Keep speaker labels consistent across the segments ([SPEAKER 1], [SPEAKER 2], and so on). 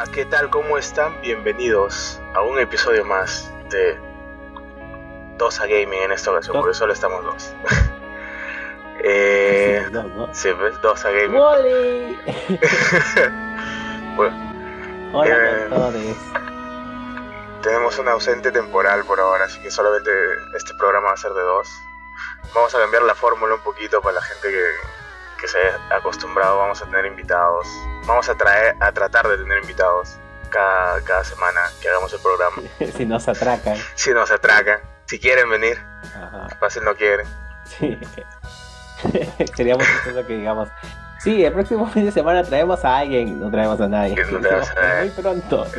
[SPEAKER 1] Hola, ¿qué tal? ¿Cómo están? Bienvenidos a un episodio más de Dos a Gaming en esta ocasión,
[SPEAKER 2] Dos.
[SPEAKER 1] porque solo estamos dos. eh,
[SPEAKER 2] Sí, no, no.
[SPEAKER 1] sí, pues, Dos a Gaming.
[SPEAKER 2] ¡Wally!
[SPEAKER 1] Bueno,
[SPEAKER 2] Hola
[SPEAKER 1] Eh, tenemos un ausente temporal por ahora, así que solamente este programa va a ser de dos. Vamos a cambiar la fórmula un poquito para la gente que, que se haya acostumbrado. Vamos a tener invitados. Vamos a, traer, a tratar de tener invitados cada, cada semana que hagamos el programa.
[SPEAKER 2] si nos atracan.
[SPEAKER 1] Si nos atracan, si quieren venir,
[SPEAKER 2] Ajá.
[SPEAKER 1] fácil no quieren.
[SPEAKER 2] Sí. Sería muy que digamos. Sí, el próximo fin de semana traemos a alguien. No traemos a nadie.
[SPEAKER 1] No traemos a nadie.
[SPEAKER 2] Muy pronto.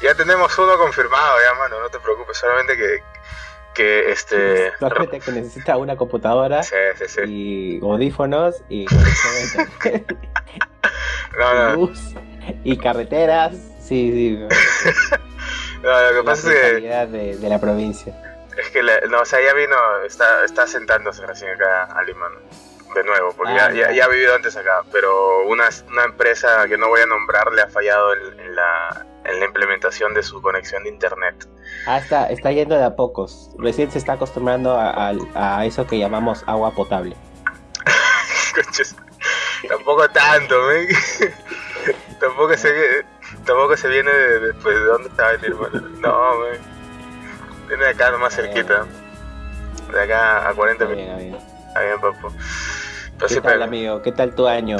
[SPEAKER 1] Ya tenemos uno confirmado, ya, mano, no te preocupes, solamente que, que este...
[SPEAKER 2] Solamente que necesita una computadora
[SPEAKER 1] Sí, sí, sí.
[SPEAKER 2] y audífonos y
[SPEAKER 1] No,
[SPEAKER 2] y
[SPEAKER 1] no,
[SPEAKER 2] luz y carreteras. Sí, sí.
[SPEAKER 1] no, lo que
[SPEAKER 2] La
[SPEAKER 1] pasa es que,
[SPEAKER 2] de, de la provincia.
[SPEAKER 1] es que, la- no, o sea, ya vino, está, está sentándose recién acá a Lima, ¿no? De nuevo, porque
[SPEAKER 2] Ah,
[SPEAKER 1] ya, ya,
[SPEAKER 2] ya.
[SPEAKER 1] ya ha vivido antes acá, pero una, una empresa que no voy a nombrar le ha fallado en, en la, en la implementación de su conexión de internet.
[SPEAKER 2] Ah, está, está yendo de a pocos. Recién se está acostumbrando a, a- a eso que llamamos agua potable.
[SPEAKER 1] Tampoco tanto, ¿me? tampoco se tampoco se viene de, de- pues, de dónde está mi hermano. No, ¿me? Viene de acá nomás cerquita. De acá a 40
[SPEAKER 2] Está
[SPEAKER 1] minutos.
[SPEAKER 2] bien, amigo.
[SPEAKER 1] Está bien, papu.
[SPEAKER 2] ¿Qué tal,
[SPEAKER 1] pero-
[SPEAKER 2] amigo? ¿Qué tal tu año?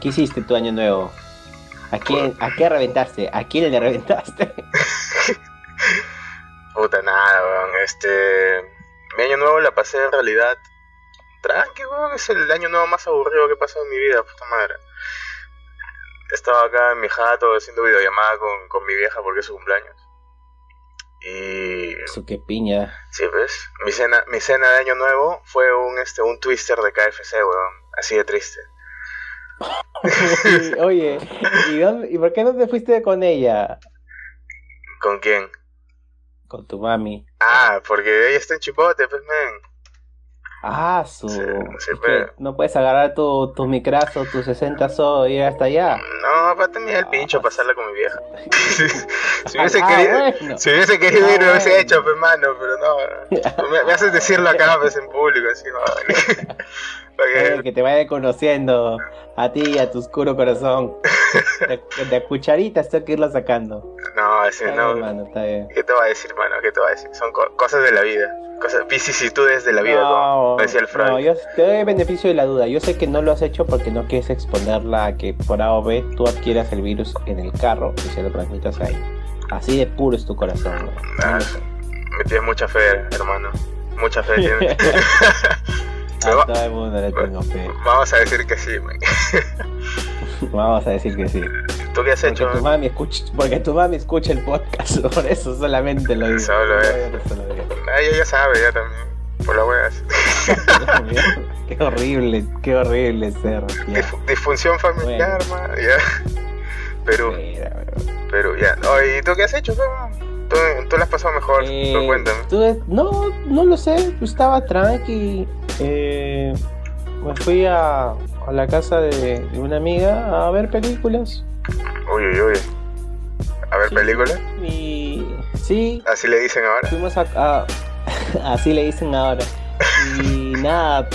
[SPEAKER 2] ¿Qué hiciste tu año nuevo? ¿A quién, ¿A qué reventaste? ¿A quién le reventaste?
[SPEAKER 1] Puta nada, weón. Este. Mi año nuevo la pasé en realidad. Tranqui, weón. Es el año nuevo más aburrido que he pasado en mi vida, puta madre. Estaba acá en mi jato haciendo videollamada con, con mi vieja porque es su cumpleaños. Y.
[SPEAKER 2] Eso qué piña.
[SPEAKER 1] Sí, ¿ves? Mi cena, mi cena de año nuevo fue un, este, un twister de KFC, weón. Así de triste.
[SPEAKER 2] Oye, ¿y, dónde- ¿y por qué no te fuiste con ella?
[SPEAKER 1] ¿Con quién?
[SPEAKER 2] Con tu mami.
[SPEAKER 1] Ah, porque ella está en Chipote, pues, men.
[SPEAKER 2] Ah, su.
[SPEAKER 1] Sí, sí,
[SPEAKER 2] es
[SPEAKER 1] pero-
[SPEAKER 2] que no puedes agarrar tu, tu micrazo, tu 60 so y ir hasta allá.
[SPEAKER 1] No, para tener el pincho pasarla con mi vieja. si hubiese
[SPEAKER 2] Ah,
[SPEAKER 1] querido,
[SPEAKER 2] bueno.
[SPEAKER 1] si hubiese querido
[SPEAKER 2] Ah,
[SPEAKER 1] ir, lo hubiese
[SPEAKER 2] bueno.
[SPEAKER 1] hecho, pues, mano, pero no. Me, me haces decirlo acá, pues, en público, así, no. Para
[SPEAKER 2] Eh,
[SPEAKER 1] que-
[SPEAKER 2] te vaya conociendo a ti y a tu oscuro corazón. De, cucharitas tengo que irlo sacando.
[SPEAKER 1] no,
[SPEAKER 2] Está
[SPEAKER 1] no.
[SPEAKER 2] bien, mano, está bien.
[SPEAKER 1] ¿Qué te va a decir, mano? ¿Qué te va a decir? Son co- cosas de la vida. Cosas, vicisitudes de la vida, como decía el Freud.
[SPEAKER 2] no, yo te doy el beneficio de la duda. Yo sé que no lo has hecho porque no quieres exponerla a que por A o B tú adquieras el virus en el carro y se lo transmitas ahí. Así de puro es tu corazón. ¿no? No.
[SPEAKER 1] Me tienes mucha fe, hermano. Mucha fe tienes. Pero
[SPEAKER 2] A
[SPEAKER 1] va-
[SPEAKER 2] todo el mundo le tengo fe.
[SPEAKER 1] vamos a decir que sí, man.
[SPEAKER 2] Vamos a decir que sí.
[SPEAKER 1] ¿Tú qué has
[SPEAKER 2] Porque
[SPEAKER 1] hecho?
[SPEAKER 2] tu mami escucha, porque tu mami escucha el podcast, por eso solamente lo digo.
[SPEAKER 1] Solo, eh. Ah, ella ya sabe, ya también. Por las weas.
[SPEAKER 2] Qué horrible, qué horrible ser.
[SPEAKER 1] Dif- disfunción familiar, man. Ya. Perú,
[SPEAKER 2] Mira, bro.
[SPEAKER 1] Perú, ya. Oye, ¿y tú qué has hecho, man? ¿Tú, tú la has pasado mejor?
[SPEAKER 2] Eh,
[SPEAKER 1] Tú cuéntame.
[SPEAKER 2] estuve- no, no lo sé, estaba tranqui. Eh, me fui a, a la casa de, de una amiga a ver películas.
[SPEAKER 1] Uy, uy, uy. A ver,
[SPEAKER 2] Sí.
[SPEAKER 1] película.
[SPEAKER 2] Y sí,
[SPEAKER 1] Así le dicen ahora.
[SPEAKER 2] fuimos a, a- así le dicen ahora. Y nada,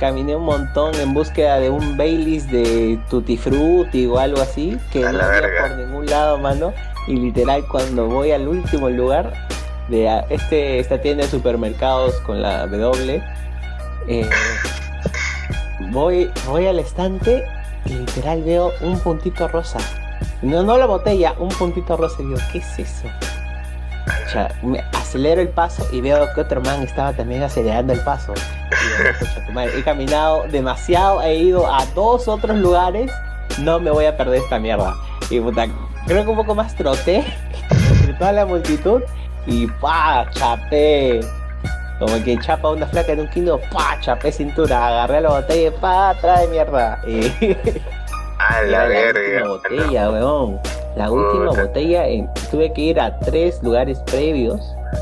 [SPEAKER 2] caminé un montón en búsqueda de un Baileys de Tutti Frutti o algo así, que
[SPEAKER 1] A
[SPEAKER 2] no había
[SPEAKER 1] verga.
[SPEAKER 2] por ningún lado, mano. Y literal, cuando voy al último lugar de este, esta tienda de supermercados con la W, eh, voy, voy al estante y literal veo un puntito rosa. No, no la botella, un puntito rosa. Y digo, ¿qué es eso? Me acelero el paso y veo que otro man estaba también acelerando el paso. Y digo, "Pucha, tu madre, he caminado demasiado, he ido a dos otros lugares, no me voy a perder esta mierda. Y puta, creo que un poco más troté entre toda la multitud y pa, chapé. Como que chapa una flaca en un kilo, pa, chapé cintura, agarré la botella y pa, trae mierda. Y
[SPEAKER 1] A la
[SPEAKER 2] la
[SPEAKER 1] verga.
[SPEAKER 2] última botella, weón. La última
[SPEAKER 1] Puta.
[SPEAKER 2] botella, en- tuve que ir a tres lugares previos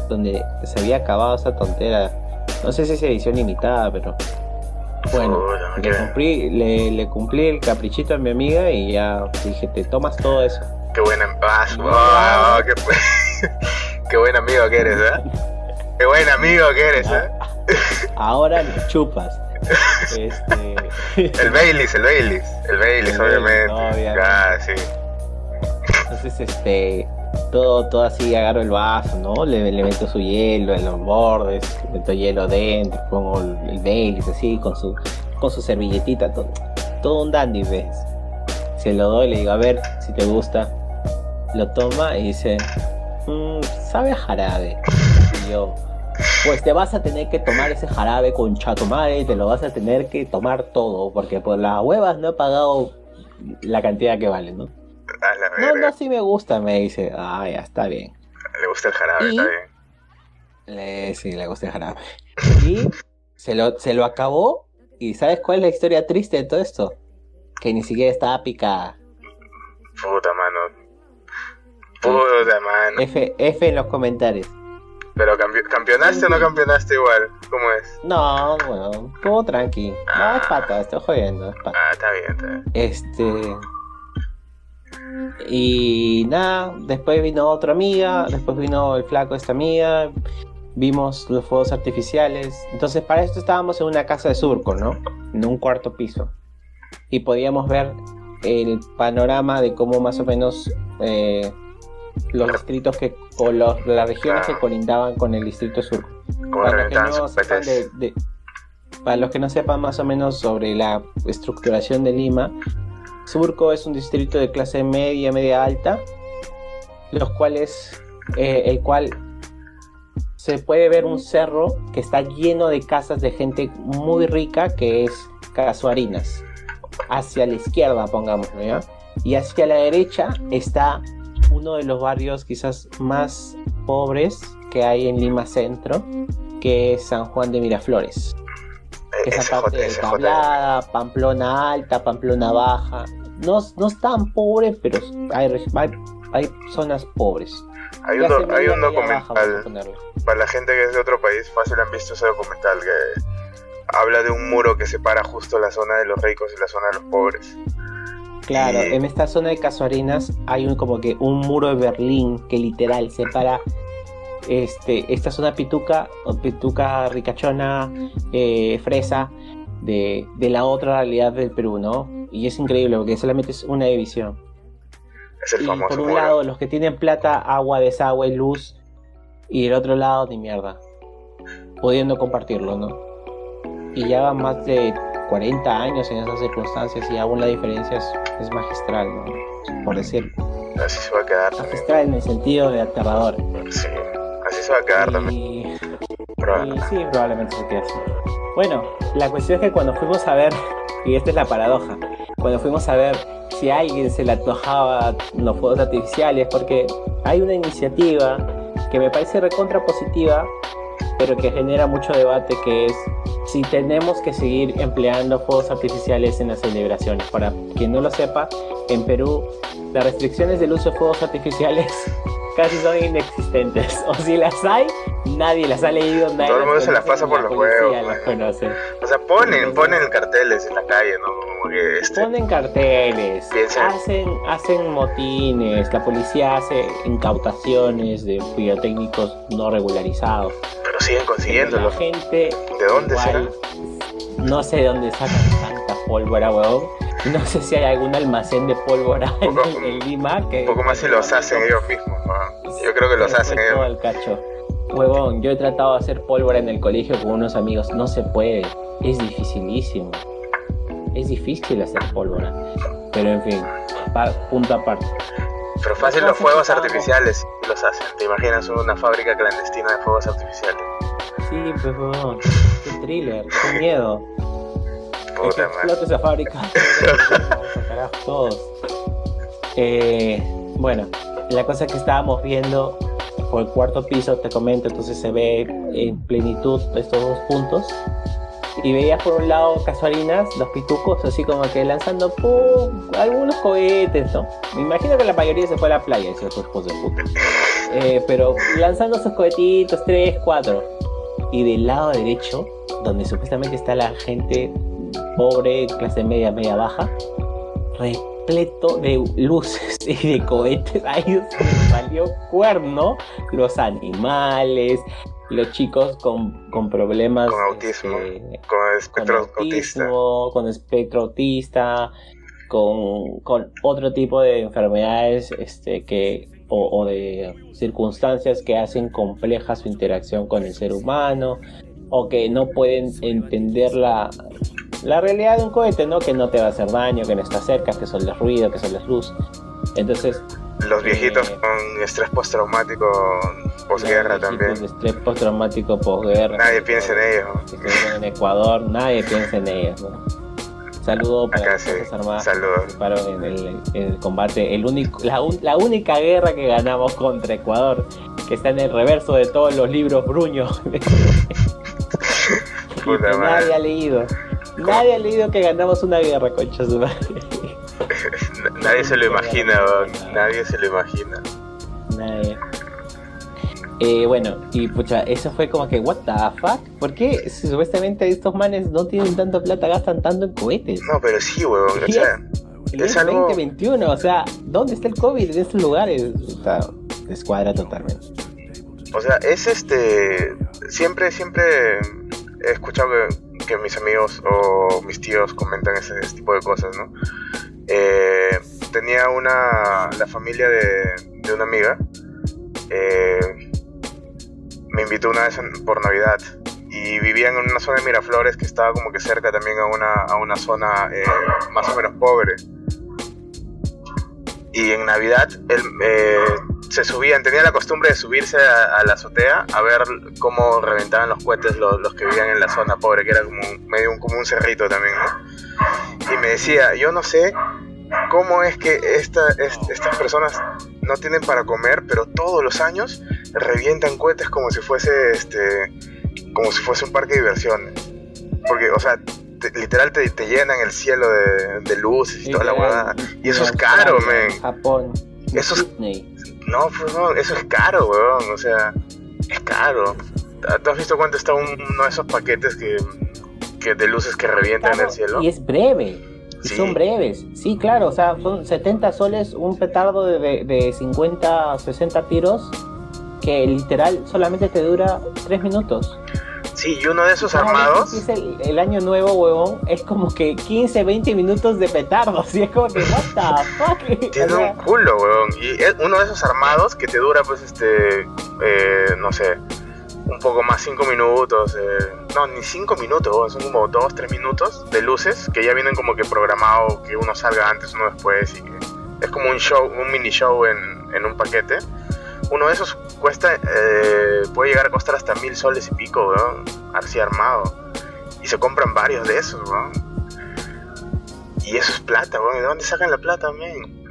[SPEAKER 2] donde se había acabado esa tontera. No sé si es edición limitada, pero Bueno,
[SPEAKER 1] Puta,
[SPEAKER 2] le cumplí, le, le cumplí el caprichito a mi amiga y ya dije, te tomas todo eso.
[SPEAKER 1] qué buena ah, su- oh, qué, qué buen amigo que eres, ¿eh? Qué buen amigo que eres, ¿eh?
[SPEAKER 2] Ahora me chupas. Este,
[SPEAKER 1] El Baileys, el Baileys, el Baileys, obviamente.
[SPEAKER 2] Obviamente.
[SPEAKER 1] Ah, sí.
[SPEAKER 2] entonces, este, todo, todo así, agarro el vaso, ¿no? Le, le meto su hielo en los bordes, le meto hielo dentro, pongo el, el Baileys así, con su, con su servilletita, todo, todo un dandy, ¿ves? Se lo doy, le digo, a ver si te gusta. Lo toma y dice, "Mm, sabe a jarabe. Yo, pues te vas a tener que tomar ese jarabe con chato madre, te lo vas a tener que tomar todo, porque por las huevas no he pagado la cantidad que vale, ¿no?
[SPEAKER 1] A la
[SPEAKER 2] No, no, sí me gusta, me dice. Ah, ya, está bien.
[SPEAKER 1] Le gusta el jarabe,
[SPEAKER 2] Y-
[SPEAKER 1] está bien.
[SPEAKER 2] Le, sí, le gusta el jarabe. Y se lo, se lo acabó. ¿Y sabes cuál es la historia triste de todo esto? Que ni siquiera estaba picada.
[SPEAKER 1] Puta mano. Puta mano.
[SPEAKER 2] F, F en los comentarios.
[SPEAKER 1] Pero campi- ¿campeonaste o no campeonaste igual? ¿Cómo es?
[SPEAKER 2] No, bueno, todo tranqui. No, es pata, estoy jodiendo, es pata.
[SPEAKER 1] Ah, está bien, está bien.
[SPEAKER 2] Este. Y nada, después vino otra amiga, después vino el flaco de esta amiga, vimos los fuegos artificiales. Entonces, para esto estábamos en una casa de surco, ¿no? En un cuarto piso. Y podíamos ver el panorama de cómo más o menos eh, los distritos que, o los- las regiones que colindaban con el distrito surco.
[SPEAKER 1] Como
[SPEAKER 2] Para los, que no sepan de- para los que no sepan más o menos sobre la estructuración de Lima, Surco es un distrito de clase media, media alta, los cuales, eh, el cual se puede ver un cerro que está lleno de casas de gente muy rica, que es Casuarinas. Hacia la izquierda, pongámoslo, ¿ya? Y hacia la derecha está uno de los barrios quizás más pobres que hay en Lima Centro, que es San Juan de Miraflores.
[SPEAKER 1] Eh,
[SPEAKER 2] Esa
[SPEAKER 1] SJ,
[SPEAKER 2] parte de. Tablada, Pamplona Alta, Pamplona Baja. No, no están pobres, pero hay, hay, hay zonas pobres.
[SPEAKER 1] Hay un, do- hay
[SPEAKER 2] baja,
[SPEAKER 1] documental
[SPEAKER 2] ponerlo.
[SPEAKER 1] para la gente que es de otro país, fácil han visto ese documental que habla de un muro que separa justo la zona de los ricos y la zona de los pobres.
[SPEAKER 2] Claro,
[SPEAKER 1] Y-
[SPEAKER 2] en esta zona de Casuarinas hay un, como que un muro de Berlín que literal separa este, esta zona pituca, pituca ricachona, eh, fresa, de, de la otra realidad del Perú, ¿no? Y es increíble porque solamente es una división.
[SPEAKER 1] Es el
[SPEAKER 2] Y
[SPEAKER 1] famoso
[SPEAKER 2] por un
[SPEAKER 1] muro.
[SPEAKER 2] lado, los que tienen plata, agua, desagüe, luz, y el otro lado, ni mierda. Pudiendo compartirlo, ¿no? Y ya van más de 40 años en esas circunstancias y aún la diferencia es, es magistral, ¿no? Por decirlo.
[SPEAKER 1] Así se va a quedar también.
[SPEAKER 2] Magistral en el sentido de aterrador.
[SPEAKER 1] Sí, así se va a quedar también. Pero-
[SPEAKER 2] y sí, probablemente se quede así. Bueno, la cuestión es que cuando fuimos a ver, y esta es la paradoja, cuando fuimos a ver si a alguien se le antojaba los fuegos artificiales, porque hay una iniciativa que me parece recontra positiva, pero que genera mucho debate, que es si tenemos que seguir empleando fuegos artificiales en las celebraciones. Para quien no lo sepa, en Perú las restricciones del uso de fuegos artificiales casi son inexistentes. O si las hay, nadie las ha leído, nadie
[SPEAKER 1] Todo el mundo se las pasa por
[SPEAKER 2] la
[SPEAKER 1] los huevos,
[SPEAKER 2] las
[SPEAKER 1] man.
[SPEAKER 2] conoce.
[SPEAKER 1] O sea, ponen, ponen carteles en la calle, ¿no? Como que este,
[SPEAKER 2] Ponen carteles, hacen, hacen motines, la policía hace incautaciones de pirotécnicos no regularizados.
[SPEAKER 1] pero siguen
[SPEAKER 2] Pero
[SPEAKER 1] consiguiéndolo.
[SPEAKER 2] La gente
[SPEAKER 1] ¿De dónde será?
[SPEAKER 2] No sé de dónde sacan tanta pólvora, huevón. No sé si hay algún almacén de pólvora en,
[SPEAKER 1] Poco-
[SPEAKER 2] en Lima que...
[SPEAKER 1] Un poco más si los hacen ellos mismos, ¿no? Yo creo que los hacen ellos.
[SPEAKER 2] al cacho. Huevón, yo he tratado de hacer pólvora en el colegio con unos amigos. No se puede. Es dificilísimo. Es difícil hacer pólvora. Pero en fin, pa- punto aparte.
[SPEAKER 1] Pero fácil
[SPEAKER 2] Los
[SPEAKER 1] fuegos artificiales los hacen. ¿Te imaginas una fábrica clandestina de fuegos artificiales?
[SPEAKER 2] Sí, pues huevón. Qué thriller, qué miedo. que
[SPEAKER 1] Puta madre.
[SPEAKER 2] explote esa fábrica. Vamos a carajo todos. Eh, bueno, la cosa que estábamos viendo por el cuarto piso, te comento, entonces se ve en plenitud estos dos puntos. Y veías por un lado casuarinas, los pitucos, así como que lanzando ¡pum! algunos cohetes, ¿no? Me imagino que la mayoría se fue a la playa, esos hijos de puta. Eh, pero lanzando sus cohetitos, tres, cuatro. Y del lado derecho, donde supuestamente está la gente pobre, clase media, media baja, repleto de luces y de cohetes. Ahí se valió cuerno los animales, los chicos con, con problemas
[SPEAKER 1] con autismo, este, con espectro autista,
[SPEAKER 2] con espectro autista, con, con, otro tipo de enfermedades este, que, o, de circunstancias que hacen compleja su interacción con el ser humano, o que no pueden entender la, la realidad de un cohete, ¿no? Que no te va a hacer daño, que no está cerca, que solo es ruido, que solo es luz. Entonces...
[SPEAKER 1] Los viejitos eh, con estrés postraumático posguerra también.
[SPEAKER 2] Estrés postraumático posguerra.
[SPEAKER 1] Nadie piensa en ellos.
[SPEAKER 2] En Ecuador, nadie piensa en ellos. Saludo para
[SPEAKER 1] las Fuerzas Armadas
[SPEAKER 2] en el, combate. El único, la, única guerra que ganamos contra Ecuador, que está en el reverso de todos los libros bruños. nadie ha leído. Nadie ha leído que ganamos una guerra, concha su madre.
[SPEAKER 1] nadie se lo imagina, nadie se lo imagina.
[SPEAKER 2] Nadie. Eh, bueno, y pucha, eso fue como que, ¿what the fuck? ¿Por qué supuestamente estos manes no tienen tanta plata, gastan tanto en cohetes?
[SPEAKER 1] No, pero sí, huevón, o sea,
[SPEAKER 2] es, es algo... 2021, o sea, ¿dónde está el COVID en estos lugares? Está descuadra totalmente.
[SPEAKER 1] O sea, es este. Siempre, siempre he escuchado que, mis amigos o mis tíos comentan ese, tipo de cosas, ¿no? Eh, tenía una. La familia de, de una amiga. Eh, me invitó una vez por Navidad y vivían en una zona de Miraflores que estaba como que cerca también a una, a una zona eh, más o menos pobre. Y en Navidad él, eh, se subían, tenía la costumbre de subirse a, la azotea a ver cómo reventaban los cohetes los, los, que vivían en la zona pobre, que era como medio un, como un cerrito también. Y me decía, yo no sé cómo es que esta, estas personas no tienen para comer, pero todos los años revientan cohetes como si fuese este como si fuese un parque de diversiones. Porque, o sea, literal te, te, llenan el cielo de, de luces y toda la huevada. Y eso es caro, men.
[SPEAKER 2] Japón.
[SPEAKER 1] Eso es, no, pues no, eso es caro, weón. O sea, es caro. ¿Tú has visto cuánto está uno de esos paquetes que, que de luces que revientan en el cielo?
[SPEAKER 2] Y es breve. Son breves, sí, claro, o sea, son 70 soles, un petardo de, de 50, 60 tiros que literal solamente te dura 3 minutos.
[SPEAKER 1] Sí, y uno de esos armados.
[SPEAKER 2] Es el, año nuevo, huevón, es como que 15, 20 minutos de petardos. Y es como que, what the fuck.
[SPEAKER 1] Tiene un culo, huevón. Y uno de esos armados que te dura, pues, este. Eh, no sé un poco más, 5 minutos, eh, no, ni 5 minutos, son como 2, 3 minutos de luces que ya vienen como que programado que uno salga antes, uno después y que es como un show, un mini show en, en un paquete. Uno de esos cuesta, eh, puede llegar a costar hasta mil soles y pico, así armado. Y se compran varios de esos. Y eso es plata, weón. ¿De dónde sacan la plata, también?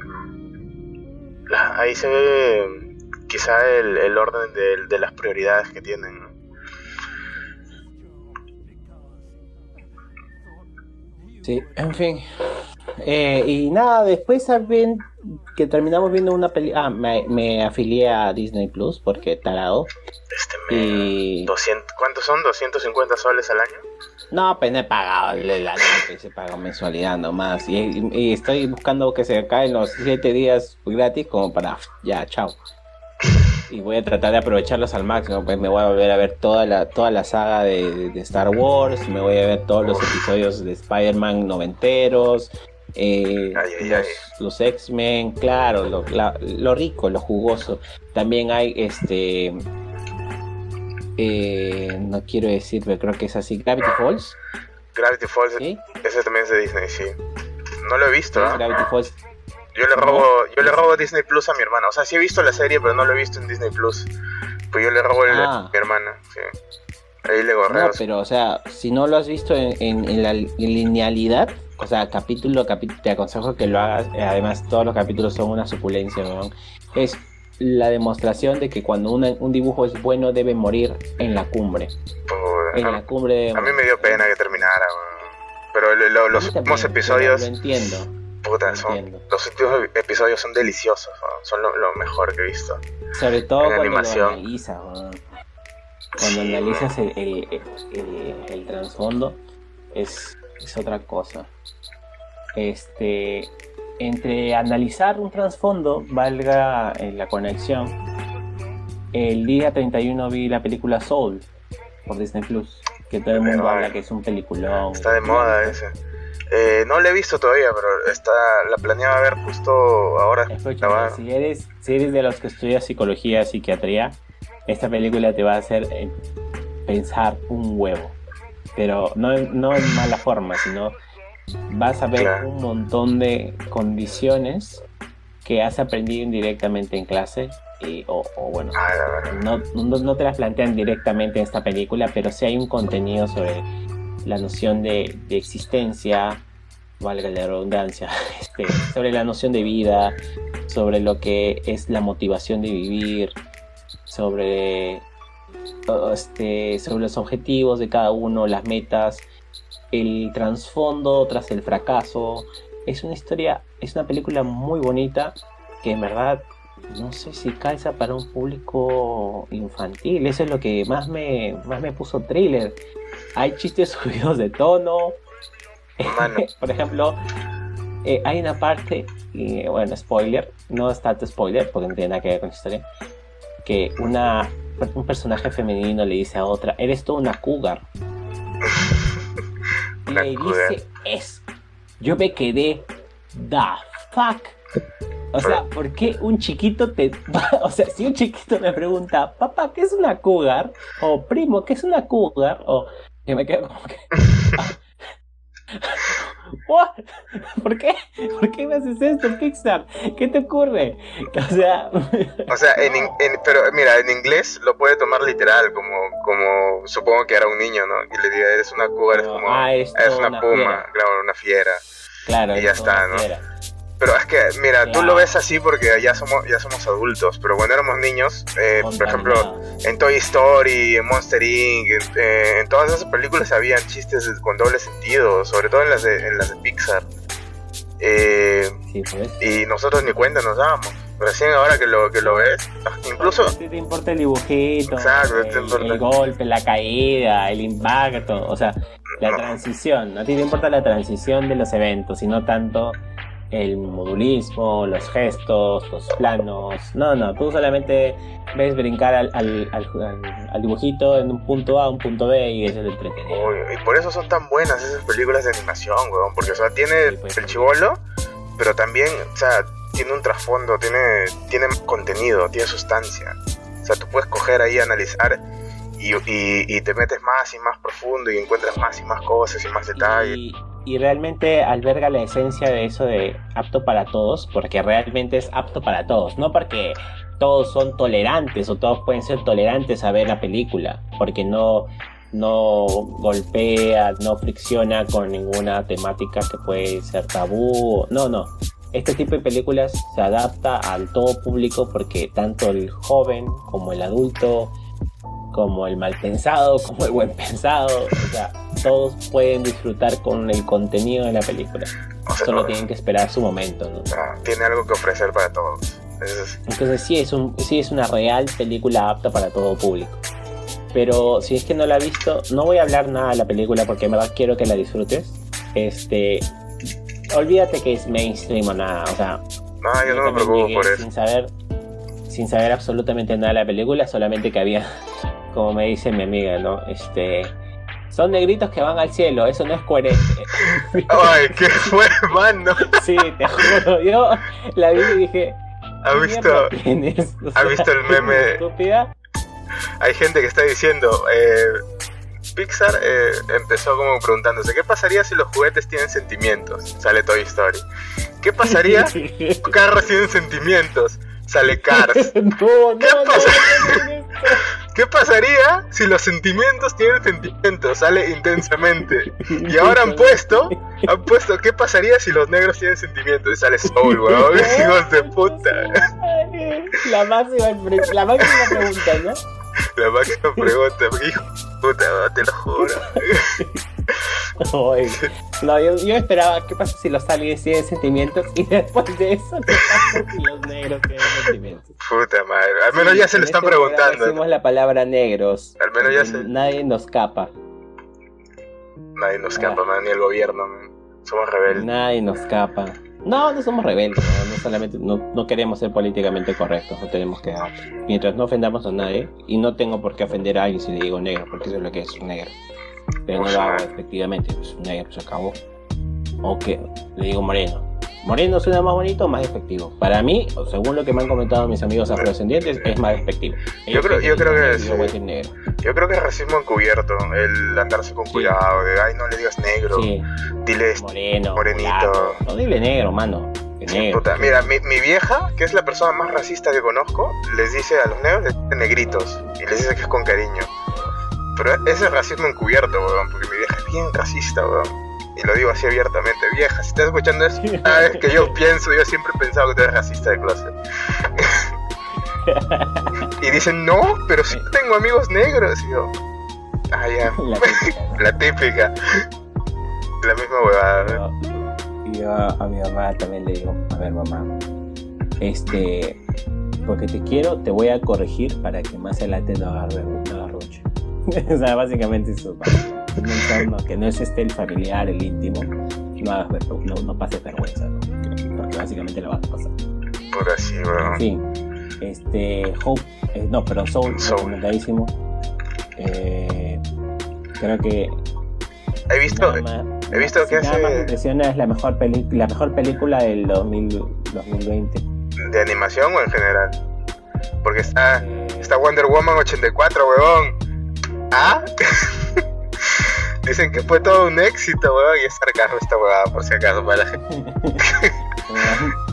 [SPEAKER 1] Ahí se ve quizá el, orden de, las prioridades que tienen.
[SPEAKER 2] Sí, en fin. Eh, y nada, después bien que terminamos viendo una película. Ah, me, afilié a Disney Plus porque tarado.
[SPEAKER 1] Este y... 200, ¿Cuántos son? ¿250 soles al año?
[SPEAKER 2] No, pues no he pagado el año, se paga mensualidad nomás. Y, y, estoy buscando que se acaben los 7 días gratis como para. Ya, chao y voy a tratar de aprovecharlos al máximo. Pues me voy a volver a ver toda la, toda la saga de, Star Wars, me voy a ver todos los episodios de Spider-Man noventeros, eh, los, X-Men, claro, lo, rico, lo jugoso. También hay este. Eh, no quiero decir, pero creo que es así: Gravity Falls.
[SPEAKER 1] Gravity Falls, ese también es de Disney, sí. No lo he visto,
[SPEAKER 2] Gravity Falls
[SPEAKER 1] yo le robo, yo le robo Disney Plus a mi hermana. O sea, sí he visto la serie, pero no lo he visto en Disney Plus. Pues yo le robo el, ah. a mi hermana, sí. Ahí le gorreo.
[SPEAKER 2] No, pero o sea, si no lo has visto en, la linealidad, o sea, capítulo a capítulo, te aconsejo que lo hagas. Además, todos los capítulos son una supulencia, ¿no? Es la demostración de que cuando un dibujo es bueno debe morir en la cumbre. en la cumbre.
[SPEAKER 1] A mí me dio pena que terminara, pero los últimos episodios.
[SPEAKER 2] Lo entiendo
[SPEAKER 1] los últimos episodios son deliciosos, son lo, mejor que he visto.
[SPEAKER 2] Sobre todo cuando animación. lo analizas, cuando analizas el, el, el, trasfondo, es es otra cosa. Este, entre analizar un trasfondo, valga en la conexión, el día 31 vi la película Soul por Disney Plus, que todo el mundo habla que es un peliculón.
[SPEAKER 1] Está de moda ese. Eh, no la he visto todavía, pero está, la planeaba ver justo ahora.
[SPEAKER 2] si, eres, si eres de los que estudia psicología, psiquiatría, esta película te va a hacer eh, pensar un huevo. Pero no, no en mala forma, sino vas a ver un montón de condiciones que has aprendido indirectamente en clase y, o, bueno, ah, no, no, te las plantean directamente en esta película, pero sí hay un contenido sobre la noción de, existencia, valga la redundancia, este, sobre la noción de vida, sobre lo que es la motivación de vivir, sobre, este, sobre los objetivos de cada uno, las metas, el trasfondo tras el fracaso. Es una historia, es una película muy bonita que en verdad no sé si calza para un público infantil. Eso es lo que más me, más me puso thriller hay chistes subidos de tono. Por ejemplo, eh, hay una parte, y bueno, spoiler, no es tanto spoiler porque no tiene nada que ver con la historia, que una, un personaje femenino le dice a otra, eres tú una cougar. y le dice es. Yo me quedé, the fuck. O sea, ¿por qué un chiquito te... O sea, si un chiquito me pregunta, papá, ¿qué es una cougar? O primo, ¿qué es una cougar? O y me quedo como que. ¿Por qué? ¿Por qué me haces esto, Pixar? ¿Qué te ocurre? O sea.
[SPEAKER 1] o sea, en, pero mira, en inglés lo puede tomar literal, como, como supongo que era un niño, ¿no? Y le diga, eres una cougar, es como. Ah, es una, puma, claro, una fiera. Claro, y ya está, ¿no? Pero es que, mira, tú lo ves así porque ya somos, ya somos adultos, pero cuando éramos niños, eh, por ejemplo, en Toy Story, en Monster Inc., en, eh, todas esas películas habían chistes con doble sentido, sobre todo en las de, en las de Pixar. Eh, pues. Y nosotros ni cuenta nos dábamos. Recién ahora que lo, que lo ves, incluso...
[SPEAKER 2] te importa el dibujito, el, golpe, la caída, el impacto, o sea, la transición. No te importa la transición de los eventos, sino tanto el modulismo, los gestos, los planos. No, no, tú solamente ves brincar al, al, al, dibujito en un punto A, un punto B y eso es entretenido.
[SPEAKER 1] y por eso son tan buenas esas películas de animación, weón, porque o sea, tiene pues, el chivolo, pero también, o sea, tiene un trasfondo, tiene, tiene contenido, tiene sustancia. O sea, tú puedes coger ahí, analizar y, y, te metes más y más profundo y encuentras más y más cosas y más detalles
[SPEAKER 2] y realmente alberga la esencia de eso de apto para todos, porque realmente es apto para todos, no porque todos son tolerantes o todos pueden ser tolerantes a ver la película, porque no, no golpea, no fricciona con ninguna temática que puede ser tabú, no, no. Este tipo de películas se adapta al todo público porque tanto el joven como el adulto, como el mal pensado, como el buen pensado, o sea, todos pueden disfrutar con el contenido de la película. Solo tienen que esperar su momento, ¿no?
[SPEAKER 1] tiene algo que ofrecer para todos.
[SPEAKER 2] Entonces sí es, un, sí es una real película apta para todo público. Pero si es que no la has visto, no voy a hablar nada de la película porque en verdad quiero que la disfrutes. Este, olvídate que es mainstream o nada, o sea.
[SPEAKER 1] No, yo no me preocupo por eso.
[SPEAKER 2] Sin saber, sin saber absolutamente nada de la película, solamente que había como me dice mi amiga, ¿no? Este, son negritos que van al cielo, eso no es coherente.
[SPEAKER 1] Ay, qué fue, mano.
[SPEAKER 2] Sí, te juro, yo la vi y dije.
[SPEAKER 1] ¿Ha visto, ¿ha visto el meme? Estúpida. Hay gente que está diciendo, eh, Pixar eh, empezó como preguntándose, ¿qué pasaría si los juguetes tienen sentimientos? Sale Toy Story. ¿Qué pasaría si los carros tienen sentimientos? Sale Cars. no, no, ¿Qué no, ¿Qué pasaría si los sentimientos tienen sentimientos? Sale intensamente. Y ahora han puesto, han puesto, ¿qué pasaría si los negros tienen sentimientos? Y sale Soul, weón. Hijos de puta.
[SPEAKER 2] La máxima, la máxima pregunta, ¿no?
[SPEAKER 1] La máxima pregunta, hijo puta, te lo juro.
[SPEAKER 2] no, yo, yo, esperaba, ¿qué pasa si los aliens tienen sentimientos? Y después de eso, ¿qué pasa si los negros tienen sentimientos?
[SPEAKER 1] Puta madre, al menos ya se lo están este preguntando.
[SPEAKER 2] Decimos la palabra negros. Al menos ya se... Nadie nos capa.
[SPEAKER 1] Nadie nos escapa, man, ni el gobierno, man. Somos rebeldes.
[SPEAKER 2] Nadie nos escapa. No, no somos rebeldes, no, solamente, no, no queremos ser políticamente correctos, no tenemos que mientras no ofendamos a nadie, y no tengo por qué ofender a alguien si le digo negro, porque eso es lo que es un negro. Pero no lo hago efectivamente, pues un negro se acabó. O que le digo moreno. Moreno suena más bonito o más efectivo. Para mí, según lo que me han comentado mis amigos afrodescendientes, es más efectivo.
[SPEAKER 1] Yo creo, yo creo que sí.
[SPEAKER 2] Yo
[SPEAKER 1] creo que es racismo encubierto, el andarse con cuidado, de ay no le digas negro, dile este,
[SPEAKER 2] moreno.
[SPEAKER 1] Morenito.
[SPEAKER 2] No dile negro, mano.
[SPEAKER 1] Puta. Mira, mi, mi vieja, que es la persona más racista que conozco, les dice a los negros, les dice negritos, y les dice que es con cariño. Pero ese es racismo encubierto, weón, porque mi vieja es bien racista, weón. Y lo digo así abiertamente, vieja, si estás escuchando eso, sabes que yo pienso, yo siempre he pensado que tú eres racista de clase. y dicen, no, pero sí tengo amigos negros. Y yo, ah, ya,
[SPEAKER 2] La típica,
[SPEAKER 1] la típica. La misma huevada.
[SPEAKER 2] Yo, yo a mi mamá también le digo, a ver mamá, este, porque te quiero, te voy a corregir para que más adelante no agarre no agarruche. o sea, básicamente eso. Que un entorno que no es este el familiar, el íntimo, no, hagas no, no pases vergüenza, ¿no? Porque básicamente lo vas a pasar.
[SPEAKER 1] Por así,
[SPEAKER 2] En
[SPEAKER 1] weón.
[SPEAKER 2] fin, este, Hope, eh, no, perdón, Soul,
[SPEAKER 1] Soul.
[SPEAKER 2] recomendadísimo. Eh, creo que
[SPEAKER 1] He visto,
[SPEAKER 2] más-
[SPEAKER 1] he visto que
[SPEAKER 2] nada más impresiona es la mejor, peli la mejor película del 2000 2020.
[SPEAKER 1] de animación o en general. Porque está,
[SPEAKER 2] Eh,
[SPEAKER 1] está Wonder Woman 84, weón. ¿Ah? Dicen que fue todo un éxito, weón. Y es sarcasmo esta huevada, por si acaso, para la gente.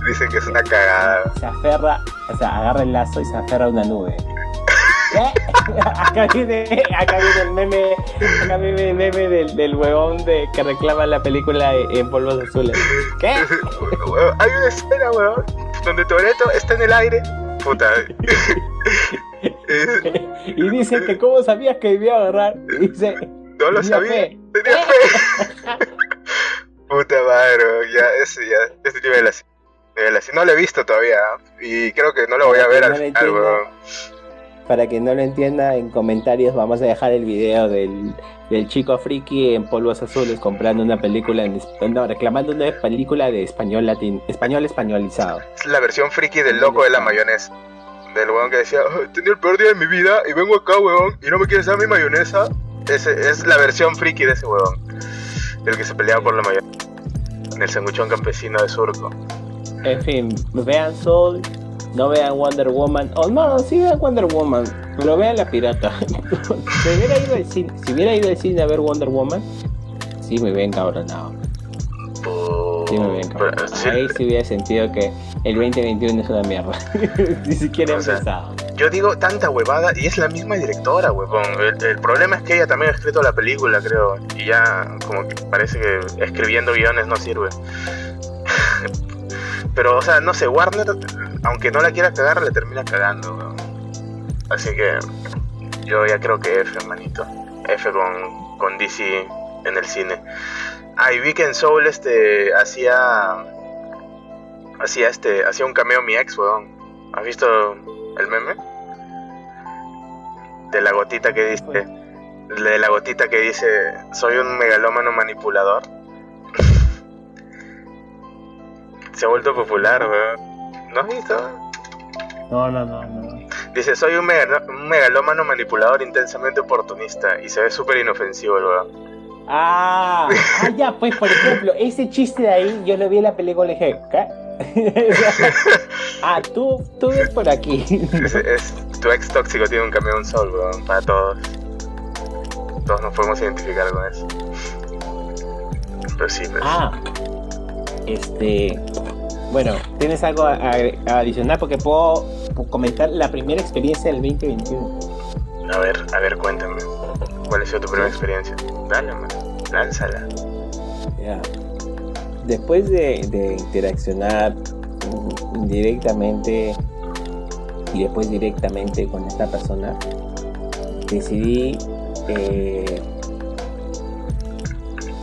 [SPEAKER 1] Dicen que es una cagada.
[SPEAKER 2] se aferra, o sea, agarra el lazo y se aferra a una nube. ¿Qué? acá, viene, acá viene el meme, acá viene el meme del, del huevón de, que reclama la película en polvos azules. ¿Qué?
[SPEAKER 1] Hay una escena, weón, donde Toreto está en el aire. Puta.
[SPEAKER 2] Y dice que cómo sabías que debía agarrar. Y dice,
[SPEAKER 1] no lo
[SPEAKER 2] Tenía
[SPEAKER 1] sabía.
[SPEAKER 2] fe.
[SPEAKER 1] Tenía fe. Puta madre, ya, ese, ya, ese nivel así. Nivel así. No lo he visto todavía. Y creo que no lo voy a ver al final,
[SPEAKER 2] para que no lo entienda, en comentarios vamos a dejar el video del, del chico friki en polvos azules comprando una película, en, no, reclamando una película de español latín, español españolizado.
[SPEAKER 1] Es la versión friki del loco de la mayonesa. Del weón que decía, "Ay, tenía el peor día de mi vida y vengo acá, weón, y no me quieres dar mi mayonesa. Ese, es la versión friki de ese weón. Del que se peleaba por la mayonesa. En el sanguchón campesino de Surco.
[SPEAKER 2] En fin, vean Soul, no vean Wonder Woman, o no, sí vean Wonder Woman, pero vean La Pirata. si, hubiera ido al cine, si hubiera ido al cine a ver Wonder Woman, sí me ven Sí
[SPEAKER 1] Pero, sí,
[SPEAKER 2] Ahí sí hubiera sentido que el 2021 es una mierda. Ni siquiera he
[SPEAKER 1] sea,
[SPEAKER 2] empezado.
[SPEAKER 1] Yo digo tanta huevada y es la misma directora, huevón. El, el problema es que ella también ha escrito la película, creo. Y ya como que parece que escribiendo guiones no sirve. Pero, o sea, no sé, Warner, aunque no la quiera cagar, le termina cagando, huevón. Así que yo ya creo que F, manito. F con, con DC en el cine. Ah, y vi que en Soul este hacía hacía este hacía un cameo mi ex, weón. ¿Has visto el meme? De la gotita que dice de la gotita que dice soy un megalómano manipulador. Se ha vuelto popular, weón. ¿No has visto?
[SPEAKER 2] No, no, no, no.
[SPEAKER 1] Dice, soy un, megalómano manipulador intensamente oportunista y se ve súper inofensivo el weón.
[SPEAKER 2] Ah, ah, ya, pues por ejemplo, ese chiste de ahí yo lo vi en la película ¿qué? ah, tú, tú ves por aquí.
[SPEAKER 1] Es, es- tu ex tóxico tiene un camión un sol, weón, para todos. Todos nos podemos identificar con eso. Pero sí, pues.
[SPEAKER 2] Ah, este. Bueno, ¿tienes algo a, a- a adicionar? Porque puedo, puedo comentar la primera experiencia del 2021.
[SPEAKER 1] A ver, a ver, cuéntame. ¿Cuál ha sido tu primera experiencia? Dale, man. Lánzala.
[SPEAKER 2] Después de, de interaccionar indirectamente y después directamente con esta persona, decidí eh,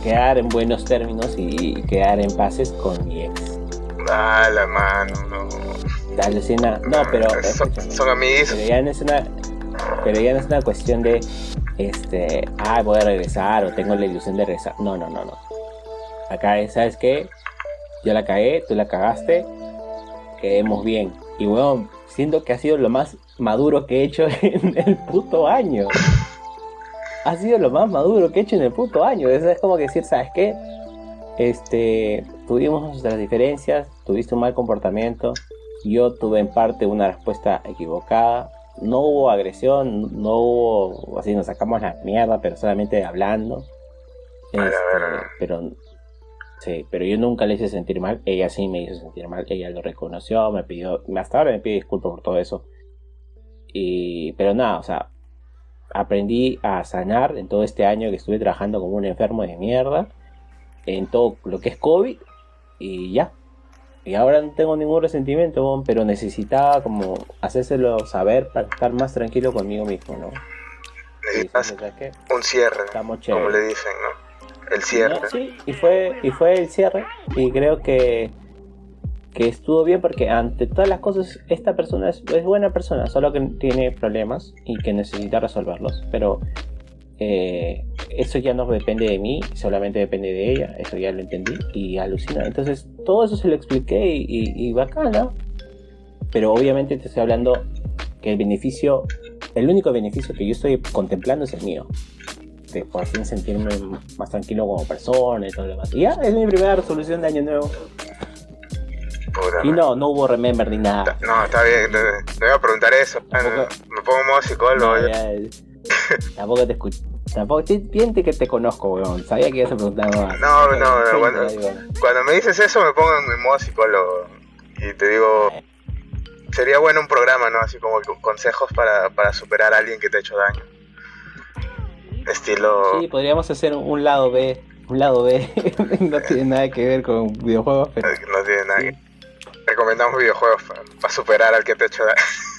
[SPEAKER 2] quedar en buenos términos y quedar en paces con mi ex.
[SPEAKER 1] Ah, la mano, no.
[SPEAKER 2] Alucina. No, pero
[SPEAKER 1] Son, son amigos.
[SPEAKER 2] pero ya no es una pero ya no es una cuestión de este, ah, voy a regresar o tengo la ilusión de regresar. No, no, no, no. Acá es, ¿sabes qué? Yo la cagué, tú la cagaste, quedemos bien. Y bueno, siento que ha sido lo más maduro que he hecho en el puto año. Ha sido lo más maduro que he hecho en el puto año. Es, como decir, ¿sabes qué? Este, tuvimos nuestras diferencias, tuviste un mal comportamiento, yo tuve en parte una respuesta equivocada, no hubo agresión, no hubo, así nos sacamos la mierda, pero solamente hablando. Este, pero sí, pero yo nunca le hice sentir mal, ella sí me hizo sentir mal, ella lo reconoció, me pidió, hasta ahora me pide disculpas por todo eso. Y, pero nada, o sea, aprendí a sanar en todo este año que estuve trabajando como un enfermo de mierda, en todo lo que es COVID, y ya, y ahora no tengo ningún resentimiento, pero necesitaba como hacérselo saber para estar más tranquilo conmigo mismo, ¿no?
[SPEAKER 1] Necesitas un cierre, como le dicen, ¿no? El cierre.
[SPEAKER 2] sí, y fue, y fue el cierre. Y creo que, que estuvo bien porque ante todas las cosas, esta persona es, es buena persona, solo que tiene problemas y que necesita resolverlos. Pero eh, eso ya no depende de mí, solamente depende de ella, eso ya lo entendí y alucina. Entonces, todo eso se lo expliqué y, y, bacana. Pero obviamente te estoy hablando que el beneficio, el único beneficio que yo estoy contemplando es el mío. De por fin sentirme más tranquilo como persona y todo lo demás. Y ya, es mi primera resolución de año nuevo. y no, no hubo remember ni nada.
[SPEAKER 1] No, está bien, te, voy a preguntar eso. Me pongo modo psicólogo.
[SPEAKER 2] tampoco te escucho. Tampoco siente que te conozco, weón. Sabía que ibas a preguntar
[SPEAKER 1] más. No, no, no. Cuando, cuando, me dices eso me pongo en modo psicólogo. Y te digo, sería bueno un programa, ¿no? Así como consejos para, para superar a alguien que te ha hecho daño. Estilo...
[SPEAKER 2] Sí, podríamos hacer un lado B. Un lado B. no tiene nada que ver con videojuegos, pero...
[SPEAKER 1] No tiene nada que... Recomendamos videojuegos para, superar al que te ha hecho daño.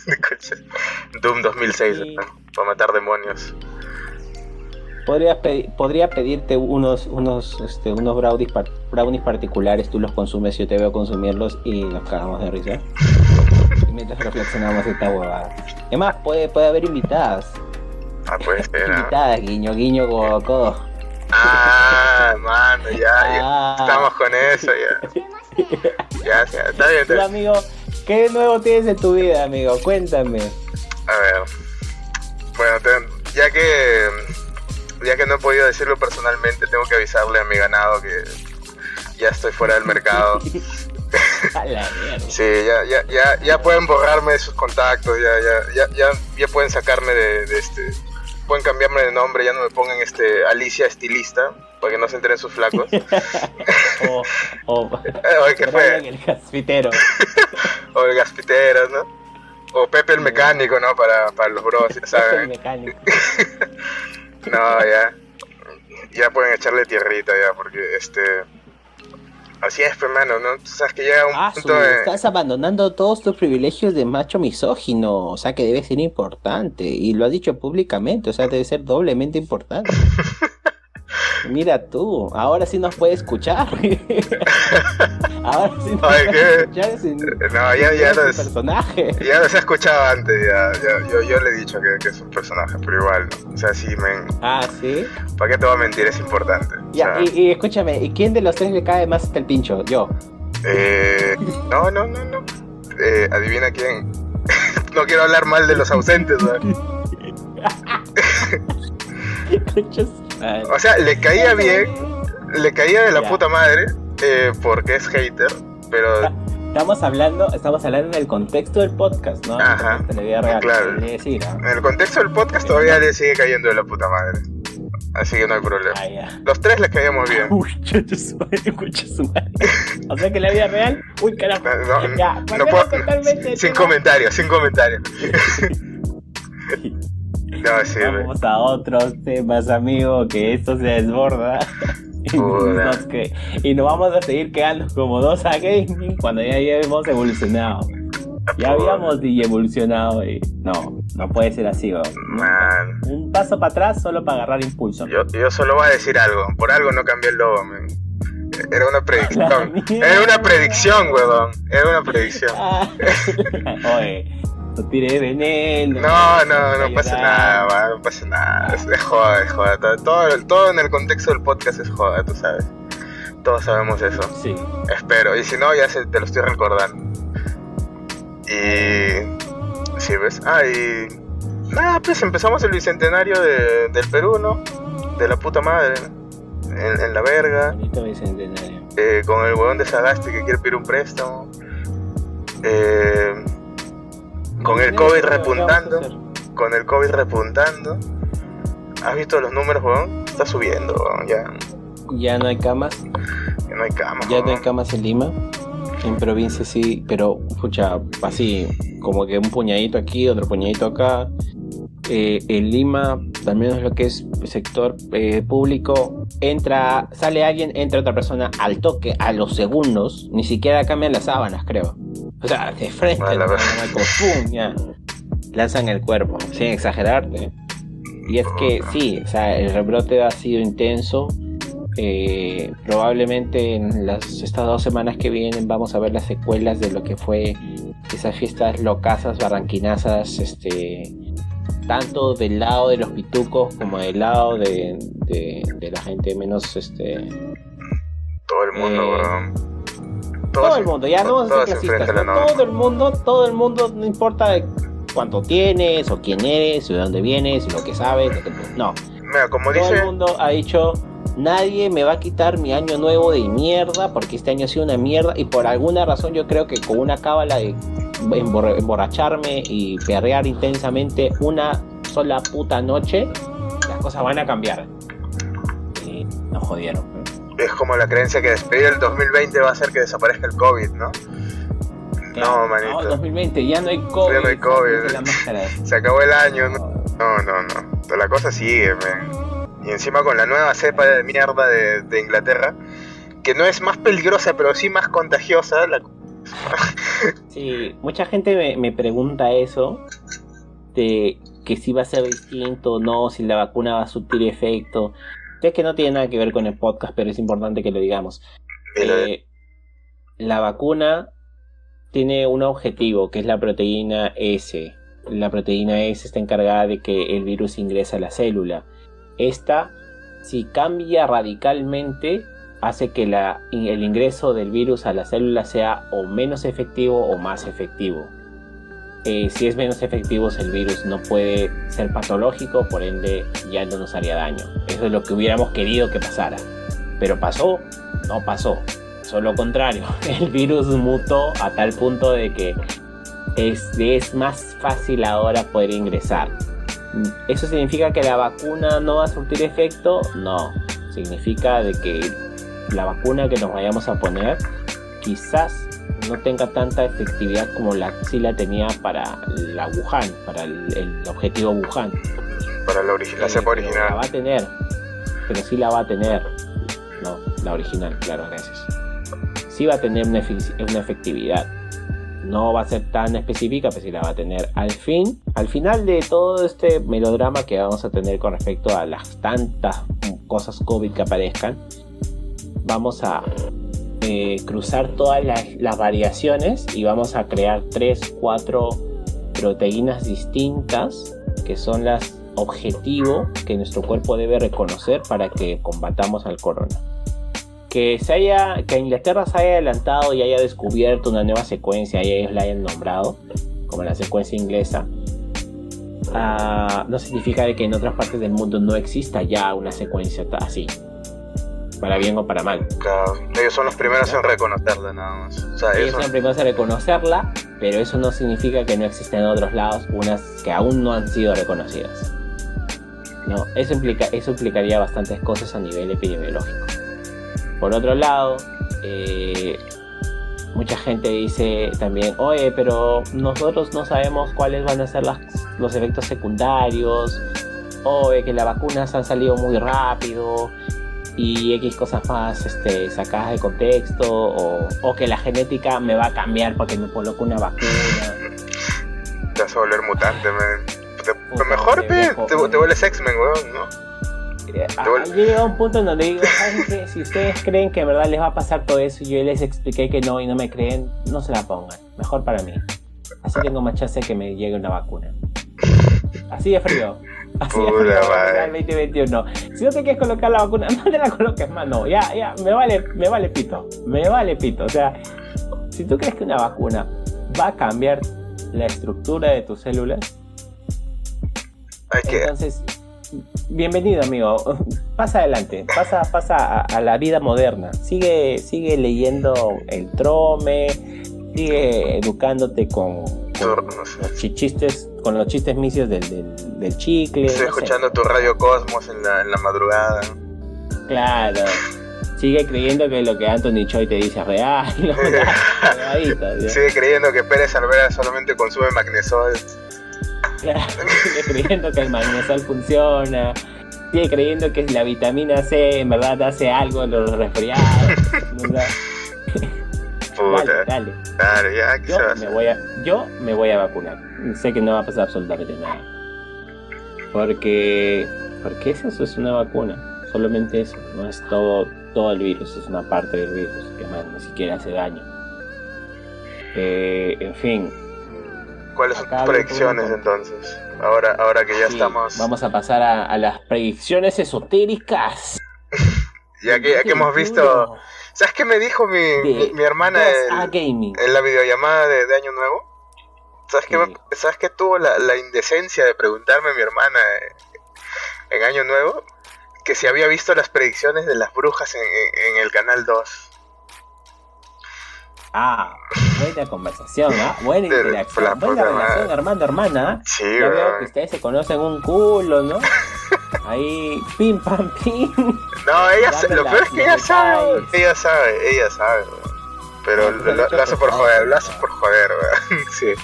[SPEAKER 1] Doom 2006, para matar demonios.
[SPEAKER 2] Podría, podría pedirte unos, unos, este, unos brownies, brownies particulares, tú los consumes, yo te veo consumirlos y nos cagamos de risa. y mientras reflexionamos esta huevada. Es más, puede, puede haber invitadas.
[SPEAKER 1] Ah, puede ser.
[SPEAKER 2] invitadas, guiño, guiño, codo.
[SPEAKER 1] Ah, mano, ya, ya. Ah. Estamos con eso, ya. ya, ya, está bien. Está
[SPEAKER 2] amigo, ¿qué nuevo tienes en tu vida, amigo? Cuéntame.
[SPEAKER 1] A ver. Bueno, ya que ya que no he podido decirlo personalmente, tengo que avisarle a mi ganado que ya estoy fuera del mercado. sí, ya, ya, ya, ya pueden borrarme de sus contactos, ya, ya, ya, ya, ya pueden sacarme de, este, pueden cambiarme de nombre, ya no me pongan este Alicia Estilista, para que no se enteren sus flacos.
[SPEAKER 2] o, o, ¿qué fue? El gaspitero.
[SPEAKER 1] o el gaspitero, ¿no? O Pepe el mecánico, ¿no? Para, para los bros, ya saben. Pepe el mecánico. No, ya. Ya pueden echarle tierrita ya, porque este. Así es, hermano, ¿no? Tú sabes que llega un ah, punto de...
[SPEAKER 2] Estás abandonando todos tus privilegios de macho misógino, o sea que debe ser importante, y lo has dicho públicamente, o sea, debe ser doblemente importante. Mira tú, ahora sí nos puede escuchar. ahora sí nos puede escuchar sin,
[SPEAKER 1] no, ya, ya los, personaje. Ya los he escuchado antes, ya, ya yo, yo, le he dicho que, que, es un personaje, pero igual, o sea, sí, men.
[SPEAKER 2] Ah, sí.
[SPEAKER 1] ¿Para qué te voy a mentir? Es importante.
[SPEAKER 2] Ya, y, y, escúchame, ¿y quién de los tres le cae más hasta el pincho? Yo.
[SPEAKER 1] Eh, no, no, no, no. Eh, adivina quién. no quiero hablar mal de los ausentes, ¿no? O sea, le caía bien, le caía de la puta madre, eh, porque es hater, pero...
[SPEAKER 2] Estamos hablando, estamos hablando en el contexto del podcast, ¿no?
[SPEAKER 1] Ajá. claro. En el contexto del podcast todavía le sigue cayendo de la puta madre. Así que no hay problema. Ah, Los tres les caíamos bien.
[SPEAKER 2] Uy, yo su O sea que la vida real, uy carajo. No, ya, no puedo,
[SPEAKER 1] sin comentarios, sin comentarios.
[SPEAKER 2] Vamos a otros temas, amigo, que esto se desborda. y, nos vamos a seguir quedando como dos a gaming cuando ya hemos evolucionado. Ya habíamos evolucionado y no, no puede ser así, Un paso para atrás solo para agarrar impulso.
[SPEAKER 1] Yo, yo solo voy a decir algo, por algo no cambié el logo, Era una predicción. Era una predicción, huevón. Era una predicción.
[SPEAKER 2] Oye, no tire veneno.
[SPEAKER 1] No, no, no pasa nada, no pasa nada. Es, joda, es joda. Todo, todo en el contexto del podcast es joda, tú sabes. Todos sabemos eso.
[SPEAKER 2] Sí.
[SPEAKER 1] Espero. Y si no, ya se, te lo estoy recordando. Y. ¿Sí ves? Ah, y. Nada, pues empezamos el bicentenario de, del Perú, ¿no? De la puta madre. En, la verga.
[SPEAKER 2] Bonito bicentenario.
[SPEAKER 1] Eh, con el huevón de Sagasti que quiere pedir un préstamo. Eh, con el COVID repuntando. Con el COVID repuntando. ¿Has visto los números, weón? Está subiendo, weón, ya.
[SPEAKER 2] Ya no hay camas.
[SPEAKER 1] Ya no hay camas.
[SPEAKER 2] Ya no hay camas en Lima. En provincia sí, pero, escucha, así, como que un puñadito aquí, otro puñadito acá. Eh, en Lima, al menos lo que es sector eh, público, entra, sale alguien, entra otra persona al toque, a los segundos, ni siquiera cambian las sábanas, creo. O sea, de frente, como ¡pum! Ya. Lanzan el cuerpo, sin exagerarte. Y es que sí, o sea, el rebrote ha sido intenso. Eh, probablemente en las, estas dos semanas que vienen vamos a ver las secuelas de lo que fue esas fiestas locasas, barranquinazas, este, tanto del lado de los pitucos como del lado de, la gente menos, este,
[SPEAKER 1] todo el mundo,
[SPEAKER 2] eh, todo el mundo, ya no vamos a ser clasistas, todo el mundo, todo el mundo, no importa cuánto tienes, o quién eres, o de dónde vienes, lo que sabes, no.
[SPEAKER 1] Mira, como
[SPEAKER 2] todo el mundo ha dicho, nadie me va a quitar mi año nuevo de mierda, porque este año ha sido una mierda, y por alguna razón yo creo que con una cábala de emborracharme y perrear intensamente una sola puta noche, las cosas van a cambiar. Y nos jodieron
[SPEAKER 1] es como la creencia que despedir el 2020 va a hacer que desaparezca el COVID, ¿no?
[SPEAKER 2] no, manito. No, 2020, ya no hay COVID.
[SPEAKER 1] Ya no hay COVID. Se acabó el año. No, no, no. La cosa sigue, Y encima con la nueva cepa de mierda de, Inglaterra, que no es más peligrosa, pero sí más contagiosa. La...
[SPEAKER 2] sí, mucha gente me, me pregunta eso. De que si va a ser distinto o no, si la vacuna va a surtir efecto. Es que no tiene nada que ver con el podcast, pero es importante que lo digamos. Eh, la vacuna tiene un objetivo, que es la proteína S. La proteína S está encargada de que el virus ingrese a la célula. Esta, si cambia radicalmente, hace que el ingreso del virus a la célula sea o menos efectivo o más efectivo. Eh, si es menos efectivo el virus no puede ser patológico, por ende ya no nos haría daño. Eso es lo que hubiéramos querido que pasara. Pero pasó, no pasó. Solo lo contrario, el virus mutó a tal punto de que es, es más fácil ahora poder ingresar. ¿Eso significa que la vacuna no va a surtir efecto? No. Significa de que la vacuna que nos vayamos a poner quizás no tenga tanta efectividad como la sí la tenía para la Wuhan, para el, objetivo Wuhan.
[SPEAKER 1] Para la, la cepa original.
[SPEAKER 2] La va a tener, pero sí la va a tener. No, la original, claro, gracias. Sí va a tener una, una efectividad. No va a ser tan específica, pero sí la va a tener. Al fin, al final de todo este melodrama que vamos a tener con respecto a las tantas cosas COVID que aparezcan, vamos a eh, cruzar todas las, variaciones y vamos a crear 3, 4 proteínas distintas que son las objetivo que nuestro cuerpo debe reconocer para que combatamos al corona. Que, se haya, que Inglaterra se haya adelantado y haya descubierto una nueva secuencia y ellos la hayan nombrado como la secuencia inglesa, ah, no significa de que en otras partes del mundo no exista ya una secuencia así para bien o para mal.
[SPEAKER 1] Claro, ellos son los primeros en reconocerla nada más.
[SPEAKER 2] ellos son los primeros en reconocerla, pero eso no significa que no existen en otros lados unas que aún no han sido reconocidas. ¿No? Eso, implica, eso implicaría bastantes cosas a nivel epidemiológico. Por otro lado, eh, mucha gente dice también, oye, pero nosotros no sabemos cuáles van a ser las, los efectos secundarios, o que las vacunas han salido muy rápido, y X cosas más este, sacadas de contexto o, que la genética me va a cambiar porque me coloco una vacuna.
[SPEAKER 1] Te vas a volver mutante, man. Lo mejor, te, te, vuelves X-Men, weón, ¿no?
[SPEAKER 2] Ah, yo llegué a un punto en donde digo, ¿saben Si ustedes creen que en verdad les va a pasar todo eso y yo les expliqué que no y no me creen, no se la pongan. Mejor para mí. así tengo más chance de que me llegue una vacuna. Así de frío. Frío
[SPEAKER 1] madre.
[SPEAKER 2] el 2021. Si no te quieres colocar la vacuna, no te la coloques más, no. Ya, ya, me vale, me vale pito. Me vale pito. O sea, si tú crees que una vacuna va a cambiar la estructura de tus células, entonces, bienvenido amigo, pasa adelante, pasa, pasa a, a la vida moderna, sigue, sigue leyendo el trome, sigue educándote con, los chi- chistes, con los chistes misios del, del, del chicle.
[SPEAKER 1] Estoy
[SPEAKER 2] no sé.
[SPEAKER 1] escuchando tu radio Cosmos en la, en la madrugada.
[SPEAKER 2] Claro. Sigue creyendo que lo que Anthony Choi te dice es real.
[SPEAKER 1] Sigue creyendo que Pérez Alvera solamente consume magnesol.
[SPEAKER 2] Claro, sigue creyendo que el magnesol funciona. Sigue creyendo que la vitamina C en verdad hace algo en los resfriados.
[SPEAKER 1] Puta.
[SPEAKER 2] dale, dale.
[SPEAKER 1] Ya, ¿qué
[SPEAKER 2] Yo
[SPEAKER 1] se va a
[SPEAKER 2] me, voy a, yo me voy a vacunar. Sé que no va a pasar absolutamente nada. Porque, porque eso, eso es una vacuna. Solamente eso. No es todo, todo el virus. Es una parte del virus que más ni siquiera hace daño. Eh, en fin.
[SPEAKER 1] ¿Cuáles son tus predicciones entonces? Ahora, ahora que ya
[SPEAKER 2] sí,
[SPEAKER 1] estamos,
[SPEAKER 2] Vamos a pasar a, a las predicciones esotéricas.
[SPEAKER 1] ya que, ya que hemos visto, ¿sabes qué me dijo mi, mi, mi hermana
[SPEAKER 2] 2A
[SPEAKER 1] en, en la videollamada de, de Año Nuevo? ¿Sabes qué, me- ¿sabes qué tuvo la, la indecencia de preguntarme mi hermana en, en Año Nuevo? Que si había visto las predicciones de las brujas en, en- en el Canal 2.
[SPEAKER 2] Ah, buena conversación, ¿ah? Buena
[SPEAKER 1] De-
[SPEAKER 2] interacción.
[SPEAKER 1] la
[SPEAKER 2] Buena relación
[SPEAKER 1] madre.
[SPEAKER 2] hermano-hermana.
[SPEAKER 1] Sí,
[SPEAKER 2] Ya veo que ustedes se conocen un culo, ¿no? Ahí, pim, pam, pim.
[SPEAKER 1] No, ella, sa- lo peor es que ella sabe, ella sabe, ella sabe. Pero lo, lo-
[SPEAKER 2] yo
[SPEAKER 1] lo hace por joder, lo hace por joder. Sí.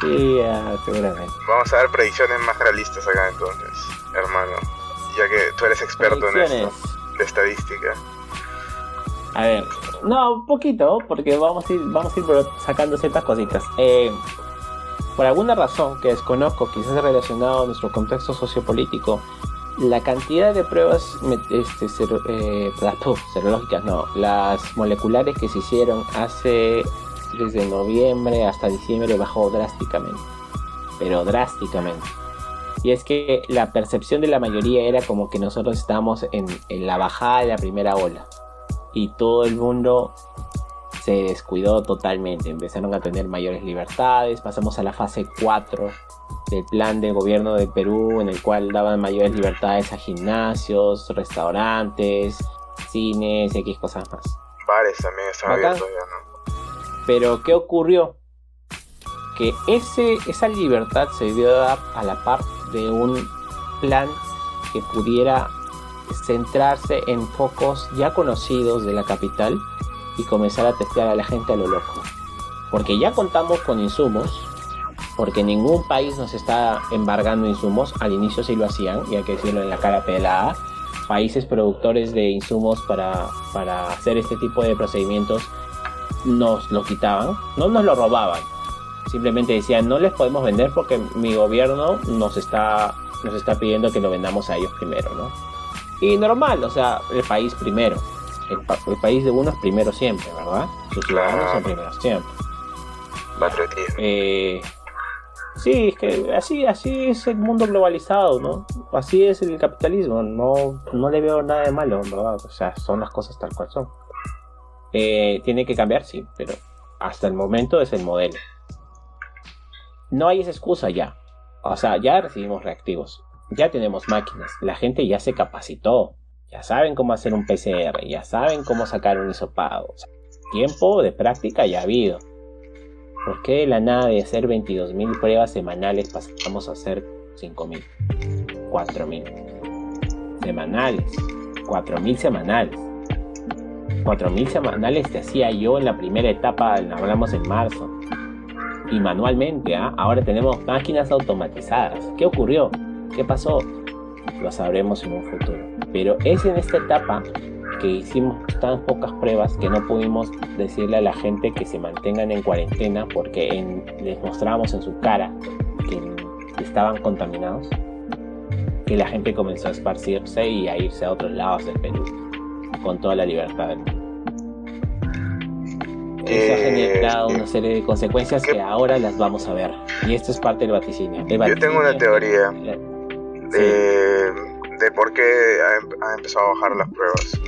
[SPEAKER 2] Sí, ah, seguramente.
[SPEAKER 1] Vamos a ver predicciones más realistas acá entonces, hermano. Ya que tú eres experto en esto, de estadística.
[SPEAKER 2] A ver, no, un poquito, porque vamos a ir, vamos a ir sacando ciertas cositas. Eh, por alguna razón que desconozco, quizás relacionado a nuestro contexto sociopolítico, la cantidad de pruebas este, eh, serológicas, no, las moleculares que se hicieron hace desde noviembre hasta diciembre bajó drásticamente, pero drásticamente. Y es que la percepción de la mayoría era como que nosotros estábamos en, en la bajada de la primera ola y todo el mundo se descuidó totalmente. Empezaron a tener mayores libertades. Pasamos a la fase 4 del plan de gobierno de Perú, en el cual daban mayores libertades a gimnasios, restaurantes, cines, X cosas más.
[SPEAKER 1] Bares también están
[SPEAKER 2] Bacán.
[SPEAKER 1] abiertos ya, ¿no?
[SPEAKER 2] Pero ¿qué ocurrió? Que ese, esa libertad se dio a, a la par de un plan que pudiera centrarse en focos ya conocidos de la capital y comenzar a testear a la gente a lo loco. Porque ya contamos con insumos, porque ningún país nos está embargando insumos, al inicio sí lo hacían, y hay que decirlo en la cara pelada, países productores de insumos para, para hacer este tipo de procedimientos nos lo quitaban, no nos lo robaban, simplemente decían no les podemos vender porque mi gobierno nos está, nos está pidiendo que lo vendamos a ellos primero, ¿no? Y normal, o sea, el país primero. El, pa- el país de uno es primero siempre, ¿verdad? Sus ciudadanos
[SPEAKER 1] Claro.
[SPEAKER 2] son primeros siempre.
[SPEAKER 1] Patriotismo.
[SPEAKER 2] Eh, sí, es que así, así es el mundo globalizado, ¿no? Así es el capitalismo, no, no le veo nada de malo, ¿verdad? O sea, son las cosas tal cual son. Eh, tiene que cambiar, sí, pero hasta el momento es el modelo. No hay esa excusa ya. O sea, ya recibimos reactivos, ya tenemos máquinas, la gente ya se capacitó, ya saben cómo hacer un PCR, ya saben cómo sacar un hisopado. Tiempo de práctica ya ha habido. ¿Por qué de la nada de hacer 22.000 pruebas semanales pasamos a hacer 5.000? 4.000. Semanales. 4.000 semanales. 4.000 semanales te hacía yo en la primera etapa, hablamos en marzo. Y manualmente, ¿ah? ahora tenemos máquinas automatizadas. ¿Qué ocurrió? ¿Qué pasó? Lo sabremos en un futuro. Pero es en esta etapa que hicimos tan pocas pruebas que no pudimos decirle a la gente que se mantengan en cuarentena porque en- les mostramos en su cara que estaban contaminados, que la gente comenzó a esparcirse y a irse a otros lados del Perú con toda la libertad mundo. Eso ha generado una serie de consecuencias que ahora las vamos a ver. Y esto es parte del vaticinio.
[SPEAKER 1] Yo tengo una teoría de, de por qué ha, ha, empezado a bajar las pruebas.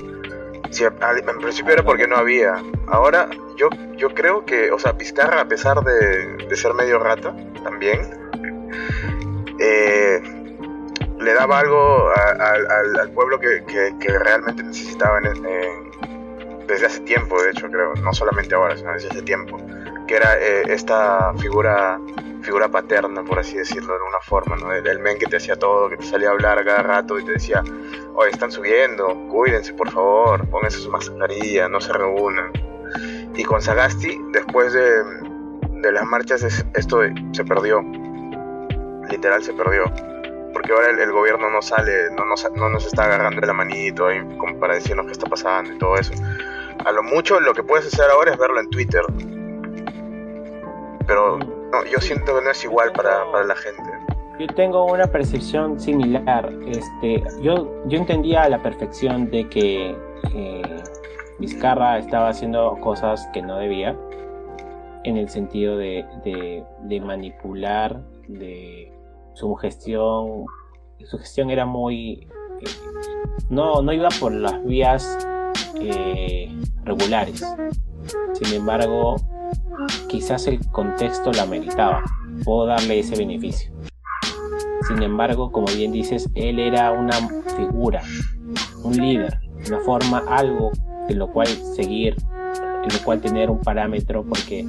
[SPEAKER 1] Si, en principio era porque no había. Ahora yo, yo creo que, o sea, Pizcarra, a pesar de, de ser medio rata, también, eh, le daba algo al, al pueblo que, realmente necesitaba desde hace tiempo, de hecho, creo, no solamente ahora, sino desde hace tiempo, que era eh, esta figura figura paterna, por así decirlo, de una forma, ¿no? El, men que te hacía todo, que te salía a hablar cada rato y te decía, oye, están subiendo, cuídense por favor, pónganse su mascarilla, no se reúnan. Y con Sagasti, después de, de las marchas, esto se perdió, literal se perdió porque ahora el, gobierno no sale, no nos, no nos está agarrando de la manito ahí, como para decirnos qué está pasando y todo eso. A lo mucho lo que puedes hacer ahora es verlo en Twitter. Pero no, yo siento que no es igual para, para la gente.
[SPEAKER 2] Yo tengo una percepción similar. Este, yo, yo entendía a la perfección de que eh, Vizcarra estaba haciendo cosas que no debía, en el sentido de, de, de manipular, de su gestión, su gestión era muy... Eh, no, no iba por las vías eh, regulares. Sin embargo, quizás el contexto la meritaba. Puedo darle ese beneficio. Sin embargo, como bien dices, él era una figura, un líder, una forma, algo de lo cual seguir, en lo cual tener un parámetro, porque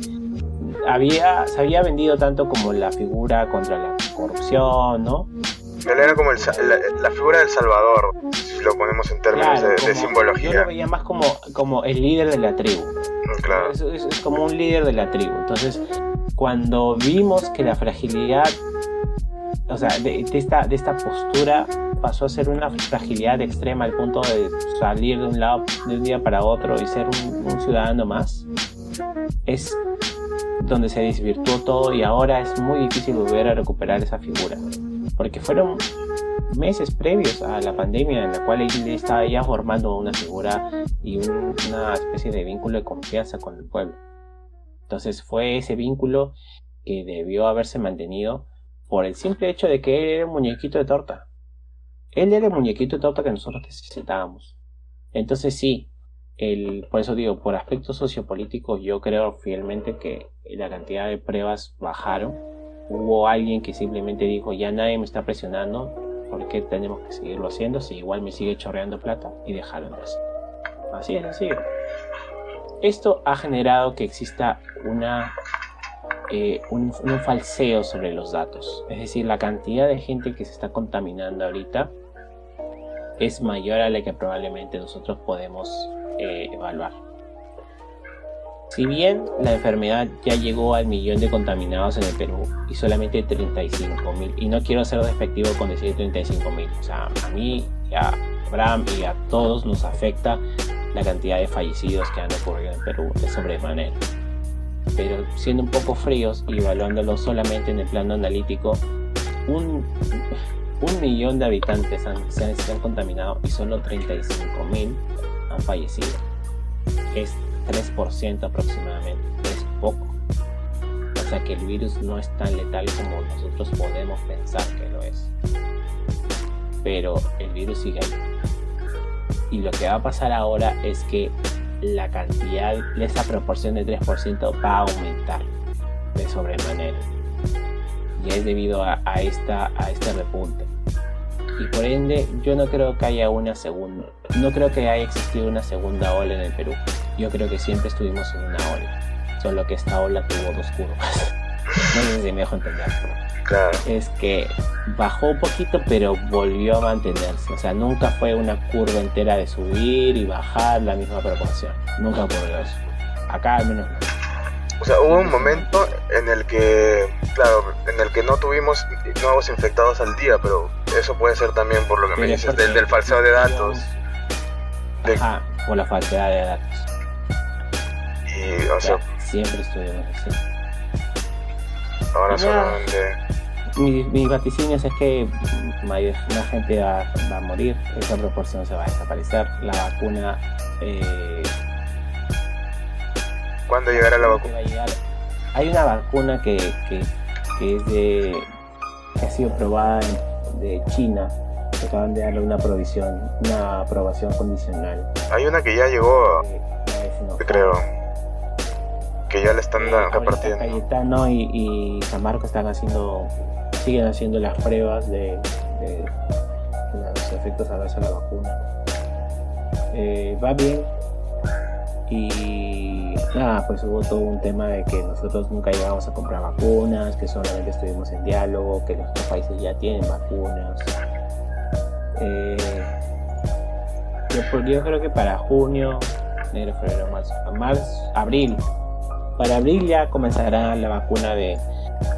[SPEAKER 2] había, se había vendido tanto como la figura contra la corrupción, ¿no?
[SPEAKER 1] Él era como la, figura del Salvador, si lo ponemos en términos de, simbología.
[SPEAKER 2] Yo lo veía más como, como el líder de la tribu.
[SPEAKER 1] Claro.
[SPEAKER 2] Es, es, como un líder de la tribu. Entonces, cuando vimos que la fragilidad, o sea, de, esta, de esta postura pasó a ser una fragilidad extrema al punto de salir de un lado de un día para otro y ser un, un ciudadano más, es donde se desvirtuó todo y ahora es muy difícil volver a recuperar esa figura. Porque fueron meses previos a la pandemia en la cual él estaba ya formando una figura y una especie de vínculo de confianza con el pueblo. Entonces fue ese vínculo que debió haberse mantenido por el simple hecho de que él era un muñequito de torta. Él era el muñequito de torta que nosotros necesitábamos. Entonces sí, por eso digo, por aspectos sociopolíticos, yo creo fielmente que la cantidad de pruebas bajaron. Hubo alguien que simplemente dijo, ya nadie me está presionando, ¿por qué tenemos que seguirlo haciendo si igual me sigue chorreando plata? Y dejaron de hacer. Así es, así. Esto ha generado que exista una, eh, un, un falseo sobre los datos. Es decir, la cantidad de gente que se está contaminando ahorita es mayor a la que probablemente nosotros podemos eh, evaluar. Si bien la enfermedad ya llegó al millón de contaminados en el Perú y solamente 35 mil, y no quiero ser despectivo con decir 35 mil, o sea, a mí, a Abraham y a todos nos afecta la cantidad de fallecidos que han ocurrido en Perú de sobremanera. Pero siendo un poco fríos y evaluándolo solamente en el plano analítico, un, un millón de habitantes han, se han contaminado y solo 35 mil han fallecido. Es 3% aproximadamente, es poco. O sea que el virus no es tan letal como nosotros podemos pensar que lo es. Pero el virus sigue ahí. Y lo que va a pasar ahora es que la cantidad de esa proporción de 3% va a aumentar de sobremanera. Y es debido a, esta, a este repunte y por ende yo no creo que haya una segunda, no creo que haya existido una segunda ola en el Perú. Yo creo que siempre estuvimos en una ola, solo que esta ola tuvo dos curvas. no sé si me dejo entender.
[SPEAKER 1] Claro.
[SPEAKER 2] Es que bajó un poquito pero volvió a mantenerse. O sea, nunca fue una curva entera de subir y bajar la misma proporción. Nunca ocurrió eso. Acá al menos no.
[SPEAKER 1] O sea, hubo un momento en el que, claro, en el que no tuvimos nuevos infectados al día, pero eso puede ser también por lo que me dices, del, del falseo de datos.
[SPEAKER 2] Ajá, por la falsedad de datos.
[SPEAKER 1] Y, o sea,
[SPEAKER 2] siempre estuvimos así.
[SPEAKER 1] Ahora solamente.
[SPEAKER 2] Mis, mis vaticinios es que más gente va, va, a morir, esa proporción se va a desaparecer, la vacuna eh,
[SPEAKER 1] ¿Cuándo llegará la vacuna?
[SPEAKER 2] Hay una vacuna que, que, que es de que ha sido probada de China. Que acaban de darle una provisión, una aprobación condicional.
[SPEAKER 1] Hay una que ya llegó, creo. Que ya le están
[SPEAKER 2] eh,
[SPEAKER 1] repartiendo.
[SPEAKER 2] Cayetano y, y San Marcos están haciendo, siguen haciendo las pruebas de, de los efectos a base de la vacuna. Eh, va bien, y nada, pues hubo todo un tema de que nosotros nunca llegamos a comprar vacunas, que solamente estuvimos en diálogo, que los otros países ya tienen vacunas. Eh, yo, creo que para junio, enero, febrero, marzo, marzo, abril, para abril ya comenzará la vacuna de,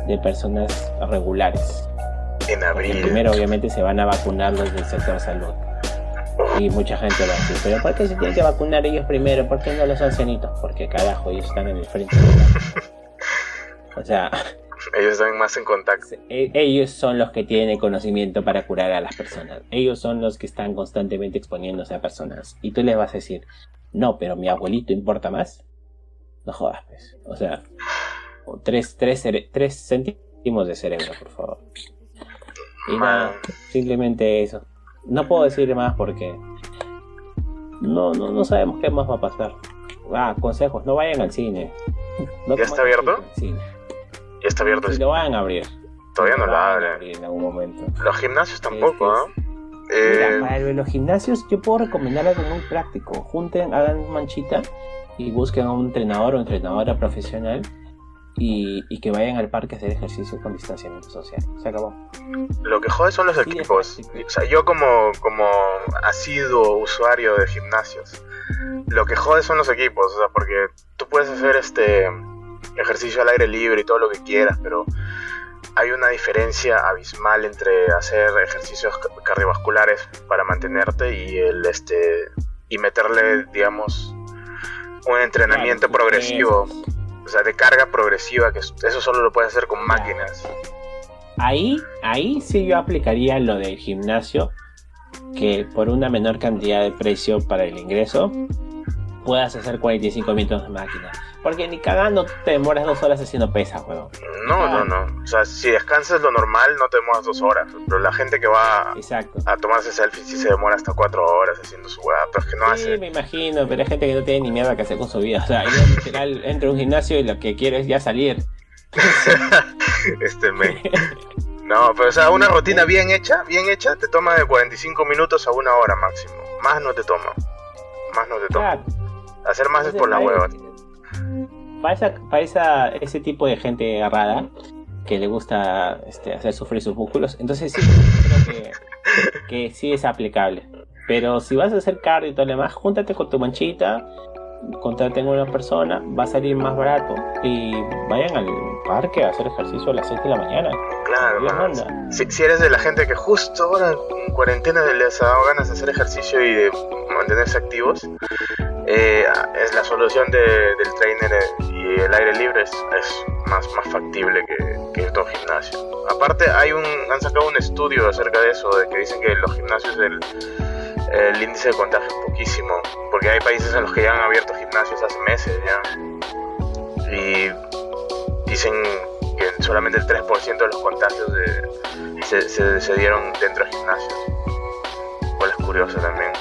[SPEAKER 2] de personas regulares.
[SPEAKER 1] En abril.
[SPEAKER 2] primero obviamente se van a vacunar los del sector salud. Y mucha gente lo hace. Pero ¿por qué se tienen que vacunar ellos primero? ¿Por qué no los ancianitos? Porque carajo, ellos están en el frente. o sea...
[SPEAKER 1] Ellos están más en contacto.
[SPEAKER 2] E, ellos son los que tienen el conocimiento para curar a las personas. Ellos son los que están constantemente exponiéndose a personas. Y tú les vas a decir, no, pero mi abuelito importa más. No jodas, pues. O sea, tres, tres, tres céntimos de cerebro, por favor. Y nada, simplemente eso. No puedo decir más porque no, no, no sabemos qué más va a pasar. Ah, consejos, no vayan al cine.
[SPEAKER 1] ¿Ya está abierto? ¿Ya está abierto?
[SPEAKER 2] Sí, lo van a abrir.
[SPEAKER 1] Todavía no lo abren.
[SPEAKER 2] En algún momento.
[SPEAKER 1] Los gimnasios tampoco.
[SPEAKER 2] Mira, eh, para los gimnasios yo puedo recomendar algo muy práctico. Junten, hagan manchita y busquen a un entrenador o entrenadora profesional y, que vayan al parque a hacer ejercicio con distanciamiento social. Se acabó.
[SPEAKER 1] Lo que jode son los equipos. O sea, yo como, como asiduo usuario de gimnasios, lo que jode son los equipos. O sea, porque tú puedes hacer este ejercicio al aire libre y todo lo que quieras, pero hay una diferencia abismal entre hacer ejercicios cardiovasculares para mantenerte y el este y meterle digamos un entrenamiento progresivo o sea, de carga progresiva, que eso solo lo puedes hacer con máquinas.
[SPEAKER 2] Ahí, ahí sí yo aplicaría lo del gimnasio, que por una menor cantidad de precio para el ingreso, puedas hacer 45 minutos de máquina. Porque ni cagando te demoras dos horas haciendo pesas, weón.
[SPEAKER 1] No, no, no. O sea, si descansas lo normal, no te demoras dos horas. Pero la gente que va a tomarse selfies sí se demora hasta cuatro horas haciendo su weá. Pero es que no hace.
[SPEAKER 2] Sí, me imagino, pero hay gente que no tiene ni mierda que hacer con su vida. O sea, yo literal entro a un gimnasio y lo que quiero es ya salir.
[SPEAKER 1] este me. No, pero o sea, una rutina bien hecha, bien hecha, te toma de 45 minutos a una hora máximo. Más no te toma. Más no te toma. Hacer más es por la hueva
[SPEAKER 2] para, esa, ese tipo de gente agarrada que le gusta este, hacer sufrir sus músculos, entonces sí, creo que, sí es aplicable. Pero si vas a hacer cardio y todo lo demás, júntate con tu manchita, contrate con una persona, va a salir más barato y vayan al parque a hacer ejercicio a las 6 de la mañana.
[SPEAKER 1] Claro, si, si, eres de la gente que justo ahora en cuarentena les ha dado ganas de hacer ejercicio y de mantenerse activos, eh, es la solución del trainer y el aire libre es, más, más factible que, que gimnasio. Aparte hay un, han sacado un estudio acerca de eso, de que dicen que los gimnasios el, el índice de contagio es poquísimo, porque hay países en los que ya han abierto gimnasios hace meses ya. Y dicen que solamente el 3% de los contagios se, se, se, dieron dentro de gimnasios. Cuál es curioso también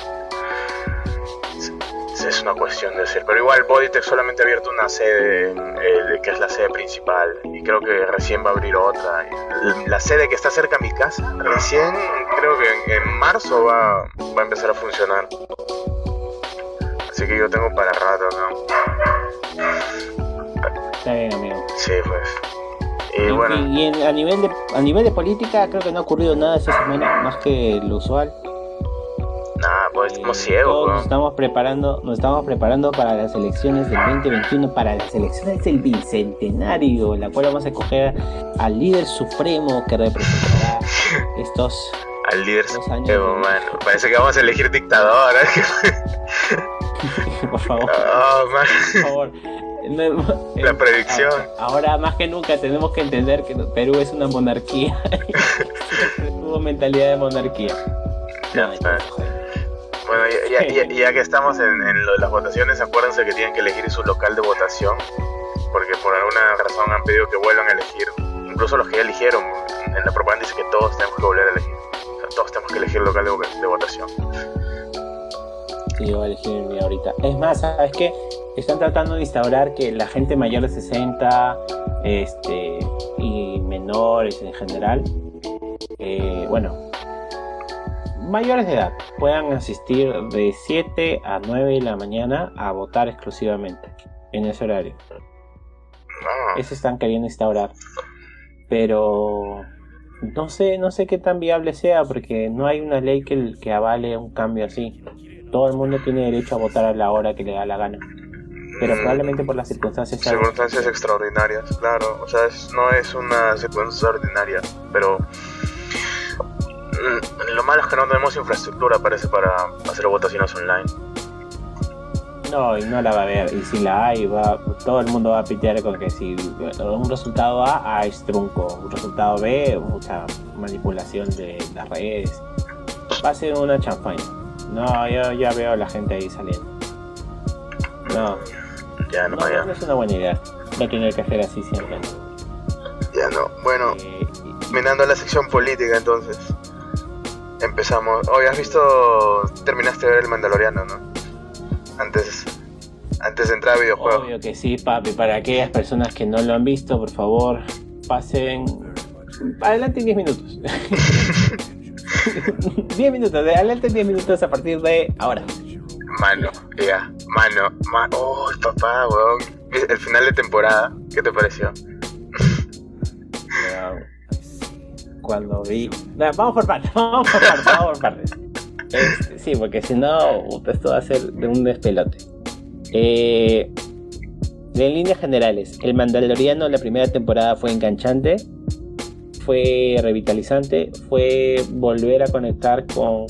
[SPEAKER 1] es una cuestión de ser. Pero igual Bodytech solamente ha abierto una sede, eh, que es la sede principal, y creo que recién va a abrir otra. La sede que está cerca de mi casa, recién, creo que en, marzo va, va, a empezar a funcionar. Así que yo tengo para rato,
[SPEAKER 2] ¿no? Está bien, amigo.
[SPEAKER 1] Sí, pues.
[SPEAKER 2] Y, bueno. y, a, nivel de, a nivel de política creo que no ha ocurrido nada esta semana, más que lo usual.
[SPEAKER 1] Pues estamos ciegos,
[SPEAKER 2] Nos estamos preparando, nos estamos preparando para las elecciones del 2021, para las elecciones del bicentenario, la cual vamos a escoger al líder supremo que representará estos
[SPEAKER 1] al líder supremo, mano. Parece que vamos a elegir dictador.
[SPEAKER 2] por favor. por favor.
[SPEAKER 1] La predicción.
[SPEAKER 2] Ahora más que nunca tenemos que entender que Perú es una monarquía. Tuvo mentalidad de monarquía.
[SPEAKER 1] No, Bueno, ya, ya, que estamos en, en, lo de las votaciones, acuérdense que tienen que elegir su local de votación, porque por alguna razón han pedido que vuelvan a elegir. Incluso los que ya eligieron, en la propaganda dice que todos tenemos que volver a elegir. O sea, todos tenemos que elegir el local de, de votación.
[SPEAKER 2] Sí, yo voy a elegir el mío ahorita. Es más, ¿sabes qué? Están tratando de instaurar que la gente mayor de 60 este, y menores en general, eh, bueno, mayores de edad puedan asistir de 7 a 9 de la mañana a votar exclusivamente en ese horario. Eso están queriendo instaurar. Pero no sé, no sé qué tan viable sea porque no hay una ley que, que avale un cambio así. Todo el mundo tiene derecho a votar a la hora que le da la gana. Pero
[SPEAKER 1] Mm,
[SPEAKER 2] probablemente por las circunstancias.
[SPEAKER 1] Circunstancias extraordinarias, claro. O sea, es- no es una circunstancia ordinaria, pero lo malo es que no tenemos infraestructura, parece, para hacer votaciones online.
[SPEAKER 2] No, y no la va a haber. Y si la hay, va, todo el mundo va a pitear con que si un resultado A, A es trunco. Un resultado B, mucha manipulación de las redes. Va a ser una champaña. No, yo ya veo a la gente ahí saliendo. No,
[SPEAKER 1] Ya no,
[SPEAKER 2] no,
[SPEAKER 1] ya,
[SPEAKER 2] no es una buena idea. A tener que hacer así siempre.
[SPEAKER 1] ya no. Bueno,
[SPEAKER 2] Eh,
[SPEAKER 1] mirando la sección política, entonces. Empezamos. Hoy has visto. Terminaste de ver el Mandaloriano, ¿no? Antes. Antes de entrar a videojuegos.
[SPEAKER 2] Obvio que sí, papi. Para aquellas personas que no lo han visto, por favor, pasen adelante 10 minutos. 10 minutos, de adelante 10 minutos a partir de ahora.
[SPEAKER 1] Mano, ya, mano, mano. Oh, papá, weón. El final de temporada, ¿qué te pareció?
[SPEAKER 2] Cuando vi. Vamos por partes, vamos por partes, vamos por partes. Sí, porque si no, esto va a ser de un despelote. Eh, en líneas generales, el Mandaloriano la primera temporada fue enganchante, fue revitalizante, fue volver a conectar con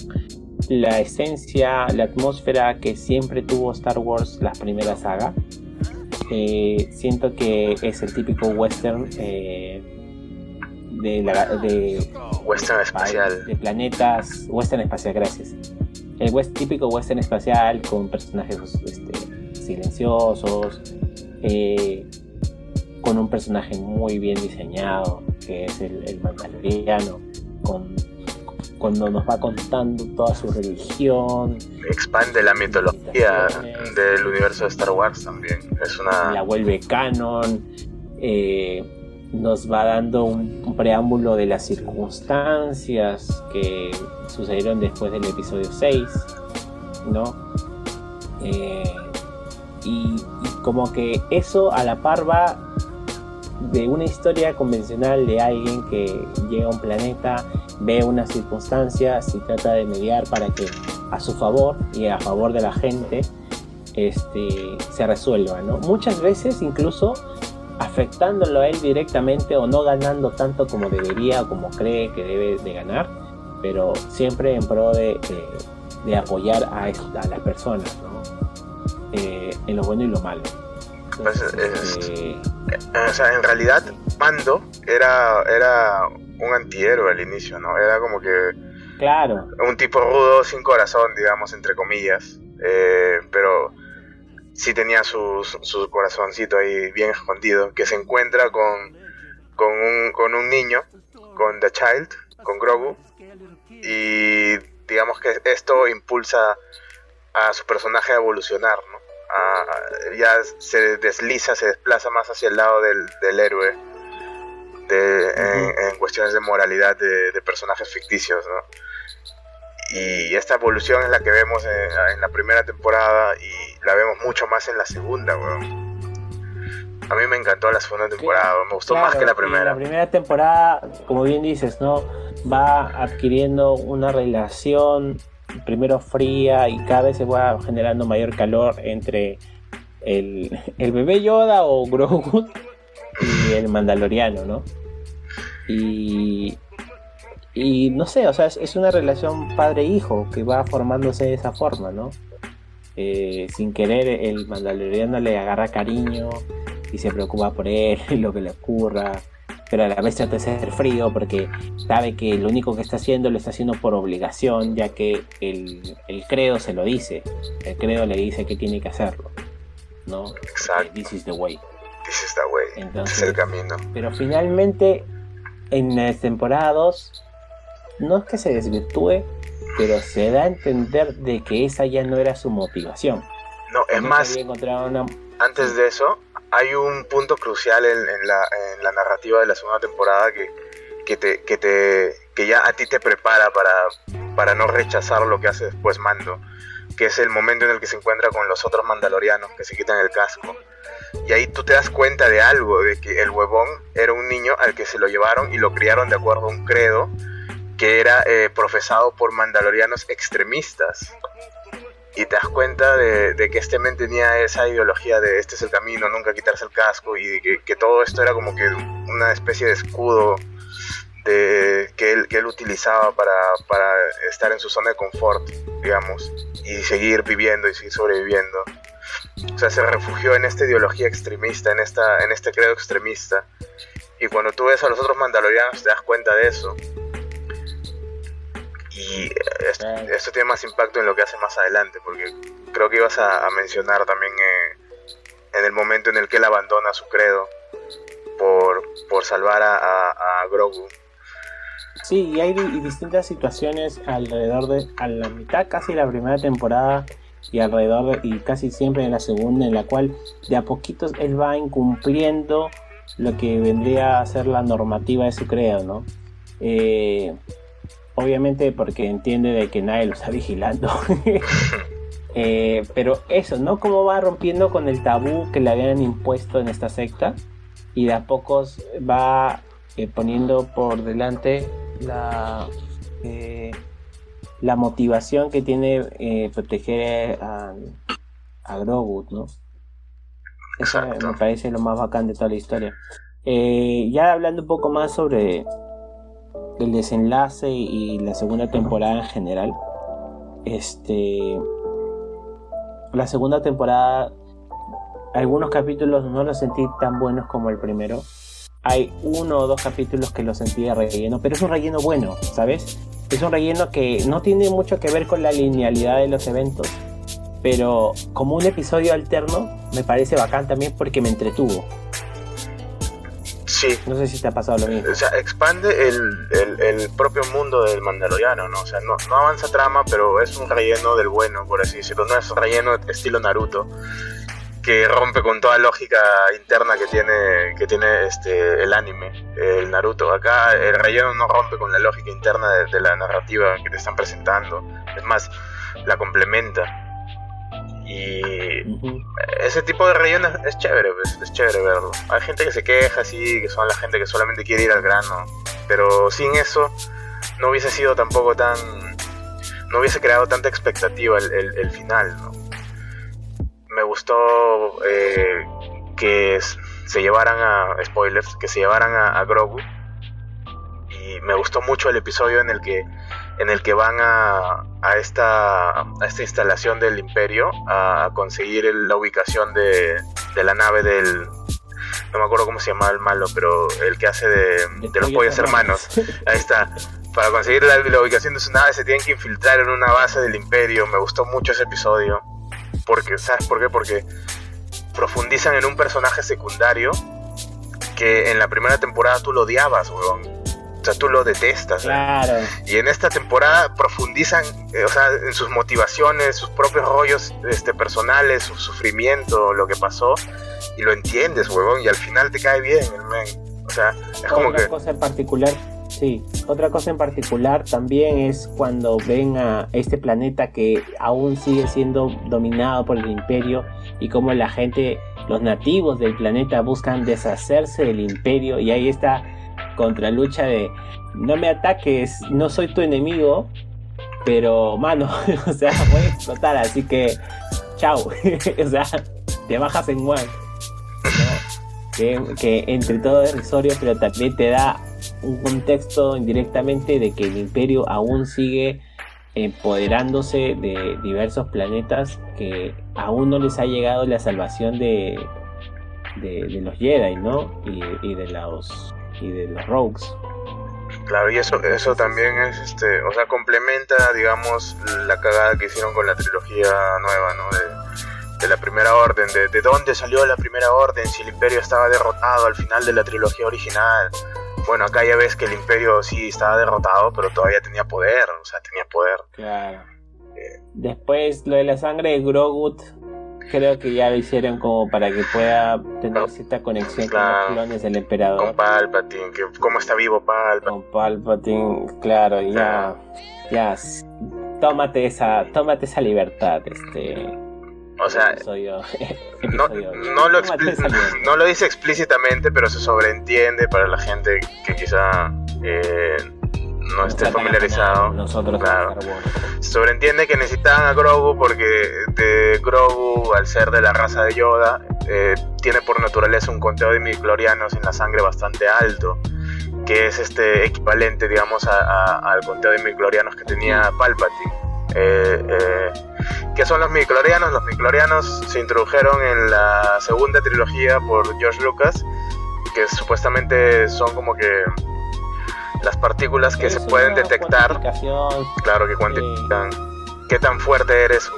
[SPEAKER 2] la esencia, la atmósfera que siempre tuvo Star Wars las primeras sagas. Eh, siento que es el típico western eh, de, la, de,
[SPEAKER 1] Western espacial.
[SPEAKER 2] de planetas, western espacial, gracias. El west, típico western espacial con personajes este, silenciosos, eh, con un personaje muy bien diseñado, que es el, el Mandaloriano, con, cuando nos va contando toda su religión,
[SPEAKER 1] Expande la mitología del universo de Star Wars también. Es
[SPEAKER 2] la
[SPEAKER 1] una.
[SPEAKER 2] vuelve canon, eh, nos va dando un, preámbulo de las circunstancias que sucedieron después del episodio 6, ¿no? Eh, y, y como que eso a la par va de una historia convencional de alguien que llega a un planeta, ve una circunstancia y trata de mediar para que a su favor y a favor de la gente este, se resuelva, ¿no? Muchas veces incluso afectándolo a él directamente o no ganando tanto como debería o como cree que debe de ganar, pero siempre en pro de, de- de apoyar a, las personas, ¿no? Eh, en lo bueno y lo malo.
[SPEAKER 1] Pues, es-
[SPEAKER 2] este,
[SPEAKER 1] O sea, en realidad, Mando era, era un antihéroe al inicio, ¿no? Era como que
[SPEAKER 2] claro,
[SPEAKER 1] un tipo rudo, sin corazón, digamos, entre comillas. Eh, pero sí tenía su, su, corazoncito ahí bien escondido, que se encuentra con, con, un, con un niño, con The Child, con Grogu, y digamos que esto impulsa a su personaje a evolucionar, ¿no? A- ya se desliza, se desplaza más hacia el lado del, del héroe, de, en, en cuestiones de moralidad de, de personajes ficticios, ¿no? Y esta evolución es la que vemos en, en la primera temporada y la vemos mucho más en la segunda, weón. A mí me encantó la segunda temporada, me gustó más que la primera.
[SPEAKER 2] La primera temporada, como bien dices, ¿no? Va adquiriendo una relación primero fría y cada vez se va generando mayor calor entre el, el bebé Yoda o Grogu y el Mandaloriano, ¿no? Y, y no sé, o sea, es, es una relación padre-hijo que va formándose de esa forma, ¿no? Eh, sin querer, el Mandaloriano le agarra cariño y se preocupa por él y lo que le ocurra. pero a la vez trata de ser frío porque sabe que lo único que está haciendo lo está haciendo por obligación, ya que el, el credo se lo dice, el credo le dice que tiene que hacerlo, ¿no?
[SPEAKER 1] Exacto.
[SPEAKER 2] This is the way.
[SPEAKER 1] This is the way.
[SPEAKER 2] Entonces,
[SPEAKER 1] es el camino.
[SPEAKER 2] Pero finalmente, en la temporada 2, no es que se desvirtúe, pero se da a entender de que esa ya no era su motivación.
[SPEAKER 1] No, es más,
[SPEAKER 2] una...
[SPEAKER 1] antes de eso, hay un punto crucial en, en la, en la narrativa de la segunda temporada que, que, te, que, te, que ya a ti te prepara para, para no rechazar lo que hace después Mando, que es el momento en el que se encuentra con los otros mandalorianos que se quitan el casco. Y ahí tú te das cuenta de algo, de que el huevón era un niño al que se lo llevaron y lo criaron de acuerdo a un credo que era eh, profesado por mandalorianos extremistas. Y te das cuenta de, que este men tenía esa ideología de este es el camino, nunca quitarse el casco, y que, todo esto era como que una especie de escudo de, que, él, que él utilizaba para, para estar en su zona de confort, digamos, y seguir viviendo y seguir sobreviviendo. O sea, se refugió en esta ideología extremista, en, esta, en este credo extremista. Y cuando tú ves a los otros mandalorianos te das cuenta de eso. Y esto, esto tiene más impacto en lo que hace más adelante, porque creo que ibas a, mencionar también eh, en el momento en el que él abandona su credo por, por salvar a, a, Grogu.
[SPEAKER 2] Sí, y hay di- distintas situaciones alrededor de, a la mitad casi de la primera temporada y alrededor de- y casi siempre en la segunda, en la cual de a poquitos él va incumpliendo lo que vendría a ser la normativa de su credo, ¿no? Eh, obviamente porque entiende de que nadie lo está vigilando. Eh, pero eso, ¿no? Cómo va rompiendo con el tabú que le habían impuesto en esta secta y de a pocos va eh, poniendo por delante la, eh, la motivación que tiene proteger a, a Grogu, ¿no? Eso me parece lo más bacán de toda la historia. Ya hablando un poco más sobre el desenlace y la segunda temporada en general, este, la segunda temporada, algunos capítulos no los sentí tan buenos como el primero. Hay uno o dos capítulos que los sentí de relleno, pero es un relleno bueno, ¿sabes? Es un relleno que no tiene mucho que ver con la linealidad de los eventos, pero como un episodio alterno me parece bacán también porque me entretuvo.
[SPEAKER 1] Sí,
[SPEAKER 2] No sé si te ha pasado lo mismo.
[SPEAKER 1] o sea, expande el, el, el propio mundo del Mandaloriano, ¿no? O sea, no, no avanza trama, pero es un relleno del bueno, por así decirlo. No es relleno estilo Naruto, que rompe con toda lógica interna que tiene, que tiene este, el anime, el Naruto. Acá el relleno no rompe con la lógica interna de, de la narrativa que te están presentando. Es más, la complementa. Y ese tipo de relleno es, chévere, pues, es chévere verlo. Hay gente que se queja, así, que son la gente que solamente quiere ir al grano, pero sin eso no hubiese sido tampoco tan... no hubiese creado tanta expectativa el, el- el final, ¿no? Me gustó eh, que se llevaran a... spoilers, que se llevaran a, a Grogu y me gustó mucho el episodio en el que en el que van a, a esta a esta instalación del imperio a conseguir el- la ubicación de, de la nave del no me acuerdo cómo se llama el malo pero el que hace de, de los pollos hermanos. Ahí está. Para conseguir la, la ubicación de su nave se tienen que infiltrar en una base del imperio. Me gustó mucho ese episodio. Porque sabes por qué porque profundizan en un personaje secundario que en la primera temporada tú lo odiabas weón o sea tú lo detestas ¿eh?
[SPEAKER 2] Claro.
[SPEAKER 1] Y en esta temporada profundizan, eh, o sea, en sus motivaciones, sus propios rollos este, personales, su sufrimiento, lo que pasó, y lo entiendes, huevón, y al final te cae bien el men. O sea, es como
[SPEAKER 2] Otra
[SPEAKER 1] que...
[SPEAKER 2] cosa en particular, sí, otra cosa en particular también es cuando ven a este planeta que aún sigue siendo dominado por el imperio y como la gente, los nativos del planeta buscan deshacerse del imperio y ahí está contralucha de no me ataques, no soy tu enemigo, pero mano, o sea, voy a explotar, así que chao, o sea, te bajas en one. que, entre todo es risorio, pero también te da un contexto indirectamente de que el imperio aún sigue empoderándose de diversos planetas que aún no les ha llegado la salvación de, de, los Jedi, ¿no? Y de los y de los Rogues.
[SPEAKER 1] Claro, y eso, eso también es, este, o sea, complementa, digamos, la cagada que hicieron con la trilogía nueva, ¿no? De, de la Primera Orden, de, de dónde salió la Primera Orden, si el Imperio estaba derrotado al final de la trilogía original. Bueno, acá ya ves que el Imperio sí estaba derrotado, pero todavía tenía poder, o sea, tenía poder.
[SPEAKER 2] Claro. Después, lo de la sangre de Grogut, creo que ya lo hicieron como para que pueda tener cierta conexión con los clones del emperador.
[SPEAKER 1] Con Palpatine, que cómo está vivo Palpatine.
[SPEAKER 2] Con Palpatine, claro, ya, ya, tómate esa, tómate esa libertad, este.
[SPEAKER 1] O sea, no, no, lo no, lo dice explícitamente, pero se sobreentiende para la gente que quizá eh, no esté familiarizado.
[SPEAKER 2] Nosotros
[SPEAKER 1] claro. Sobreentiende que necesitaban a Grogu porque de Grogu, al ser de la raza de Yoda, eh, tiene por naturaleza un conteo de midichlorianos en la sangre bastante alto, que es este equivalente, digamos, al conteo de midichlorianos que tenía Palpatine. Eh, eh, ¿Qué son los midichlorianos? Los midichlorianos se introdujeron en la segunda trilogía por George Lucas, que supuestamente son como que las partículas que se pueden detectar. Claro que cuantifican qué tan fuerte eres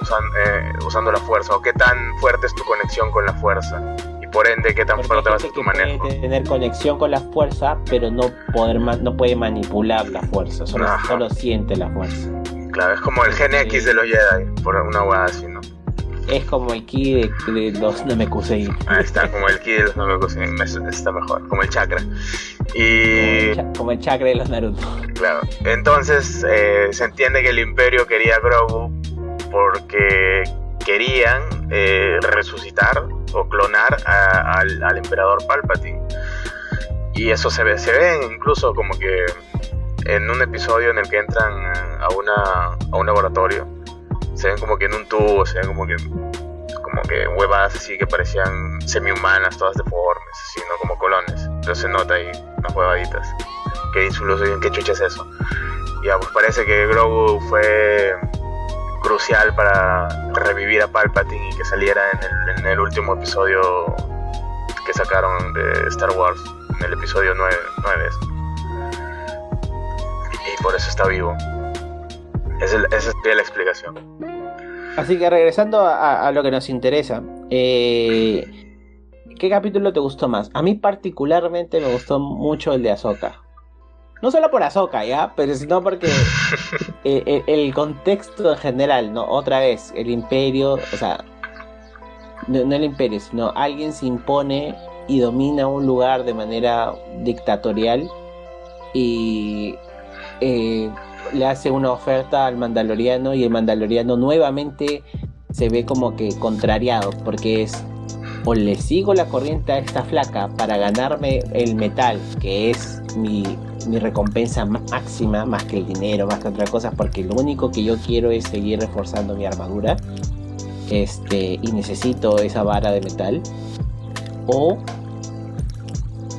[SPEAKER 1] eh, usando la fuerza o qué tan fuerte es tu conexión con la fuerza y por ende qué tan fuerte va a ser tu manejo.
[SPEAKER 2] Puede tener conexión con la fuerza, pero no poder no puede manipular la fuerza, solo, solo siente la fuerza.
[SPEAKER 1] Claro, es como el Gen X de los Jedi, por una hueá así, ¿no?
[SPEAKER 2] Es como el ki de, los Namekusei.
[SPEAKER 1] Ahí está, como el ki de los Namekusei. Está mejor, como el chakra. Y...
[SPEAKER 2] Como el, chakra de los Naruto.
[SPEAKER 1] Claro. Entonces eh, se entiende que el Imperio quería Grogu porque querían eh, resucitar o clonar al, al, Emperador Palpatine. Y eso se ve, se ve incluso como que en un episodio en el que entran a, una, a un laboratorio se ven como que en un tubo, se ven como que como que huevas así que parecían semi-humanas, todas deformes, así, ¿no? Como colones. Pero se nota ahí unas huevaditas. Qué insuloso y qué chucha es eso. Ya, pues parece que Grogu fue crucial para revivir a Palpatine y que saliera en el, en el último episodio que sacaron de Star Wars, en el episodio 9. 9 y por eso está vivo. Esa sería la explicación.
[SPEAKER 2] Así que regresando a, lo que nos interesa, eh, ¿qué capítulo te gustó más? A mí particularmente me gustó mucho el de Ahsoka. No solo por Ahsoka, ¿ya? Pero sino porque eh, eh, el, contexto en general, ¿no? Otra vez, el imperio, o sea, no, el imperio, sino alguien se impone y domina un lugar de manera dictatorial y le hace una oferta al mandaloriano y el mandaloriano nuevamente se ve como que contrariado porque es o le sigo la corriente a esta flaca para ganarme el metal que es mi, recompensa máxima más que el dinero más que otra cosa porque lo único que yo quiero es seguir reforzando mi armadura este y necesito esa vara de metal. O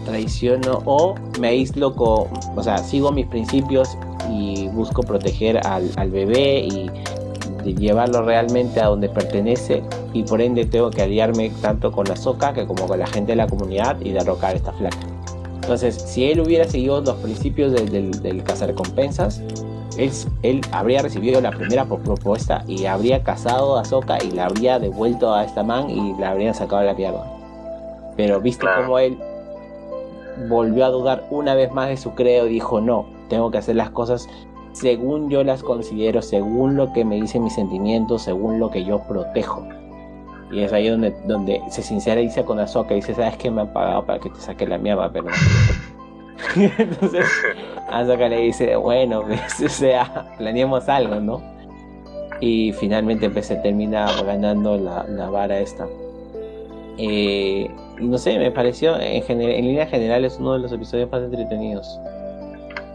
[SPEAKER 2] traiciono o me aíslo con o sea sigo mis principios y busco proteger al, bebé y llevarlo realmente a donde pertenece y por ende tengo que aliarme tanto con la soca que como con la gente de la comunidad y derrocar esta flaca. Entonces, si él hubiera seguido los principios del, del, del cazarrecompensas, él, él, habría recibido la primera propuesta y habría cazado a Soka y la habría devuelto a esta man y la habrían sacado a la mierda. Pero visto como él volvió a dudar una vez más de su credo y dijo no, tengo que hacer las cosas según yo las considero, según lo que me dicen mis sentimientos, según lo que yo protejo. Y es ahí donde, donde se sincera dice con Azoka, dice, sabes que me han pagado para que te saque la mierda, pero Entonces Azoka le dice, bueno, pues, sea, planeemos algo, ¿no? Y finalmente pues se termina ganando la, la vara esta. Eh, no sé, me pareció, en, en línea general es uno de los episodios más entretenidos.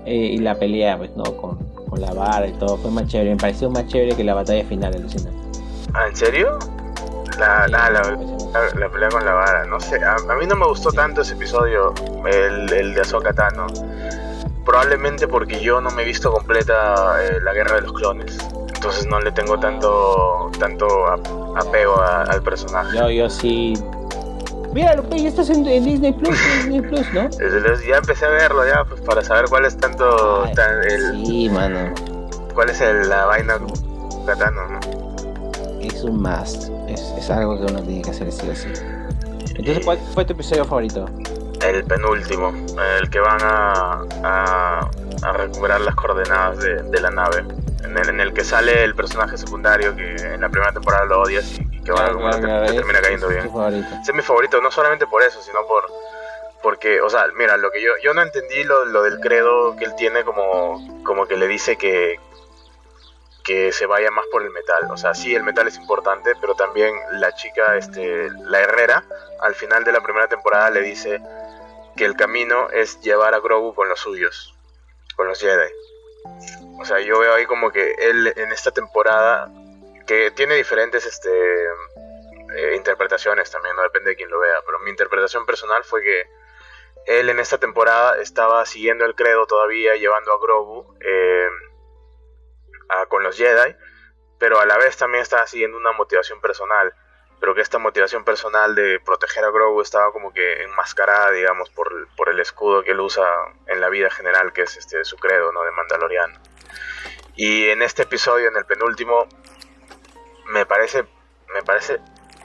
[SPEAKER 2] Eh, y la pelea, pues, ¿no? Con, con, la vara y todo, fue más chévere. Me pareció más chévere que la batalla final, alucinante.
[SPEAKER 1] ¿Ah, en serio? La, la, la, pelea con la vara, no sé, a, mí no me gustó tanto ese episodio, el, el de Ahsoka Tano. Probablemente porque yo no me he visto completa eh, la guerra de los clones. Entonces no le tengo tanto tanto apego al personaje.
[SPEAKER 2] Yo, yo sí míralo, ya estás en, Disney Plus, Disney Plus, ¿no?
[SPEAKER 1] Ya empecé a verlo ya, pues para saber cuál es tanto
[SPEAKER 2] el, Sí, mano.
[SPEAKER 1] ¿Cuál es la vaina katano, no?
[SPEAKER 2] Es un must, es, es algo que uno tiene que hacer sí o sí. Entonces, ¿cuál fue tu episodio favorito?
[SPEAKER 1] El penúltimo, el que van a, a, a recuperar las coordenadas de, de la nave en el, que sale el personaje secundario que en la primera temporada lo odias y, que va, termina cayendo bien. Es mi favorito, no solamente por eso, sino por porque, o sea, mira, lo que yo, yo no entendí lo, lo del credo que él tiene como, como que le dice que, que se vaya más por el metal. O sea, sí, el metal es importante, pero también la chica, este, la herrera, al final de la primera temporada le dice que el camino es llevar a Grogu con los suyos, con los Jedi. O sea, yo veo ahí como que él en esta temporada, que tiene diferentes este, eh, interpretaciones también, no depende de quién lo vea, pero mi interpretación personal fue que él en esta temporada estaba siguiendo el credo todavía, llevando a Grogu eh, con los Jedi, pero a la vez también estaba siguiendo una motivación personal pero que esta motivación personal de proteger a Grogu estaba como que enmascarada, digamos, por, por el escudo que él usa en la vida general, que es este su credo, ¿no? De Mandaloriano. Y en este episodio, en el penúltimo, me parece, me parece,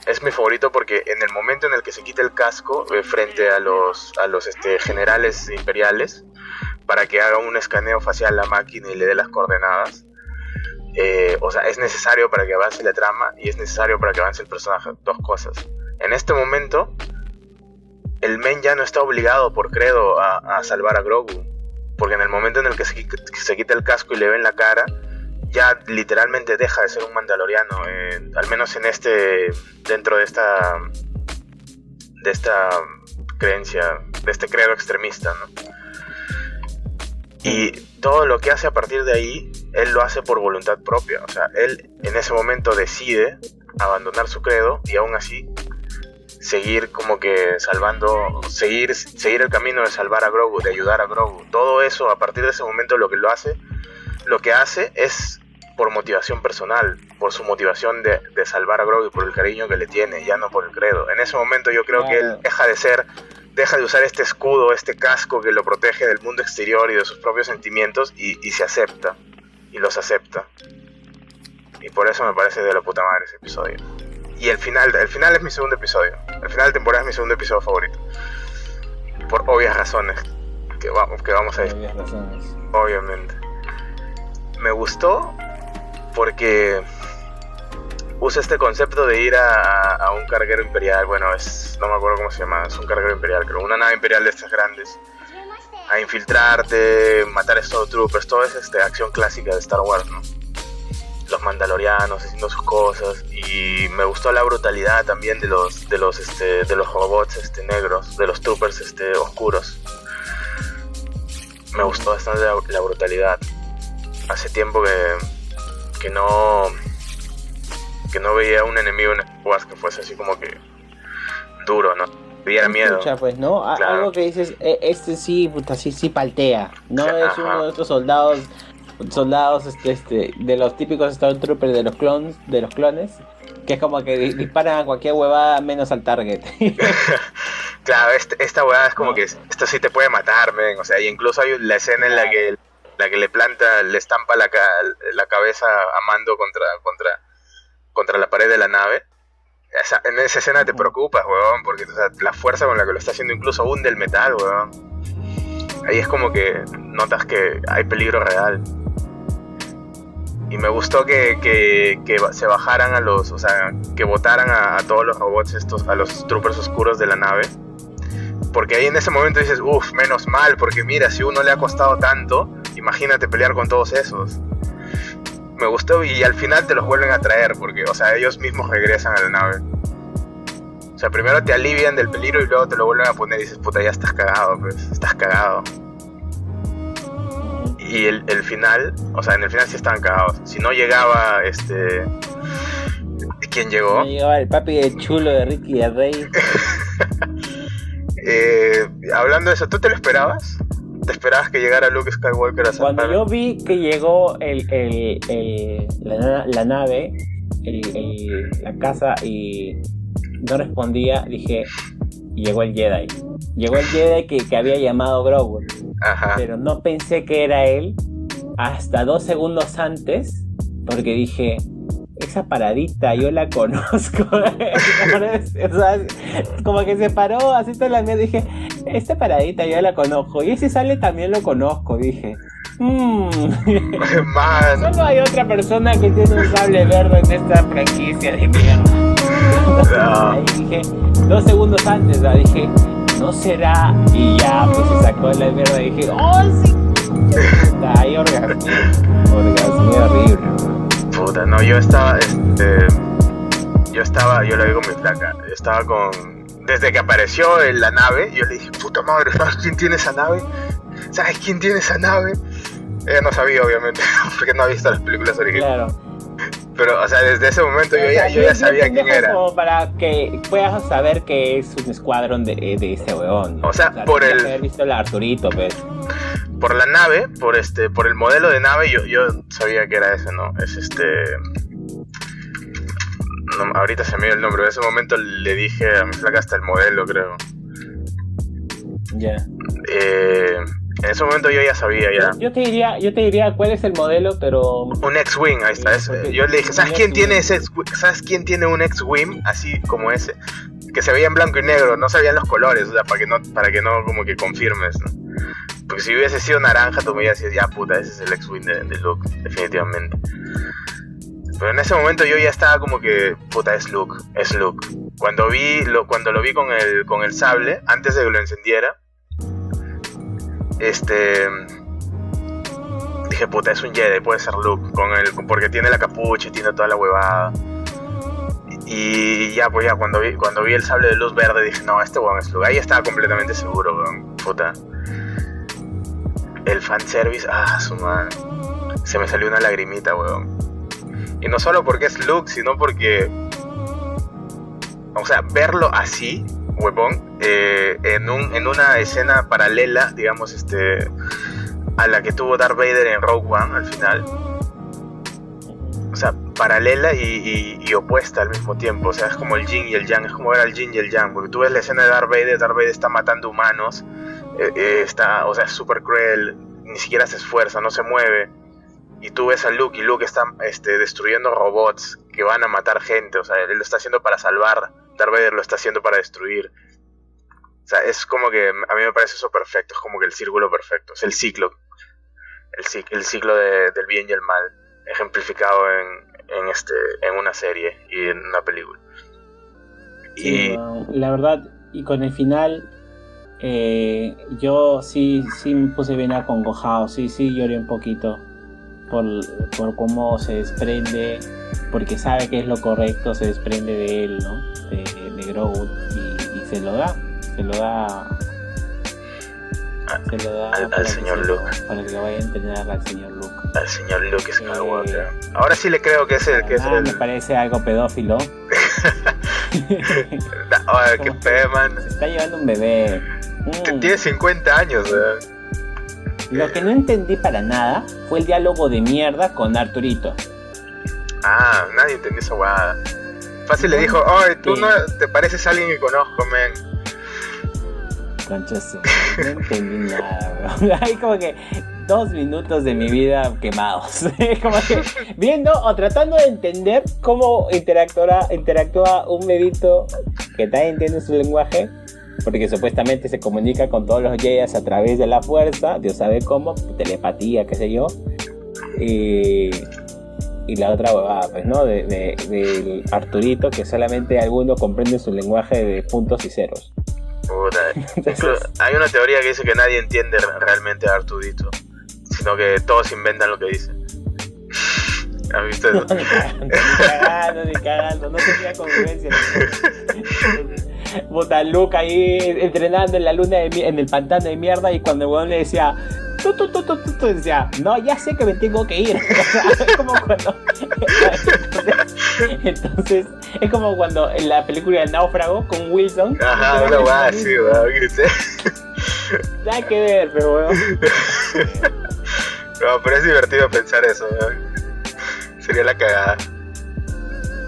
[SPEAKER 1] es mi favorito porque en el momento en el que se quita el casco eh, frente a los, a los este, generales imperiales, para que haga un escaneo facial a la máquina y le dé las coordenadas, eh, o sea, es necesario para que avance la trama y es necesario para que avance el personaje. Dos cosas. En este momento, el men ya no está obligado por credo a, salvar a Grogu. Porque en el momento en el que se, quita el casco y le ven la cara, ya literalmente deja de ser un mandaloriano. Eh, al menos en este. dentro de esta. de esta creencia. de este credo extremista, ¿no? Y todo lo que hace a partir de ahí, él lo hace por voluntad propia. O sea, él en ese momento decide abandonar su credo y aún así seguir como que salvando, seguir, seguir el camino de salvar a Grogu, de ayudar a Grogu. Todo eso, a partir de ese momento, lo que lo hace, lo que hace es por motivación personal, por su motivación de, de salvar a Grogu y por el cariño que le tiene, ya no por el credo. En ese momento yo creo que él deja de ser deja de usar este escudo, este casco que lo protege del mundo exterior y de sus propios sentimientos y, se acepta, y los acepta. Y por eso me parece de la puta madre ese episodio. Y el final, el final es mi segundo episodio. El final de temporada es mi segundo episodio favorito. Por obvias razones que vamos, que vamos a decir. Obviamente. Me gustó porque usa este concepto de ir a, un carguero imperial, bueno, es no me acuerdo cómo se llama, es un carguero imperial, creo, una nave imperial de estas grandes, a infiltrarte, matar a estos troopers, todo es este, acción clásica de Star Wars, ¿no? Los mandalorianos haciendo sus cosas y me gustó la brutalidad también de los de los este, de los robots este negros, de los troopers este oscuros. Me gustó bastante la, brutalidad. Hace tiempo que que no que no veía un enemigo en Squad que fuese así como que duro, ¿no? Diera miedo.
[SPEAKER 2] pues, ¿no? Algo que dices, e, este sí, puta, sí, sí paltea. No es uno de estos soldados, soldados, este, este, de los típicos Stormtroopers de los clones, de los clones, que es como que disparan a cualquier huevada menos al target.
[SPEAKER 1] claro, este, esta huevada es como que esto sí te puede matar, men. O sea, y incluso hay la escena en la que la que le planta, le estampa la, la cabeza a Mando contra, contra contra la pared de la nave. en esa escena te preocupas, weón, porque la fuerza con la que lo está haciendo incluso hunde el metal, weón. Ahí es como que notas que hay peligro real. Y me gustó que, que, se bajaran a los, o sea, que votaran a, todos los robots estos, a los troopers oscuros de la nave. Porque ahí en ese momento dices, uff, menos mal, porque mira, si uno le ha costado tanto, imagínate pelear con todos esos me gustó y al final te los vuelven a traer porque, o sea, ellos mismos regresan a la nave. O sea, primero te alivian del peligro y luego te lo vuelven a poner y dices, puta, ya estás cagado, pues, estás cagado. Y el, el final, o sea, en el final sí estaban cagados. Si no llegaba, este... ¿Quién llegó?
[SPEAKER 2] No llegaba el papi de chulo de Ricky de Rey.
[SPEAKER 1] eh, hablando de eso, ¿tú te lo esperabas? ¿Te esperabas que llegara Luke Skywalker a?
[SPEAKER 2] Cuando yo vi que llegó el, el, el la, la, nave, la casa y no respondía, dije, llegó el Jedi. Llegó el Jedi que, que había llamado Grogu.
[SPEAKER 1] Ajá.
[SPEAKER 2] Pero no pensé que era él hasta dos segundos antes, porque dije, esa paradita yo la conozco. o sea, como que se paró así toda la mierda. Dije, esta paradita yo la conozco. Y ese sale también lo conozco, dije. Mmm.
[SPEAKER 1] Man.
[SPEAKER 2] Solo hay otra persona que tiene un sable verde en esta franquicia de mierda.
[SPEAKER 1] No.
[SPEAKER 2] Ahí dije, dos segundos antes, ¿no? dije, no será. Y ya, pues se sacó la mierda y dije, ¡oh, sí! Ahí orgasmé. Orgasmé horrible.
[SPEAKER 1] No, yo estaba, este, yo estaba, yo lo digo mi placa, yo estaba con, desde que apareció en la nave, yo le dije, puta madre, ¿sabes quién tiene esa nave? ¿Sabes quién tiene esa nave? Ella no sabía, obviamente, porque no ha visto las películas originales.
[SPEAKER 2] Claro.
[SPEAKER 1] Pero, o sea, desde ese momento yo ya, yo ya sabía quién era.
[SPEAKER 2] Como para que puedas saber que es un escuadrón de, de ese weón. ¿no?
[SPEAKER 1] O sea, por el-
[SPEAKER 2] haber visto el Arturito, pues.
[SPEAKER 1] Por la nave, por este, por el modelo de nave, yo, yo sabía que era ese, ¿no? Es este... No, ahorita se me dio el nombre, en ese momento le dije a mi flaca hasta el modelo, creo.
[SPEAKER 2] Ya.
[SPEAKER 1] Eh, en ese momento yo ya sabía, ya.
[SPEAKER 2] Yo, te diría, yo te diría cuál es el modelo, pero
[SPEAKER 1] Un X-Wing, ahí está. ese.
[SPEAKER 2] Ok.
[SPEAKER 1] Yo le dije, ¿sabes quién tiene ese? ¿Sabes quién tiene un X-Wing así como ese? Que se veía en blanco y negro, no sabían los colores, o sea, para que no, para que no como que confirmes, ¿no? Porque si hubiese sido naranja, tú me hubieras dicho, ya puta, ese es el X-Wing de, de Luke, definitivamente. Pero en ese momento yo ya estaba como que, puta, es Luke, es Luke. Cuando vi, lo, cuando lo vi con el, con el sable, antes de que lo encendiera, este dije, puta, es un Jedi, puede ser Luke, con el, porque tiene la capucha y tiene toda la huevada. Y ya, pues ya, cuando vi, cuando vi el sable de luz verde dije, no, este weón es Luke. Ahí estaba completamente seguro, weón, puta. El fanservice, ah, su madre. Se me salió una lagrimita, weón. Y no solo porque es Luke, sino porque... O sea, verlo así, huevón, eh, en, un, en una escena paralela, digamos, este a la que tuvo Darth Vader en Rogue One al final. O sea, paralela y, opuesta al mismo tiempo. O sea, es como el yin y el yang. Es como ver al yin y el yang. Porque tú ves la escena de Darth Vader, Darth Vader está matando humanos. eh, eh, está, o sea, es súper cruel. Ni siquiera se esfuerza, no se mueve. Y tú ves a Luke y Luke está este, destruyendo robots que van a matar gente. O sea, él lo está haciendo para salvar. Darth Vader lo está haciendo para destruir. O sea, es como que a mí me parece eso perfecto. Es como que el círculo perfecto. Es el ciclo el, cic- el ciclo de- del bien y el mal, ejemplificado en, en, este, en una serie y en una película.
[SPEAKER 2] Sí,
[SPEAKER 1] Y
[SPEAKER 2] la verdad, y con el final, eh, yo sí, sí me puse bien acongojado, sí, sí lloré un poquito por, por cómo se desprende, porque sabe que es lo correcto, se desprende de él, ¿no? De, de Grogu y, y se lo da, se lo da. Se lo da
[SPEAKER 1] Al- señor
[SPEAKER 2] se
[SPEAKER 1] Luke.
[SPEAKER 2] para que lo vaya a entrenar al señor Luke.
[SPEAKER 1] al señor Luke Skywalker. Ahora sí le creo que es el que es
[SPEAKER 2] Ah,
[SPEAKER 1] el.
[SPEAKER 2] me parece algo pedófilo.
[SPEAKER 1] Qué fe, man.
[SPEAKER 2] Se está llevando un bebé. Mm.
[SPEAKER 1] Tiene 50 años, weón.
[SPEAKER 2] Lo que no entendí para nada fue el diálogo de mierda con Arturito.
[SPEAKER 1] Ah, nadie entendió esa guada. Fácil le dijo, ay, tú no te pareces a alguien que conozco, man.
[SPEAKER 2] Concha su madre, no entendí nada, bro. Hay como que dos minutos de mi vida quemados. como que viendo o tratando de entender cómo interactúa, interactúa un bebito que también entiende su lenguaje. Porque supuestamente se comunica con todos los Jedi a través de la fuerza, Dios sabe cómo, telepatía, qué sé yo. Y, y la otra huevada, pues, ¿no? De, de- del Arturito, que solamente algunos comprenden su lenguaje de puntos y ceros.
[SPEAKER 1] Puta.
[SPEAKER 2] Entonces,
[SPEAKER 1] Hay una teoría que dice que nadie entiende re- realmente a Artudito, sino que todos inventan lo que dicen. ¿Has visto
[SPEAKER 2] No,
[SPEAKER 1] eso?
[SPEAKER 2] ni cagando, ni cagando, ni cagando, no tenía congruencia. Puta Luke ahí entrenando en la luna, de en el pantano de mierda, y cuando el weón le decía, tú, tú, tú, tú, tú, tú", decía, no, ya sé que me tengo que ir. es como cuando. entonces, entonces, es como cuando en la película El Náufrago con Wilson.
[SPEAKER 1] Ajá, una guada así, weón.
[SPEAKER 2] Nada que ver, pero weón.
[SPEAKER 1] No, pero es divertido pensar eso, weón. Sería la cagada.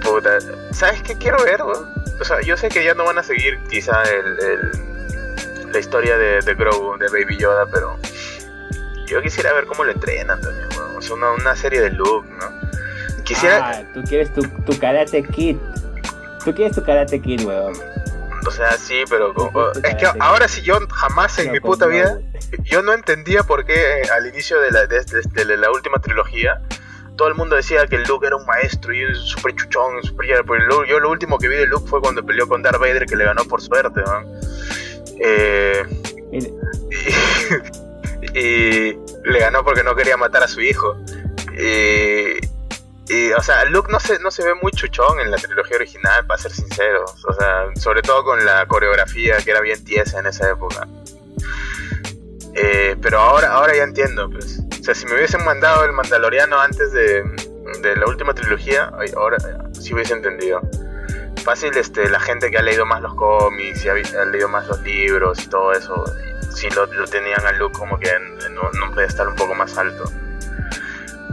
[SPEAKER 1] Puta. ¿Sabes qué quiero ver, weón? O sea, yo sé que ya no van a seguir quizá el, el- la historia de, de Grogu, de Baby Yoda, pero yo quisiera ver cómo lo entrenan también, weón. O sea, una, una serie de Luke, ¿no? Quisiera,
[SPEAKER 2] Ah, tú quieres tu, tu Karate Kid. Tú quieres tu Karate Kid, weón.
[SPEAKER 1] o sea, sí, pero como- es que ahora sí yo jamás en
[SPEAKER 2] No,
[SPEAKER 1] mi puta vida yo no entendía por qué eh, al inicio de la, de, de- de la última trilogía todo el mundo decía que Luke era un maestro y súper chuchón, lo- yo lo último que vi de Luke fue cuando peleó con Darth Vader que le ganó por suerte, ¿no? Eh, y le ganó porque no quería matar a su hijo. Y, y, o sea, Luke no se, no se ve muy chuchón en la trilogía original, para ser sinceros. O sea, sobre todo con la coreografía que era bien tiesa en esa época. Eh, pero ahora, ahora ya entiendo, pues. Sea, si me hubiesen mandado el Mandaloriano antes de, de la última trilogía, ahora sí hubiese entendido. Fácil, este, la gente que ha leído más los cómics y ha, ha leído más los libros y todo eso, sí lo, lo tenían a Luke como que en, en un, en un pedestal un poco más alto.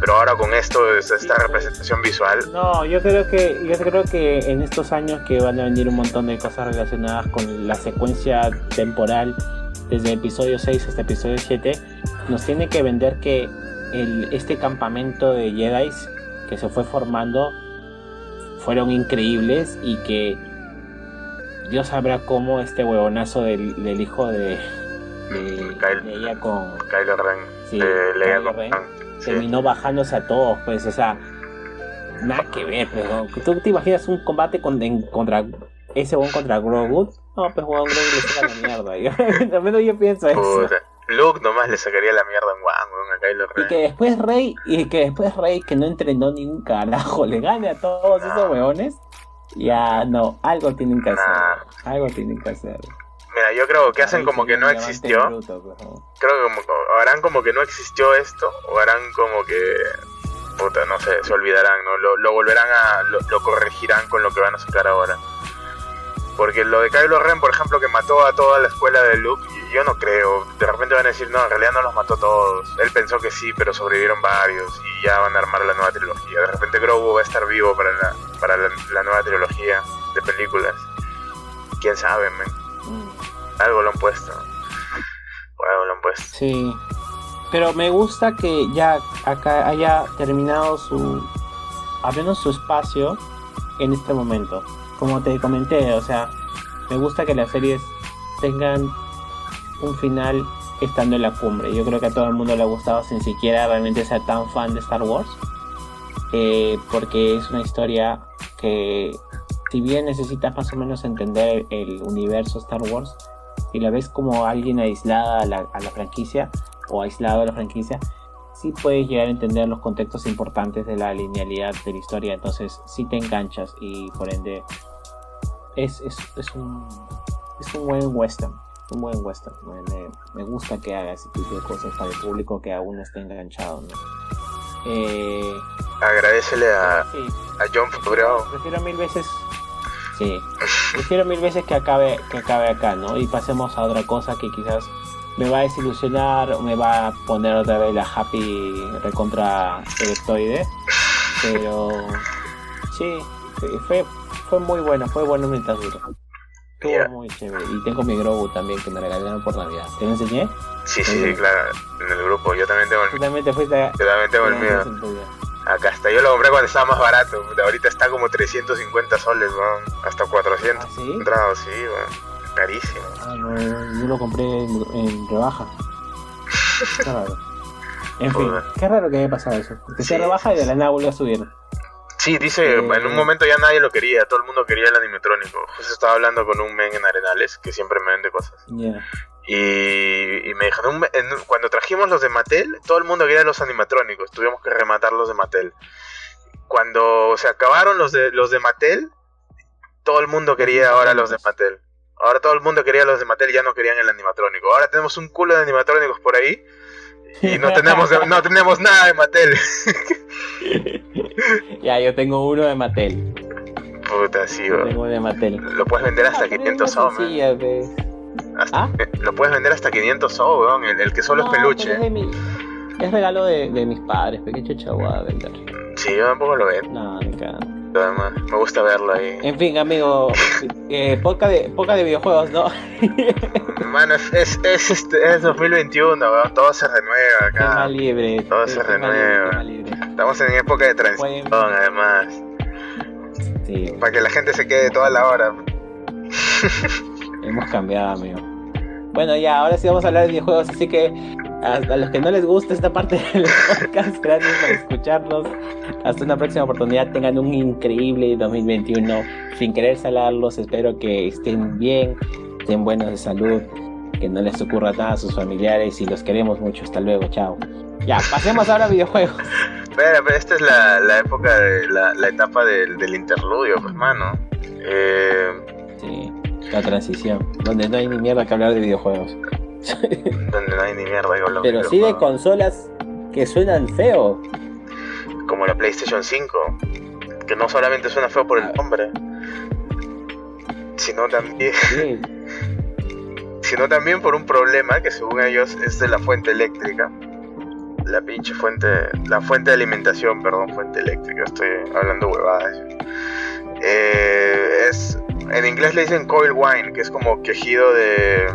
[SPEAKER 1] Pero ahora con esto, es- esta representación visual,
[SPEAKER 2] No, yo creo que yo creo que en estos años que van a venir un montón de cosas relacionadas con la secuencia temporal desde episodio 6 hasta episodio 7, nos tiene que vender que el, este campamento de Jedi que se fue formando fueron increíbles y que Dios sabrá cómo este huevonazo del, del hijo de, de,
[SPEAKER 1] Kyle-
[SPEAKER 2] de ella con
[SPEAKER 1] Kylo Ren,
[SPEAKER 2] Sí,
[SPEAKER 1] de Leia
[SPEAKER 2] Kylo
[SPEAKER 1] con
[SPEAKER 2] Ren.
[SPEAKER 1] Han, sí.
[SPEAKER 2] terminó bajándose a todos, pues, o sea, nada que ver, ¿no? ¿tú te imaginas un combate con, contra ese contra Grogu? No, pues, weón, Grogu le saca la mierda, yo, al menos yo pienso eso.
[SPEAKER 1] Luke nomás le sacaría la mierda en Wang, a Kylo
[SPEAKER 2] Y
[SPEAKER 1] Ren.
[SPEAKER 2] que después Rey, y que después Rey, que no entrenó ni un carajo, le gane a todos
[SPEAKER 1] No.
[SPEAKER 2] esos weones, ya, no, algo tienen que hacer, algo tienen que hacer.
[SPEAKER 1] Mira, yo creo que hacen
[SPEAKER 2] Ahí
[SPEAKER 1] como que no existió.
[SPEAKER 2] bruto, pues.
[SPEAKER 1] Creo que como, o harán como que no existió esto, o harán como que. Puta, no sé, se olvidarán, ¿no? Lo, lo volverán a. Lo, lo corregirán con lo que van a sacar ahora. Porque lo de Kylo Ren, por ejemplo, que mató a toda la escuela de Luke, yo no creo. De repente van a decir, no, en realidad no los mató todos. Él pensó que sí, pero sobrevivieron varios y ya van a armar la nueva trilogía. De repente Grogu va a estar vivo para la, para la, la nueva trilogía de películas. Quién sabe, men.
[SPEAKER 2] Mm.
[SPEAKER 1] Algo lo han puesto. Algo lo han puesto.
[SPEAKER 2] Sí, pero me gusta que ya acá haya terminado su, al menos su espacio en este momento. Como te comenté, o sea, me gusta que las series tengan un final estando en la cumbre. Yo creo que a todo el mundo le ha gustado sin siquiera realmente ser tan fan de Star Wars. Eh, porque es una historia que, si bien necesitas más o menos entender el universo Star Wars, si la ves como alguien aislada a la, a la franquicia o aislado a la franquicia, sí puedes llegar a entender los contextos importantes de la linealidad de la historia. Entonces, sí te enganchas y por ende es, es, es un, es un buen western. Un buen western. Me, gusta que haga ese tipo de cosas para el público que aún no esté enganchado. ¿no? Eh,
[SPEAKER 1] Agradecele a,
[SPEAKER 2] sí,
[SPEAKER 1] a John Favreau.
[SPEAKER 2] prefiero mil veces sí prefiero mil veces que acabe que acabe acá no y pasemos a otra cosa que quizás me va a desilusionar me va a poner otra vez la happy recontra electoide pero sí fue- fue muy bueno fue bueno mientras duró estuvo muy chévere y tengo mi Grogu también que me regalaron por navidad te lo enseñé
[SPEAKER 1] Sí, sí, sí, claro. En el grupo. Yo también tengo el mío.
[SPEAKER 2] también te fuiste a...
[SPEAKER 1] Yo también tengo el mío. Acá está. Yo lo compré cuando estaba más barato. Ahorita está como 350 soles, weón. Hasta 400.
[SPEAKER 2] ¿Ah, sí?
[SPEAKER 1] Entrado, sí, weón. Carísimo.
[SPEAKER 2] Ah, no, yo lo compré en, en rebaja. Qué raro. En fin, qué raro que haya pasado eso. Que se
[SPEAKER 1] Sí,
[SPEAKER 2] rebaja y de la nada vuelve a subir.
[SPEAKER 1] Sí, dice,
[SPEAKER 2] Eh,
[SPEAKER 1] en un momento ya nadie lo quería, todo el mundo quería el animatrónico. Justo estaba hablando con un men en Arenales, que siempre me vende cosas. Y, y me dijo, en un- en cuando trajimos los de Mattel, todo el mundo quería los animatrónicos, tuvimos que rematar los de Mattel. Cuando se acabaron los de los de Mattel, todo el mundo quería ahora los de Mattel. Ahora todo el mundo quería los de Mattel, ya no querían el animatrónico. Ahora tenemos un culo de animatrónicos por ahí y no tenemos no tenemos nada de Mattel.
[SPEAKER 2] ya, yo tengo uno de Mattel.
[SPEAKER 1] Puta, sí,
[SPEAKER 2] Yo
[SPEAKER 1] weón.
[SPEAKER 2] tengo uno de Mattel.
[SPEAKER 1] Lo puedes vender hasta
[SPEAKER 2] Ah, pero
[SPEAKER 1] 500
[SPEAKER 2] es una
[SPEAKER 1] so, man.
[SPEAKER 2] sencilla, pues.
[SPEAKER 1] Hasta-
[SPEAKER 2] ¿Ah?
[SPEAKER 1] Lo puedes vender hasta 500 so, weón. El, el que solo
[SPEAKER 2] No,
[SPEAKER 1] es peluche.
[SPEAKER 2] Es, de mi- es regalo de, de mis padres, qué chucha voy a vender.
[SPEAKER 1] Sí, yo tampoco lo vendo.
[SPEAKER 2] No, me
[SPEAKER 1] además. Me gusta verlo ahí.
[SPEAKER 2] En fin, amigo, eh, poca, de, poca de videojuegos, ¿no?
[SPEAKER 1] Mano, es, es, este, es 2021, todo se renueva acá.
[SPEAKER 2] Tema libre.
[SPEAKER 1] Todo se renueva. Estamos en época de transición, además. Sí. Para que la gente se quede toda la hora.
[SPEAKER 2] Hemos cambiado, amigo. Bueno, ya, ahora sí vamos a hablar de videojuegos, así que a, los que no les gusta esta parte del podcast, gracias por escucharnos. Hasta una próxima oportunidad. Tengan un increíble 2021. Sin querer salarlos, espero que estén bien, estén buenos de salud, que no les ocurra nada a sus familiares y los queremos mucho. Hasta luego, chao. Ya, pasemos ahora a videojuegos.
[SPEAKER 1] Espera, pero esta es la, época, de la, etapa del, interludio, pues, mano. Eh...
[SPEAKER 2] Sí, la transición, donde no hay ni mierda que hablar de videojuegos.
[SPEAKER 1] donde no hay ni mierda que hablar
[SPEAKER 2] Pero sí de consolas que suenan feo.
[SPEAKER 1] Como la PlayStation 5, que no solamente suena feo por el ah. nombre, sino también... sino también por un problema que según ellos es de la fuente eléctrica la pinche fuente, la fuente de alimentación, perdón, fuente eléctrica, estoy hablando huevadas. Eh, es, en inglés le dicen coil wine, que es como quejido de,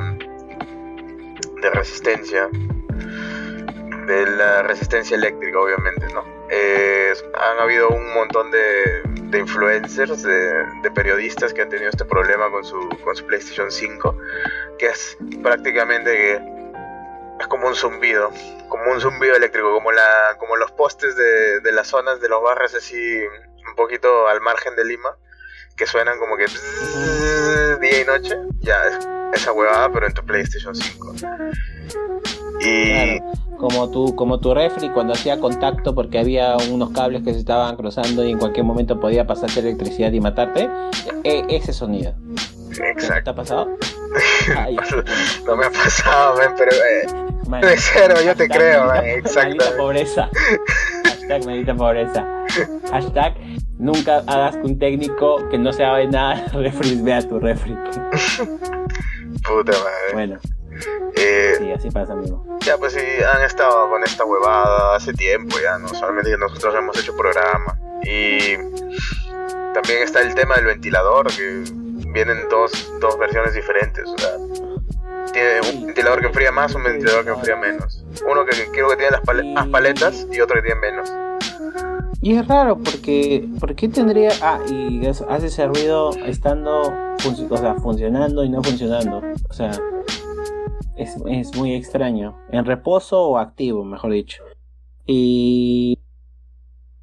[SPEAKER 1] de resistencia, de la resistencia eléctrica, obviamente, ¿no? Eh, han habido un montón de, de influencers, de, de, periodistas que han tenido este problema con su, con su PlayStation 5, que es prácticamente que es como un zumbido, como un zumbido eléctrico, como la, como los postes de, de las zonas de los barrios así un poquito al margen de Lima, que suenan como que día y noche, ya esa huevada, pero en tu PlayStation 5.
[SPEAKER 2] Y como tu, como tu refri cuando hacía contacto porque había unos cables que se estaban cruzando y en cualquier momento podía pasarte electricidad y matarte, e, ese sonido.
[SPEAKER 1] Exacto.
[SPEAKER 2] ¿Te ha pasado?
[SPEAKER 1] no me ha pasado, pero eh, de cero, yo te creo, exacto.
[SPEAKER 2] pobreza. Hashtag medita pobreza. Hashtag nunca hagas que un técnico que no sabe nada refri vea tu refri.
[SPEAKER 1] Puta madre.
[SPEAKER 2] Bueno. Eh, sí, así pasa, amigo.
[SPEAKER 1] Ya, pues sí, han estado con esta huevada hace tiempo ya, ¿no? Solamente que nosotros hemos hecho programa. Y también está el tema del ventilador, que vienen dos, dos versiones diferentes. O sea, tiene un ventilador que enfría más, un ventilador que enfría menos. Uno que creo que tiene las más paletas y otro que tiene menos.
[SPEAKER 2] Y es raro porque, ¿por qué tendría, ah, y hace ese ruido estando, o sea, funcionando y no funcionando? O sea, es, es muy extraño. En reposo o activo, mejor dicho. Y,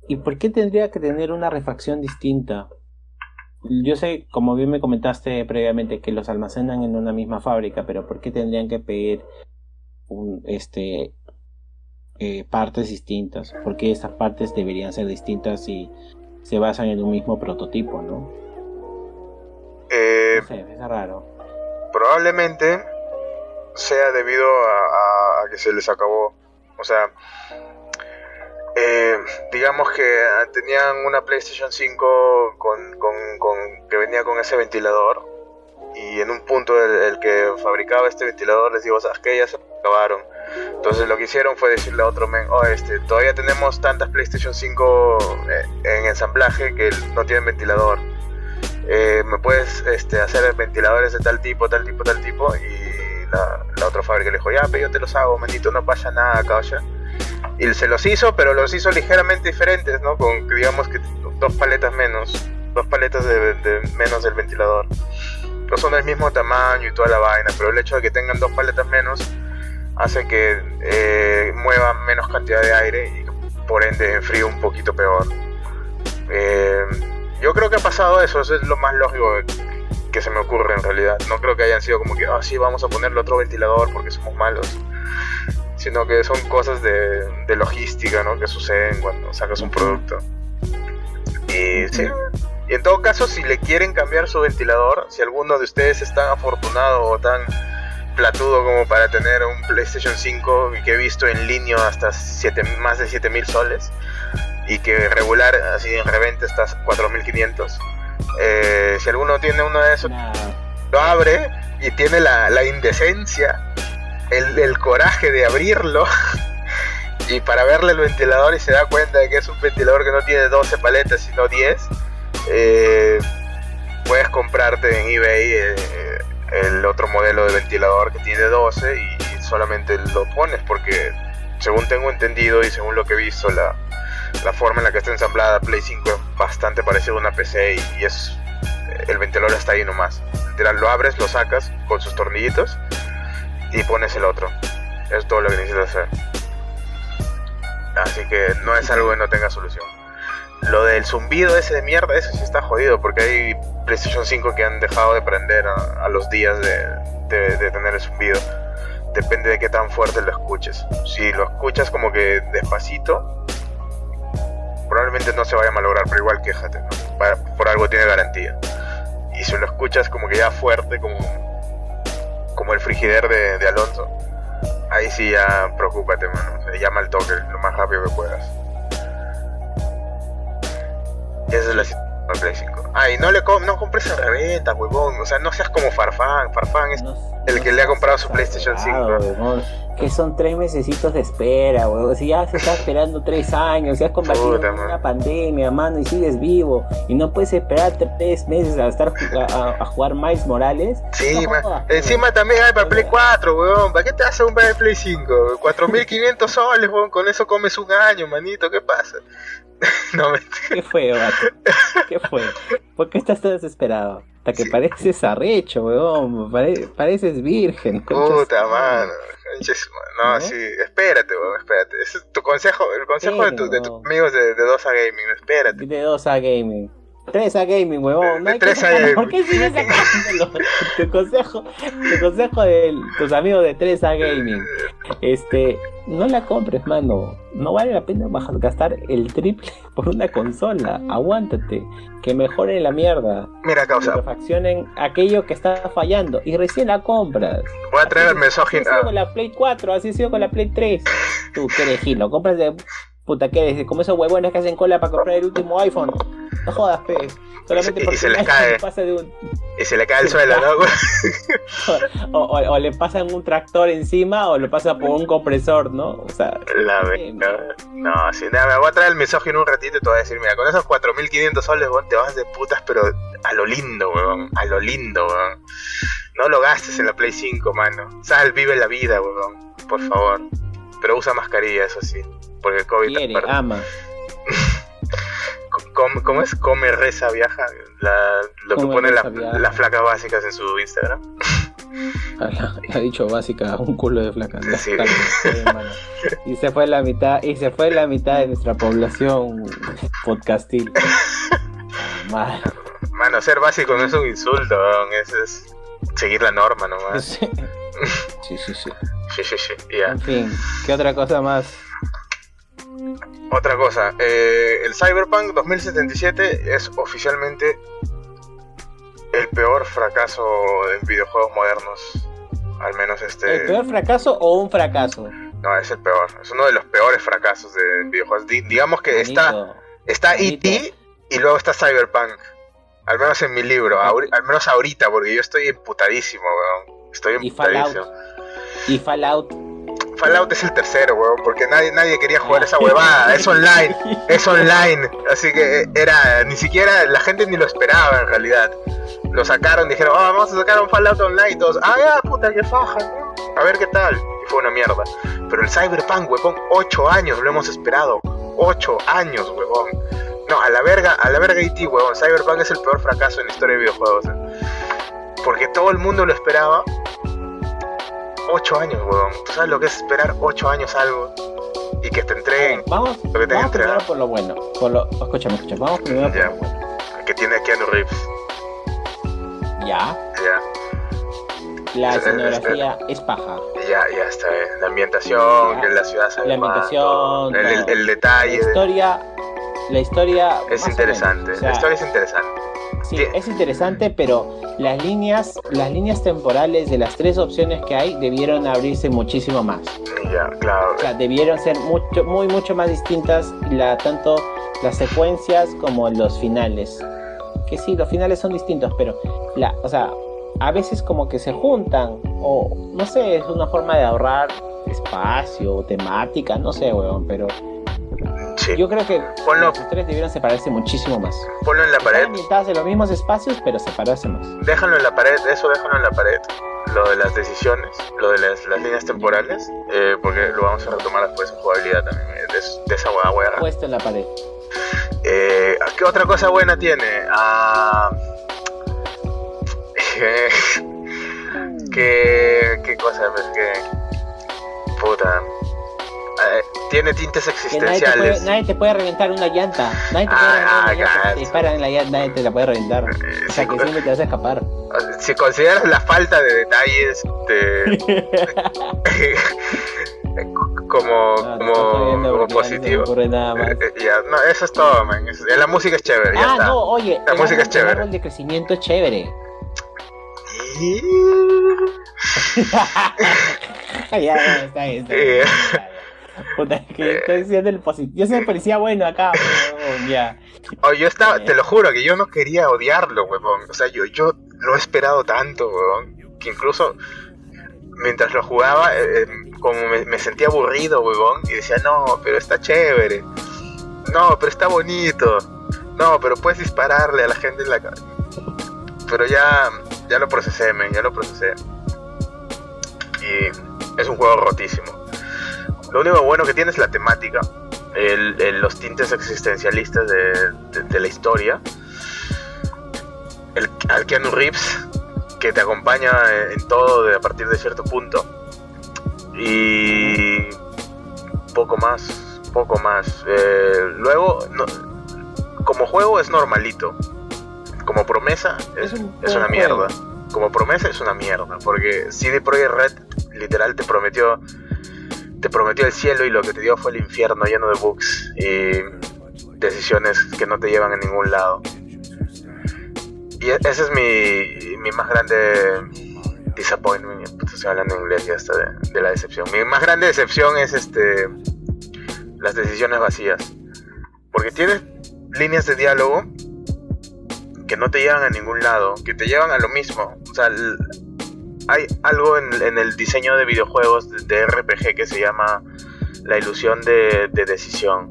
[SPEAKER 2] ¿y por qué tendría que tener una refacción distinta? Yo sé, como bien me comentaste previamente, que los almacenan en una misma fábrica, pero ¿por qué tendrían que pedir un, este, eh, partes distintas? ¿Por qué estas partes deberían ser distintas si se basan en un mismo prototipo, no?
[SPEAKER 1] Eh,
[SPEAKER 2] no sé, es raro.
[SPEAKER 1] Probablemente sea debido a, a que se les acabó. O sea, eh, digamos que tenían una PlayStation 5 con, con, que venía con ese ventilador y en un punto el, que fabricaba este ventilador les digo, ¿sabes qué? Ya se acabaron. Entonces lo que hicieron fue decirle a otro men, oh, este, todavía tenemos tantas PlayStation 5 eh, en ensamblaje que no tienen ventilador. Eh, ¿Me puedes este, hacer ventiladores de tal tipo, tal tipo, tal tipo? Y la, otra fábrica le dijo, ya, pero yo te los hago, manito, no pasa nada, causa y se los hizo, pero los hizo ligeramente diferentes, ¿no? Con, digamos que dos paletas menos, dos paletas de, menos del ventilador. No son del mismo tamaño y toda la vaina, pero el hecho de que tengan dos paletas menos hace que eh, mueva menos cantidad de aire y por ende enfríe un poquito peor. Eh, yo creo que ha pasado eso, eso es lo más lógico que se me ocurre en realidad. No creo que hayan sido como que, ah, vamos a ponerle otro ventilador porque somos malos sino que son cosas de, logística, ¿no? Que suceden cuando sacas un producto. Y en todo caso, si le quieren cambiar su ventilador, si alguno de ustedes es tan afortunado o tan platudo como para tener un PlayStation 5 que he visto en línea hasta siete, más de 7000 soles y que regular así en reventa está 4500. Eh, si alguno tiene uno de esos, lo abre y tiene la, la indecencia el, coraje de abrirlo y para verle el ventilador y se da cuenta de que es un ventilador que no tiene 12 paletas sino 10, eh, puedes comprarte en eBay eh, el otro modelo de ventilador que tiene 12 y solamente lo pones porque según tengo entendido y según lo que he visto la, la forma en la que está ensamblada Play 5 es bastante parecida a una PC y, es el ventilador está ahí nomás. Lo abres, lo sacas con sus tornillitos y pones el otro. Es todo lo que necesitas hacer. Así que no es algo que no tenga solución. Lo del zumbido ese de mierda, eso sí está jodido, porque hay PlayStation 5 que han dejado de prender a, los días de, tener el zumbido. Depende de qué tan fuerte lo escuches. Si lo escuchas como que despacito, probablemente no se vaya a malograr, pero igual quéjate, por algo tiene garantía. Y si lo escuchas como que ya fuerte, como, como el frigider de, de Alonso, ahí sí ya preocúpate, mano. llama al toque lo más rápido que puedas. Esa es la situación Play 5. Ay, no le no compres en reventa, huevón. O sea, no seas como Farfán. Farfán es el que le ha comprado su PlayStation 5.
[SPEAKER 2] Que son tres mesecitos de espera, huevón. Si ya se está esperando tres años, se has convertido en una pandemia, mano, y sigues vivo. Y no puedes esperar tres meses a estar a, jugar Miles Morales.
[SPEAKER 1] Sí, encima también hay para Play 4, huevón. ¿Para qué te vas a comprar el Play 5? 4500 soles, huevón. Con eso comes un año, manito. ¿Qué pasa?
[SPEAKER 2] no me... ¿Qué fue, vato? ¿Qué fue? ¿Por qué estás tan desesperado? Hasta que pareces arrecho, weón. pareces virgen.
[SPEAKER 1] Puta, mano. No, ¿Eh? sí, espérate, weón, espérate. es tu consejo, el consejo de, tu, de tus amigos de, de 2A Gaming, espérate.
[SPEAKER 2] De 2A Gaming. 3A Gaming, huevón.
[SPEAKER 1] No 3A Gaming.
[SPEAKER 2] ¿Por qué sigues sacándolo? tu consejo, tu consejo de tus amigos de 3A Gaming. Este, no la compres, mano. No vale la pena gastar el triple por una consola. Aguántate. Que mejore la mierda.
[SPEAKER 1] Mira, causa.
[SPEAKER 2] Que faccionen aquello que está fallando. Y recién la compras.
[SPEAKER 1] Voy a traer el mensaje.
[SPEAKER 2] Así ha sido con la Play 4, así ha sido con la Play 3. Tú, que eres gilo. Compras de Puta, ¿qué eres? Como esos huevones que hacen cola para comprar el último iPhone. No jodas, pe.
[SPEAKER 1] Solamente y, se, les cae. Y se le cae el suelo,
[SPEAKER 2] ¿no? o, o, le pasan un tractor encima o le pasa por un compresor, ¿no? O sea.
[SPEAKER 1] La No, si nada, me voy a traer el misógino un ratito y te voy a decir, mira, con esos 4500 soles, weón, te vas de putas, pero a lo lindo, weón. A lo lindo, weón. No lo gastes en la Play 5, mano. Sal, vive la vida, weón. Por favor. Pero usa mascarilla, eso sí. Porque COVID
[SPEAKER 2] Quiere, ama.
[SPEAKER 1] ¿Cómo, es? Come, reza, viaja. lo que pone las flacas básicas en su Instagram.
[SPEAKER 2] Ha dicho básica, un culo de flacas. y se fue la mitad, y se fue la mitad de nuestra población podcastil.
[SPEAKER 1] Mano, ser básico no es un insulto, es seguir la norma nomás.
[SPEAKER 2] Sí, sí, sí.
[SPEAKER 1] Sí, sí, sí.
[SPEAKER 2] En fin, ¿qué otra cosa más?
[SPEAKER 1] Otra cosa, eh, el Cyberpunk 2077 es oficialmente el peor fracaso en videojuegos modernos. Al menos este.
[SPEAKER 2] ¿El peor fracaso o un fracaso?
[SPEAKER 1] No, es el peor. Es uno de los peores fracasos de videojuegos. digamos que está está E.T. y luego está Cyberpunk. Al menos en mi libro. al menos ahorita, porque yo estoy emputadísimo, weón. Estoy emputadísimo.
[SPEAKER 2] Y Fallout
[SPEAKER 1] Fallout es el tercero, weón, porque nadie, nadie quería jugar esa huevada. Es online, es online. Así que era, ni siquiera la gente ni lo esperaba en realidad. Lo sacaron, dijeron, oh, vamos a sacar un Fallout online y todos, ah, ya, puta, qué faja, a ver qué tal. Y fue una mierda. Pero el Cyberpunk, weón, 8 años lo hemos esperado. 8 años, weón. No, a la verga, a la verga IT, weón. Cyberpunk es el peor fracaso en la historia de videojuegos. ¿eh? Porque todo el mundo lo esperaba 8 años, weón. ¿Tú sabes lo que es esperar 8 años algo? Y que te entreguen
[SPEAKER 2] vamos, lo que te vamos primero por lo bueno. Por lo, escúchame, escúchame. Vamos primero por lo bueno.
[SPEAKER 1] Que tiene Keanu Reeves.
[SPEAKER 2] Ya.
[SPEAKER 1] Ya.
[SPEAKER 2] La escenografía es paja.
[SPEAKER 1] Ya, ya está bien. La ambientación, que la ciudad
[SPEAKER 2] La ambientación.
[SPEAKER 1] El, el, detalle.
[SPEAKER 2] La historia. La historia.
[SPEAKER 1] Es interesante. la historia es interesante.
[SPEAKER 2] Sí, es interesante, pero las líneas, las líneas temporales de las tres opciones que hay debieron abrirse muchísimo más.
[SPEAKER 1] Ya, claro.
[SPEAKER 2] O sea, debieron ser mucho, muy, mucho más distintas la, tanto las secuencias como los finales. Que sí, los finales son distintos, pero la, o sea, a veces como que se juntan, o no sé, es una forma de ahorrar espacio temática, no sé, weón, pero Sí. Yo creo que ponlo, los tres debieron separarse muchísimo más.
[SPEAKER 1] Ponlo en la pared.
[SPEAKER 2] Están en los mismos espacios, pero separarse más.
[SPEAKER 1] Déjalo en la pared, eso déjalo en la pared. Lo de las decisiones, lo de las, líneas temporales, eh, porque lo vamos a retomar después en jugabilidad también, eh, de, esa hueá hueá.
[SPEAKER 2] Puesto en la pared.
[SPEAKER 1] Eh, ¿Qué otra cosa buena tiene? Ah, ¿Qué, qué cosa? Que, puta. Eh, tiene tintes existenciales.
[SPEAKER 2] Nadie te, puede, reventar una llanta. Nadie te puede reventar una llanta. Si dispara en la llanta, nadie te la puede reventar. Eh, o sea que siempre te vas a escapar.
[SPEAKER 1] Si consideras la falta de detalles de... como, como, positivo. No eh, no, eso es todo, man. La música es chévere. Ya ah, está. no,
[SPEAKER 2] oye. La música es chévere. El de crecimiento es chévere. ya, ya, está bien, está bien. Puta, que estoy diciendo el positivo. Yo soy policía bueno acá, ya.
[SPEAKER 1] Oh, yo estaba, te lo juro que yo no quería odiarlo, huevón. O sea, yo, yo lo he esperado tanto, huevón, que incluso mientras lo jugaba, eh, eh, como me, sentía aburrido, huevón, y decía, no, pero está chévere. No, pero está bonito. No, pero puedes dispararle a la gente en la cara. Pero ya, ya lo procesé, men, ya lo procesé. Y es un juego rotísimo. Lo único bueno que tiene es la temática, el, los tintes existencialistas de, la historia. El, al Keanu Reeves, que te acompaña en todo de, a partir de cierto punto. Y poco más, poco más. Eh, luego, como juego es normalito. Como promesa es, es una mierda. Como promesa es una mierda. Porque CD Projekt Red literal te prometió te prometió el cielo y lo que te dio fue el infierno lleno de bugs y decisiones que no te llevan a ningún lado. Y e-, ese es mi, mi más grande disappointment, estoy hablando en inglés ya está de, la decepción. Mi más grande decepción es este las decisiones vacías. Porque tienes líneas de diálogo que no te llevan a ningún lado, que te llevan a lo mismo. O sea, hay algo en, el diseño de videojuegos de, RPG que se llama la ilusión de, decisión.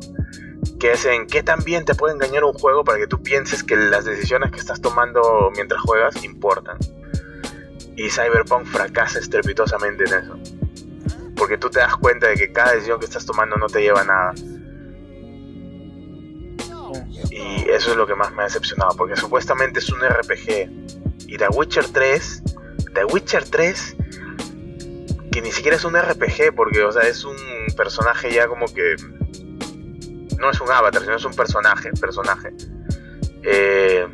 [SPEAKER 1] Que es en qué también te puede engañar un juego para que tú pienses que las decisiones que estás tomando mientras juegas importan. Y Cyberpunk fracasa estrepitosamente en eso. Porque tú te das cuenta de que cada decisión que estás tomando no te lleva a nada. Y eso es lo que más me ha decepcionado, porque supuestamente es un RPG. Y The Witcher 3 The Witcher 3, que ni siquiera es un RPG, porque, o sea, es un personaje ya como que. No es un avatar, sino es un personaje. personaje. Eh,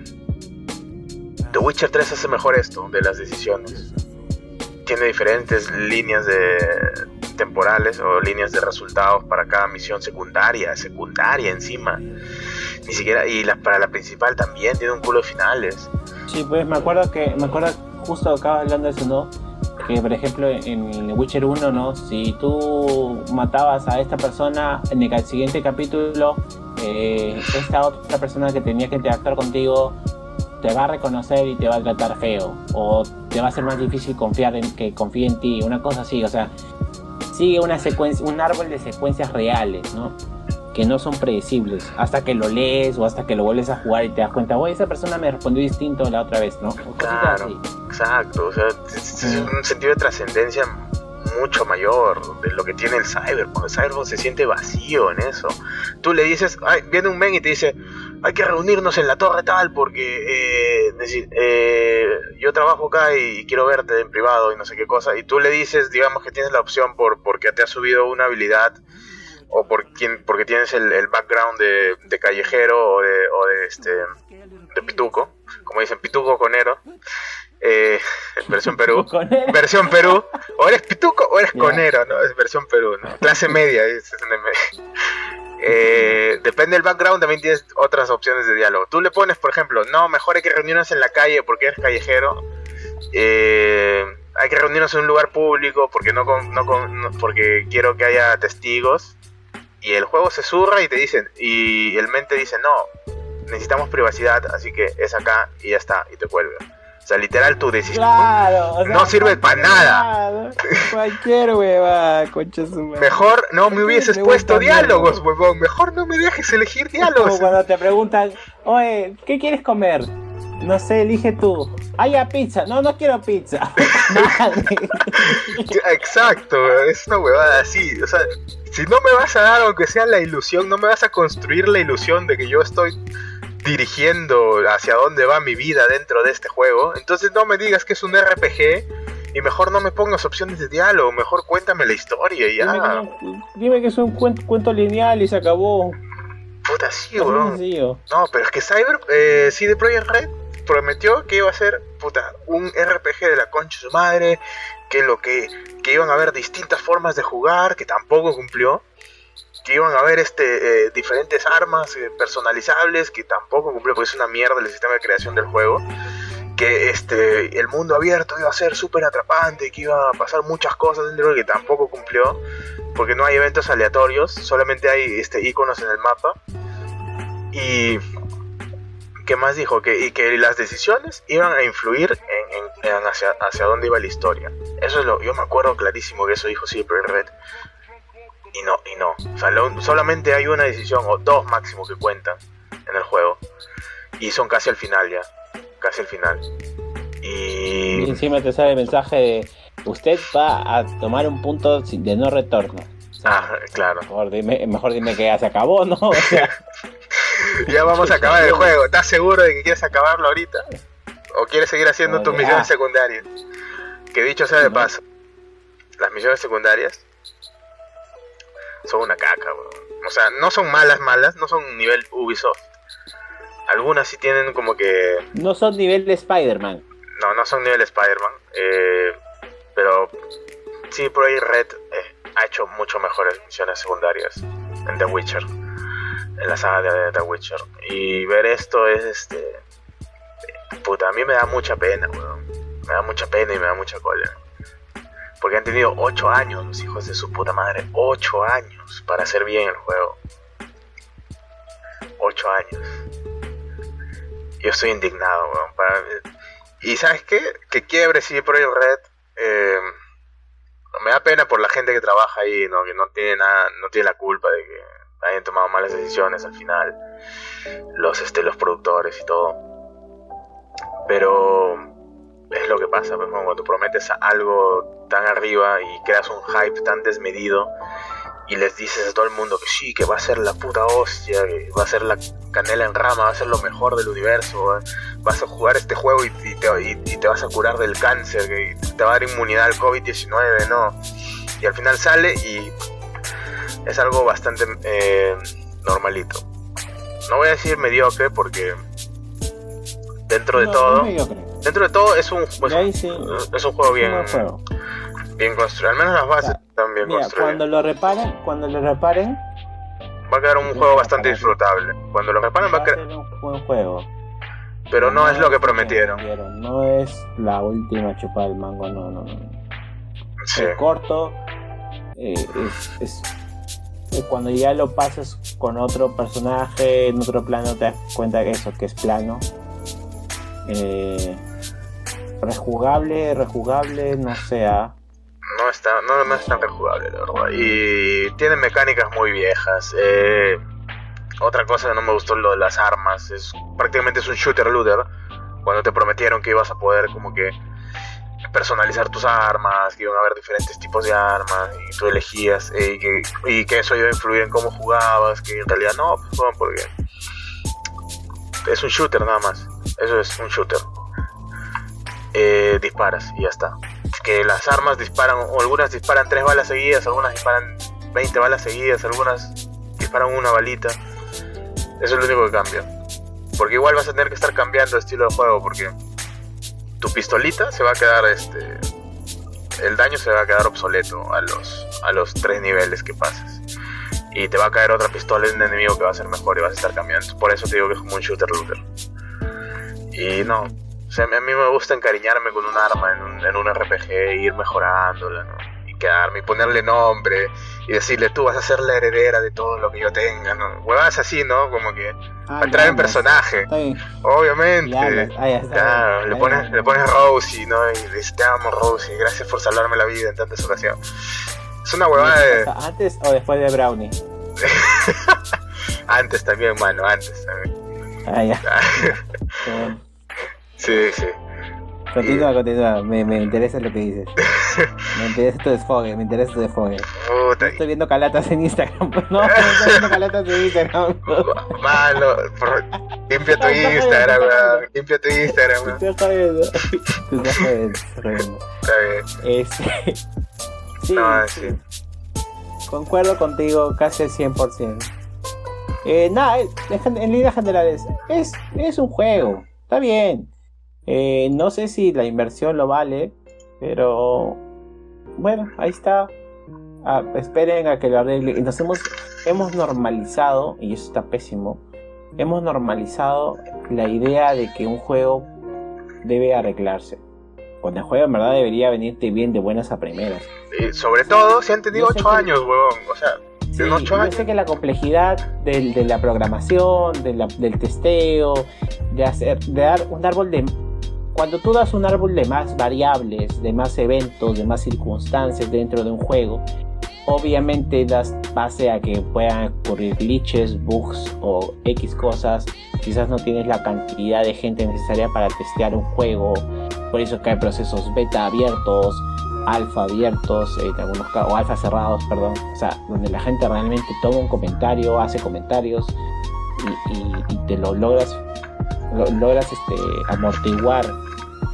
[SPEAKER 1] The Witcher 3 hace mejor esto, de las decisiones. Tiene diferentes líneas de temporales o líneas de resultados para cada misión secundaria, secundaria encima. Ni siquiera, y la, para la principal también tiene un culo de finales.
[SPEAKER 2] Sí, pues me acuerdo que, me acuerdo justo acaba hablando de eso, ¿no? Que por ejemplo en Witcher 1, ¿no? Si tú matabas a esta persona, en el siguiente capítulo, eh, esta otra persona que tenía que interactuar contigo te va a reconocer y te va a tratar feo. O te va a ser más difícil confiar en que confíe en ti, una cosa así. O sea, sigue una secuencia, un árbol de secuencias reales, ¿no? Que no son predecibles hasta que lo lees o hasta que lo vuelves a jugar y te das cuenta, oye, esa persona me respondió distinto la otra vez, ¿no?
[SPEAKER 1] claro, exacto, o sea, es, un sentido de trascendencia mucho mayor de lo que tiene el Cyberpunk. El Cyberpunk se siente vacío en eso. Tú le dices, viene un men y te dice, hay que reunirnos en la torre tal porque eh, eh, yo trabajo acá y quiero verte en privado y no sé qué cosa. Y tú le dices, digamos que tienes la opción por porque te ha subido una habilidad o por quien, porque tienes el, el background de, de, callejero o de, o de, este, de pituco, como dicen, pituco conero, eh, versión Perú, versión Perú, o eres pituco o eres conero, ¿no? Es versión Perú, ¿no? Clase media, es, eh, depende del background, también tienes otras opciones de diálogo. Tú le pones, por ejemplo, no, mejor hay que reunirnos en la calle porque eres callejero. Eh, hay que reunirnos en un lugar público porque no, no, porque quiero que haya testigos y el juego se surra y te dicen, y el mente dice, no, necesitamos privacidad, así que es acá y ya está, y te cuelga. O sea, literal, tu decisión
[SPEAKER 2] Claro, o sea,
[SPEAKER 1] no sirve para nada.
[SPEAKER 2] Cualquier hueva, concha su madre.
[SPEAKER 1] Mejor no me
[SPEAKER 2] ¿Por qué
[SPEAKER 1] hubieses
[SPEAKER 2] me
[SPEAKER 1] puesto diálogos, huevón. Mejor no me dejes elegir
[SPEAKER 2] Como
[SPEAKER 1] diálogos.
[SPEAKER 2] cuando te preguntan, oye, ¿qué quieres comer? No sé, elige tú. Ah, ya, pizza. No, no quiero pizza.
[SPEAKER 1] Exacto, es una huevada así. O sea, si no me vas a dar, aunque sea la ilusión, no me vas a construir la ilusión de que yo estoy dirigiendo hacia dónde va mi vida dentro de este juego, entonces no me digas que es un RPG y mejor no me pongas opciones de diálogo, mejor cuéntame la historia y
[SPEAKER 2] Dime, que
[SPEAKER 1] ya.
[SPEAKER 2] no- dime que es un cuento, cuento lineal y se acabó.
[SPEAKER 1] Puta, sí, weón. No, pero es que Cyber, eh, CD Projekt Red prometió que iba a ser, puta, un RPG de la concha de su madre, que lo que, que iban a haber distintas formas de jugar, que tampoco cumplió, que iban a haber este, eh, diferentes armas eh, personalizables, que tampoco cumplió, porque es una mierda el sistema de creación del juego, que este, el mundo abierto iba a ser súper atrapante, que iba a pasar muchas cosas dentro, que tampoco cumplió, porque no hay eventos aleatorios, solamente hay este, iconos en el mapa. Y ¿Qué más dijo? Que, y que las decisiones iban a influir en, en- en hacia, hacia dónde iba la historia. Eso es lo, yo me acuerdo clarísimo que eso dijo Silver Red. Y no, y no. O sea, lo- solamente hay una decisión, o dos máximo que cuentan en el juego. Y son casi al final ya. Casi al final.
[SPEAKER 2] Y
[SPEAKER 1] Y.
[SPEAKER 2] encima te sale el mensaje de usted va a tomar un punto de no retorno. O sea,
[SPEAKER 1] Ah, claro.
[SPEAKER 2] mejor, dime, mejor dime que ya se acabó, ¿no? O sea,
[SPEAKER 1] Ya vamos a acabar el juego. ¿Estás seguro de que quieres acabarlo ahorita? ¿O quieres seguir haciendo tus
[SPEAKER 2] Oye,
[SPEAKER 1] misiones
[SPEAKER 2] ah.
[SPEAKER 1] secundarias? Que dicho sea de paso, las misiones secundarias son una caca, weón. O sea, no son malas, malas, no son nivel Ubisoft. Algunas sí tienen como que.
[SPEAKER 2] no son nivel de Spider-Man.
[SPEAKER 1] No, no son nivel Spider-Man. eh, pero sí, por ahí Red eh, ha hecho mucho mejores misiones secundarias en The Witcher. En la saga de The Witcher. Y ver esto es este. Puta, a mí me da mucha pena, weón. Me da mucha pena y me da mucha cólera. Porque han tenido 8 años los hijos de su puta madre. 8 años para hacer bien el juego. 8 años. Yo estoy indignado, weón. Y ¿sabes qué? Que quiebre sí por el Red. eh, me da pena por la gente que trabaja ahí, ¿no? Que no tiene nada, no tiene la culpa de que hayan tomado malas decisiones al final. Los, este, los productores y todo. Pero es lo que pasa, pues, cuando prometes algo tan arriba y creas un hype tan desmedido y les dices a todo el mundo que sí, que va a ser la puta hostia, que va a ser la canela en rama, va a ser lo mejor del universo, va- vas a jugar este juego y, y te, y- y te vas a curar del cáncer, que te va a dar inmunidad al COVID-19, no. Y al final sale y es algo bastante eh, normalito. No voy a decir mediocre porque dentro de
[SPEAKER 2] No,
[SPEAKER 1] todo, dentro de todo es un, es
[SPEAKER 2] sí,
[SPEAKER 1] es un juego bien,
[SPEAKER 2] juego.
[SPEAKER 1] bien construido. Al menos las bases
[SPEAKER 2] O sea,
[SPEAKER 1] están bien
[SPEAKER 2] Mira,
[SPEAKER 1] construidas.
[SPEAKER 2] cuando lo reparen, cuando lo reparen,
[SPEAKER 1] Va a quedar un juego bastante disfrutable. Cuando lo reparen va a quedar...
[SPEAKER 2] un buen juego.
[SPEAKER 1] Pero no es lo que prometieron.
[SPEAKER 2] No es la última chupada del mango, no, no, no.
[SPEAKER 1] Sí.
[SPEAKER 2] Es corto, eh, es, es- es cuando ya lo pasas con otro personaje en otro plano te das cuenta que eso, que es plano. Eh, rejugable, rejugable, no sea.
[SPEAKER 1] No está, no, no es tan rejugable, la verdad. Y tiene mecánicas muy viejas. Eh, otra cosa que no me gustó lo de las armas. Es prácticamente es un shooter looter. Cuando te prometieron que ibas a poder como que personalizar tus armas, que iban a haber diferentes tipos de armas y tú elegías eh, y, que, y que eso iba a influir en cómo jugabas, que en realidad no, pues, bueno, porque es un shooter nada más. Eso es un shooter. Eh, disparas y ya está que las armas disparan, o algunas disparan tres balas seguidas, algunas disparan 20 balas seguidas, algunas disparan una balita. Eso es lo único que cambia. Porque igual vas a tener que estar cambiando de estilo de juego, porque tu pistolita se va a quedar, este, el daño se va a quedar obsoleto a los, a los tres niveles que pases. Y te va a caer otra pistola de un enemigo que va a ser mejor y vas a estar cambiando. Por eso te digo que es como un shooter looter. Y no, o sea, a mí me gusta encariñarme con un arma en un, en un RPG e ir mejorándola. Y quedarme y ponerle nombre y decirle tú vas a ser la heredera de todo lo que yo tenga, ¿no? Huevas así, ¿no? Como que
[SPEAKER 2] Ah,
[SPEAKER 1] entrar en personaje, obviamente.
[SPEAKER 2] Está
[SPEAKER 1] Claro, le pones, le pones Rosie, ¿no? Y le dices, te amo Rosie, gracias por salvarme la vida en tantas ocasiones. Es una huevada de...
[SPEAKER 2] ¿Antes o después de Brownie?
[SPEAKER 1] Antes también, mano, antes también.
[SPEAKER 2] Ah, ya.
[SPEAKER 1] Sí, sí.
[SPEAKER 2] Continúa, continúa. Me, me interesa lo que dices. Me interesa tu desfogue, me interesa tu desfogue.
[SPEAKER 1] Puta.
[SPEAKER 2] Estoy viendo calatas en Instagram. No, no estoy viendo calatas en Instagram.
[SPEAKER 1] Mano, por- limpia tu Instagram, weón. Limpia tu Instagram, weón.
[SPEAKER 2] Te estás jodiendo. Te estás jodiendo.
[SPEAKER 1] Está bien.
[SPEAKER 2] Este. Sí,
[SPEAKER 1] No,
[SPEAKER 2] sí.
[SPEAKER 1] sí.
[SPEAKER 2] Concuerdo contigo casi al 100%. Eh, nada, en, en líneas generales, es, es un juego, está bien. Eh, no sé si la inversión lo vale, pero bueno, ahí está. Ah, esperen a que lo arregle. Nos hemos, hemos normalizado, y eso está pésimo, hemos normalizado la idea de que un juego debe arreglarse. Cuando el juego en verdad debería venirte bien de buenas a primeras.
[SPEAKER 1] Y sobre todo si han tenido
[SPEAKER 2] Yo sé
[SPEAKER 1] 8
[SPEAKER 2] que-
[SPEAKER 1] años, huevón. O sea,
[SPEAKER 2] Sí,
[SPEAKER 1] de 8
[SPEAKER 2] yo sé que la complejidad del- de la programación, de la- del testeo, de hacer, de dar un árbol de cuando tú das un árbol de más variables, de más eventos, de más circunstancias dentro de un juego, obviamente das base a que puedan ocurrir glitches, bugs o X cosas. Quizás no tienes la cantidad de gente necesaria para testear un juego, por eso que hay procesos beta abiertos, alfa abiertos, eh, en algunos casos, o alfa cerrados, perdón, o sea, donde la gente realmente toma un comentario, hace comentarios y, y- y te lo logras, lo- logras este, amortiguar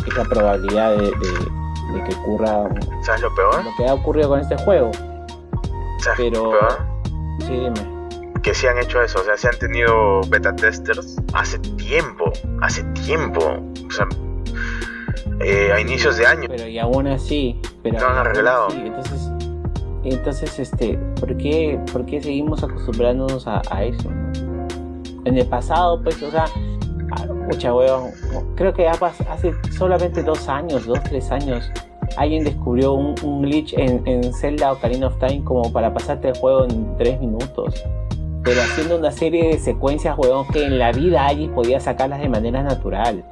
[SPEAKER 2] esa probabilidad de, de- de que ocurra
[SPEAKER 1] ¿Sabes lo peor?
[SPEAKER 2] lo que ha ocurrido con este juego.
[SPEAKER 1] ¿Sabes
[SPEAKER 2] Pero-
[SPEAKER 1] lo peor?
[SPEAKER 2] Sí, dime.
[SPEAKER 1] Que sí han hecho eso. O sea, se han tenido beta testers hace tiempo. Hace tiempo. O sea, eh, a inicios de año.
[SPEAKER 2] Pero y aún así, pero
[SPEAKER 1] No han arreglado.
[SPEAKER 2] así, entonces, entonces, este, ¿por qué, por qué seguimos acostumbrándonos a, a eso? no? En el pasado, pues, o sea, ah, mucha huevón, creo que hace solamente dos años, dos, tres años, alguien descubrió un, un glitch en, en Zelda Ocarina of Time como para pasarte el juego en tres minutos. Pero haciendo una serie de secuencias, huevón, que en la vida alguien podía sacarlas de manera natural.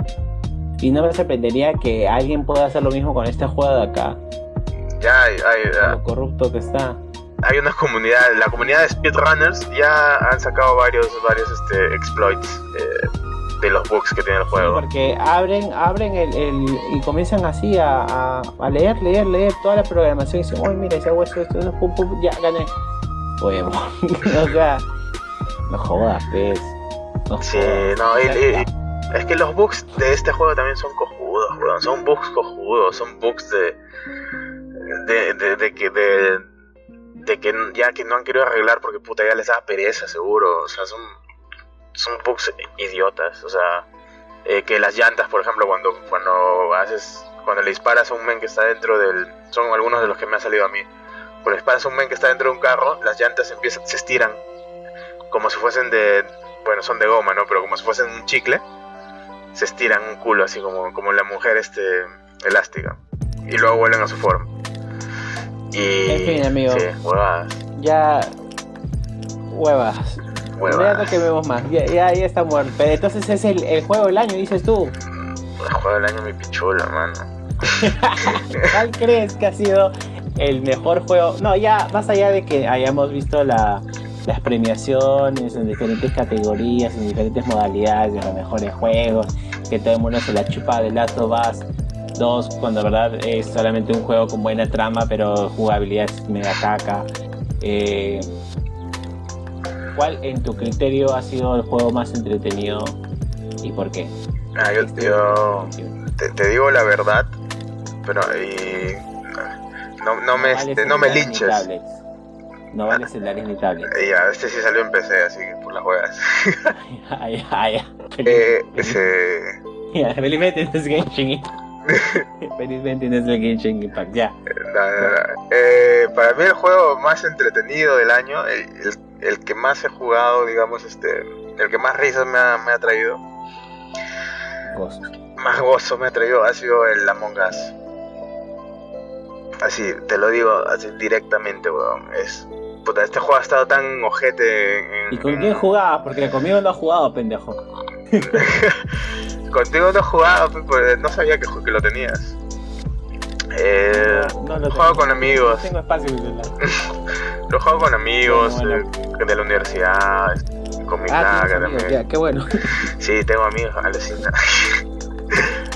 [SPEAKER 2] Y no me sorprendería que alguien pueda hacer lo mismo con este juego de acá,
[SPEAKER 1] Ya hay, hay,
[SPEAKER 2] con lo corrupto que está.
[SPEAKER 1] hay una comunidad. La comunidad de speedrunners ya han sacado varios, varios este, exploits eh, de los bugs que tiene el
[SPEAKER 2] Sí,
[SPEAKER 1] juego.
[SPEAKER 2] porque abren, abren el, el- y comienzan así a, a- a leer, leer, leer toda la programación y dicen, oye, mira, si hago esto, esto, esto, pum, pum, ya gané. Huevo. o sea, no jodas, pez. No
[SPEAKER 1] Sí,
[SPEAKER 2] jodas.
[SPEAKER 1] no, y- y- Es que los bugs de este juego también son cojudos, weón. Son bugs cojudos, son bugs de. de, de, de que. De, de que ya que no han querido arreglar porque puta ya les da pereza, seguro. O sea, son. Son bugs idiotas. O sea, eh, que las llantas, por ejemplo, cuando, cuando haces. Cuando le disparas a un men que está dentro del. Son algunos de los que me han salido a mí. Cuando le disparas a un men que está dentro de un carro, las llantas empiezan, se estiran. Como si fuesen de. Bueno, son de goma, ¿no? Pero como si fuesen un chicle se estiran un culo así como, como la mujer este elástica y luego vuelven a su forma y
[SPEAKER 2] En fin, amigo.
[SPEAKER 1] sí, huevadas
[SPEAKER 2] Ya. Huevas. Ya no
[SPEAKER 1] huevadas
[SPEAKER 2] quememos más. Ya, ya, ya está muerto. Pero entonces es el, el juego del año, dices tú.
[SPEAKER 1] el juego del año mi pichula mano
[SPEAKER 2] ¿Cuál crees que ha sido el mejor juego? No, ya más allá de que hayamos visto la- las premiaciones en diferentes categorías, en diferentes modalidades de los mejores juegos, que todo el mundo se la chupa de of Us 2, cuando en verdad es solamente un juego con buena trama, pero jugabilidad es mega caca. Eh, ¿Cuál en tu criterio ha sido el juego más entretenido y por qué?
[SPEAKER 1] ah, yo, yo te, te digo la verdad pero y no, no me
[SPEAKER 2] vale
[SPEAKER 1] este, no me linches.
[SPEAKER 2] No vale celulares ni tablets.
[SPEAKER 1] Ya este sí salió en PC así que por las juegas
[SPEAKER 2] Ay, ay,
[SPEAKER 1] eh,
[SPEAKER 2] ay.
[SPEAKER 1] ese
[SPEAKER 2] Ya, felizmente no es Genshin Impact. felizmente no es el Genshin Impact, ya.
[SPEAKER 1] No, no, no. Eh, para mí el juego más entretenido del año, el, el- el que más he jugado, digamos, este, el que más risas me ha, me ha traído,
[SPEAKER 2] Ghost.
[SPEAKER 1] más gozo me ha traído, ha sido el Among Us. así, te lo digo así directamente, weón. Es. Puta, este juego ha estado tan ojete. En,
[SPEAKER 2] ¿Y con quién jugabas? Porque conmigo no has jugado, pendejo.
[SPEAKER 1] Contigo no jugaba, pues, no sabía que, que lo tenías. Eh,
[SPEAKER 2] No lo
[SPEAKER 1] juego
[SPEAKER 2] tengo.
[SPEAKER 1] con amigos.
[SPEAKER 2] No tengo espacio.
[SPEAKER 1] Lo juego con amigos
[SPEAKER 2] Bueno,
[SPEAKER 1] eh, de la universidad, con mi
[SPEAKER 2] Ah, amigos,
[SPEAKER 1] también.
[SPEAKER 2] ya, qué bueno.
[SPEAKER 1] Sí, tengo amigos, alucina.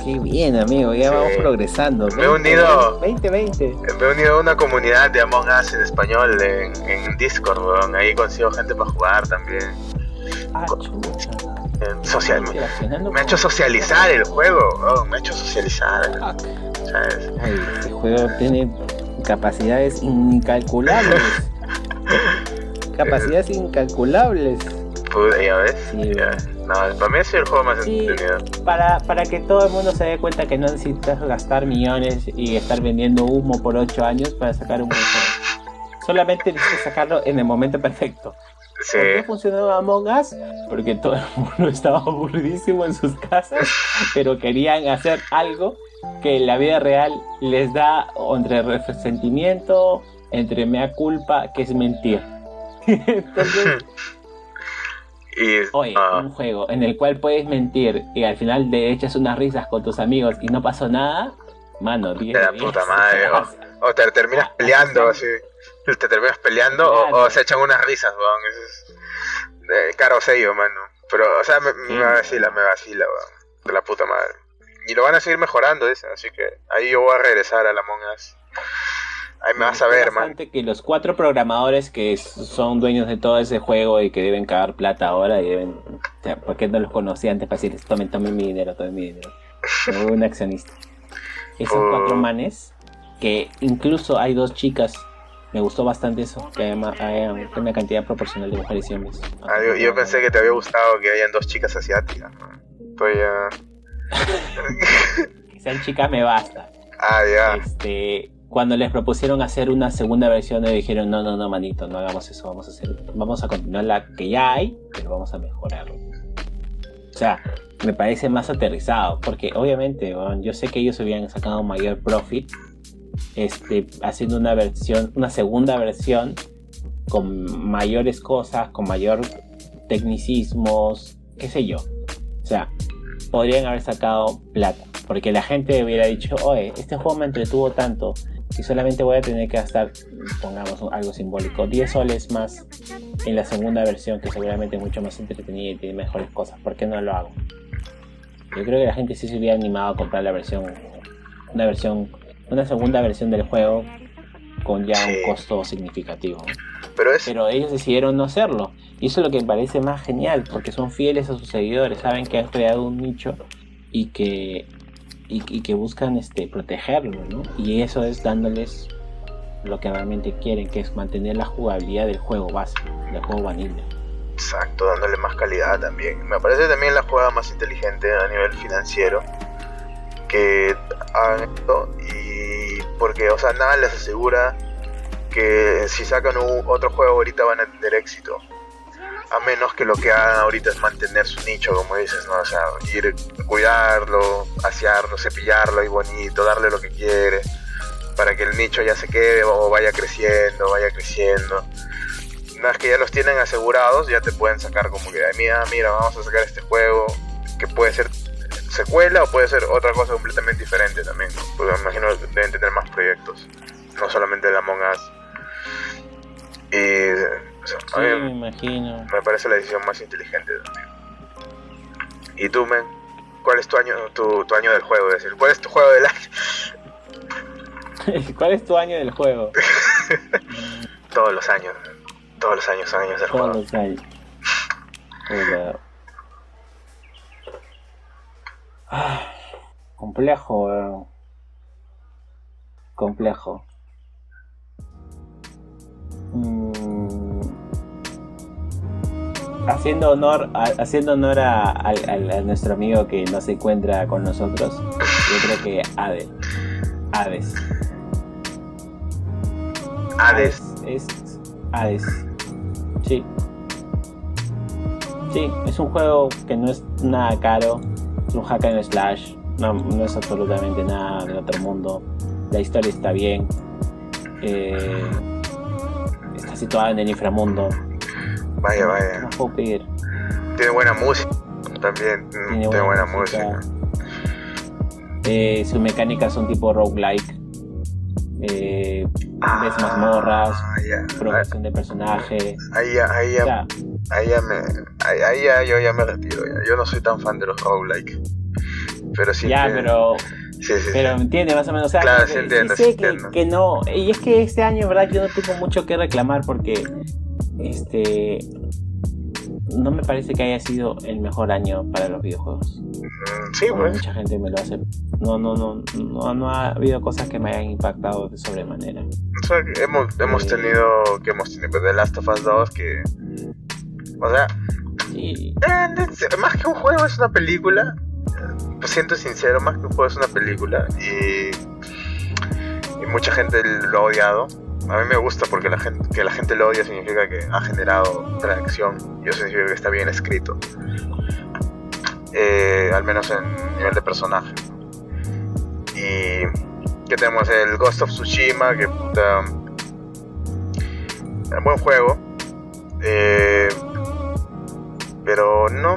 [SPEAKER 2] Qué bien, amigo, ya
[SPEAKER 1] Sí.
[SPEAKER 2] vamos progresando.
[SPEAKER 1] Me he unido.
[SPEAKER 2] 2020.
[SPEAKER 1] Me he unido a una comunidad de Among Us en español en, en Discord, weón. Ahí consigo gente para jugar también.
[SPEAKER 2] Ah, chucha.
[SPEAKER 1] Social, me,
[SPEAKER 2] Interaccionando
[SPEAKER 1] me ha hecho socializar el juego. Me ha hecho socializar. ¿sabes?
[SPEAKER 2] Ay, este juego tiene capacidades incalculables. capacidades incalculables.
[SPEAKER 1] Pude, ya ves.
[SPEAKER 2] Sí,
[SPEAKER 1] Ya.
[SPEAKER 2] weón.
[SPEAKER 1] No, para mí sido el juego más
[SPEAKER 2] Sí.
[SPEAKER 1] entretenido.
[SPEAKER 2] Para, para que todo el mundo se dé cuenta que no necesitas gastar millones y estar vendiendo humo por 8 años para sacar un buen juego. Solamente necesitas sacarlo en el momento perfecto.
[SPEAKER 1] Sí.
[SPEAKER 2] ¿Por qué funcionó Among Us? Porque todo el mundo estaba aburridísimo en sus casas, pero querían hacer algo que en la vida real les da entre resentimiento, entre mea culpa, que es mentir. Entonces,
[SPEAKER 1] Y,
[SPEAKER 2] oye,
[SPEAKER 1] ah,
[SPEAKER 2] un juego en el cual puedes mentir y al final te echas unas risas con tus amigos y no pasó nada, mano, 10
[SPEAKER 1] De la
[SPEAKER 2] de
[SPEAKER 1] puta
[SPEAKER 2] 10.
[SPEAKER 1] madre,
[SPEAKER 2] O
[SPEAKER 1] o te terminas peleando, así. Te terminas peleando o- se echan unas risas, weón. Eso es de caro sello, mano. Pero, o sea, me,
[SPEAKER 2] Sí.
[SPEAKER 1] me vacila, me vacila, weón. De la puta madre. Y lo van a seguir mejorando, dice. Así que ahí yo voy a regresar a la Among Us. Ahí me vas a ver, man.
[SPEAKER 2] que los cuatro programadores que son dueños de todo ese juego y que deben cagar plata ahora y deben. O sea, ¿por qué no los conocía antes para decirles, tomen, tomen mi dinero, tomen mi dinero? Como un accionista. Esos
[SPEAKER 1] Oh.
[SPEAKER 2] cuatro manes, que incluso hay dos chicas, me gustó bastante eso, que además hay una cantidad proporcional de mujeres y hombres.
[SPEAKER 1] Ah, yo, yo pensé que te había gustado que hayan dos chicas asiáticas. Estoy ya.
[SPEAKER 2] Que sean chicas me basta.
[SPEAKER 1] Ah, ya.
[SPEAKER 2] Este, cuando les propusieron hacer una segunda versión, le dijeron, no, no, no, manito, no hagamos eso, vamos a hacer, vamos a continuar la que ya hay, pero vamos a mejorarlo. O sea, me parece más aterrizado, porque obviamente, weón, yo sé que ellos habían sacado mayor profit, este, haciendo una versión, una segunda versión con mayores cosas, con mayor tecnicismos, qué sé yo. O sea, podrían haber sacado plata. Porque la gente hubiera dicho, oye, este juego me entretuvo tanto y solamente voy a tener que gastar, pongamos algo simbólico, 10 soles más en la segunda versión, que seguramente es mucho más entretenida y tiene mejores cosas. ¿Por qué no lo hago? Yo creo que la gente sí se hubiera animado a comprar la versión, una versión, una segunda versión del juego con ya
[SPEAKER 1] Sí.
[SPEAKER 2] un costo significativo.
[SPEAKER 1] Pero es.
[SPEAKER 2] Pero ellos decidieron no hacerlo. Y eso es lo que me parece más genial, porque son fieles a sus seguidores, saben que han creado un nicho y que, y, y que buscan este, protegerlo, ¿no? Y eso es dándoles lo que realmente quieren, que es mantener la jugabilidad del juego base, del juego vanilla.
[SPEAKER 1] Exacto, dándole más calidad también. Me parece también la jugada más inteligente a nivel financiero que hagan esto y porque, o sea, nada les asegura que si sacan un- otro juego ahorita van a tener éxito. A menos que lo que hagan ahorita es mantener su nicho, como dices, ¿no? O sea, ir cuidarlo, asearlo, cepillarlo y bonito, darle lo que quiere, para que el nicho ya se quede o vaya creciendo, vaya creciendo una vez que ya los tienen asegurados, ya te pueden sacar como que, "Ay, mira, mira, vamos a sacar este juego que puede ser secuela o puede ser otra cosa completamente diferente también. Porque me imagino que deben tener más proyectos, no solamente el Among Us. Y o sea, a
[SPEAKER 2] Sí, me imagino.
[SPEAKER 1] me parece la decisión más inteligente también. ¿Y tú, men? ¿Cuál es tu año, tu, tu año del juego? Es decir, ¿cuál es tu juego del año?
[SPEAKER 2] ¿Cuál es tu año del juego?
[SPEAKER 1] Todos los años, todos los años son años del
[SPEAKER 2] Todos
[SPEAKER 1] juego.
[SPEAKER 2] los años. Puta. Ah, complejo, weón. Complejo. Mm. Haciendo honor, a, haciendo honor a, a nuestro amigo que no se encuentra con nosotros, yo creo que Hades. Hades.
[SPEAKER 1] Hades.
[SPEAKER 2] Es Hades. Sí. Sí, es un juego que no es nada caro. Un hack and slash. No, no es absolutamente nada del otro mundo. la historia está bien, eh, está situada en el inframundo.
[SPEAKER 1] Vaya, vaya.
[SPEAKER 2] No puedo pedir.
[SPEAKER 1] Tiene buena música también. mm, Tiene, buena, música.
[SPEAKER 2] Eh, sus mecánicas son tipo roguelike. Eh, ves mazmorras,
[SPEAKER 1] Ah, ya.
[SPEAKER 2] progresión de personaje.
[SPEAKER 1] Ahí ya, ahí ya, ahí ya me, ahí, ahí ya, yo ya me retiro. ya. Yo no soy tan fan de los roguelike. Pero sí.
[SPEAKER 2] ya, pero
[SPEAKER 1] Sí, sí,
[SPEAKER 2] Pero
[SPEAKER 1] sí.
[SPEAKER 2] entiende más o menos, o sea,
[SPEAKER 1] Claro,
[SPEAKER 2] que-
[SPEAKER 1] sí entiendo,
[SPEAKER 2] sé
[SPEAKER 1] sí
[SPEAKER 2] que,
[SPEAKER 1] entiendo.
[SPEAKER 2] que no, y es que este año, en verdad, yo no tengo mucho que reclamar porque, este, no me parece que haya sido el mejor año para los videojuegos.
[SPEAKER 1] Sí, pues.
[SPEAKER 2] mucha gente me lo hace. No, no, no, no, no ha habido cosas que me hayan impactado de sobremanera.
[SPEAKER 1] O sea, hemos, hemos tenido, que hemos tenido, The Last of Us 2, que, o sea,
[SPEAKER 2] Y
[SPEAKER 1] eh, más que un juego es una película, pues siento sincero, más que un juego es una película, y, y mucha gente lo ha odiado. A mí me gusta porque la gente, que la gente lo odia significa que ha generado reacción, y eso significa que está bien escrito. Eh, al menos en nivel de personaje. Y que tenemos el Ghost of Tsushima, que puta. Un buen juego. Eh, pero no.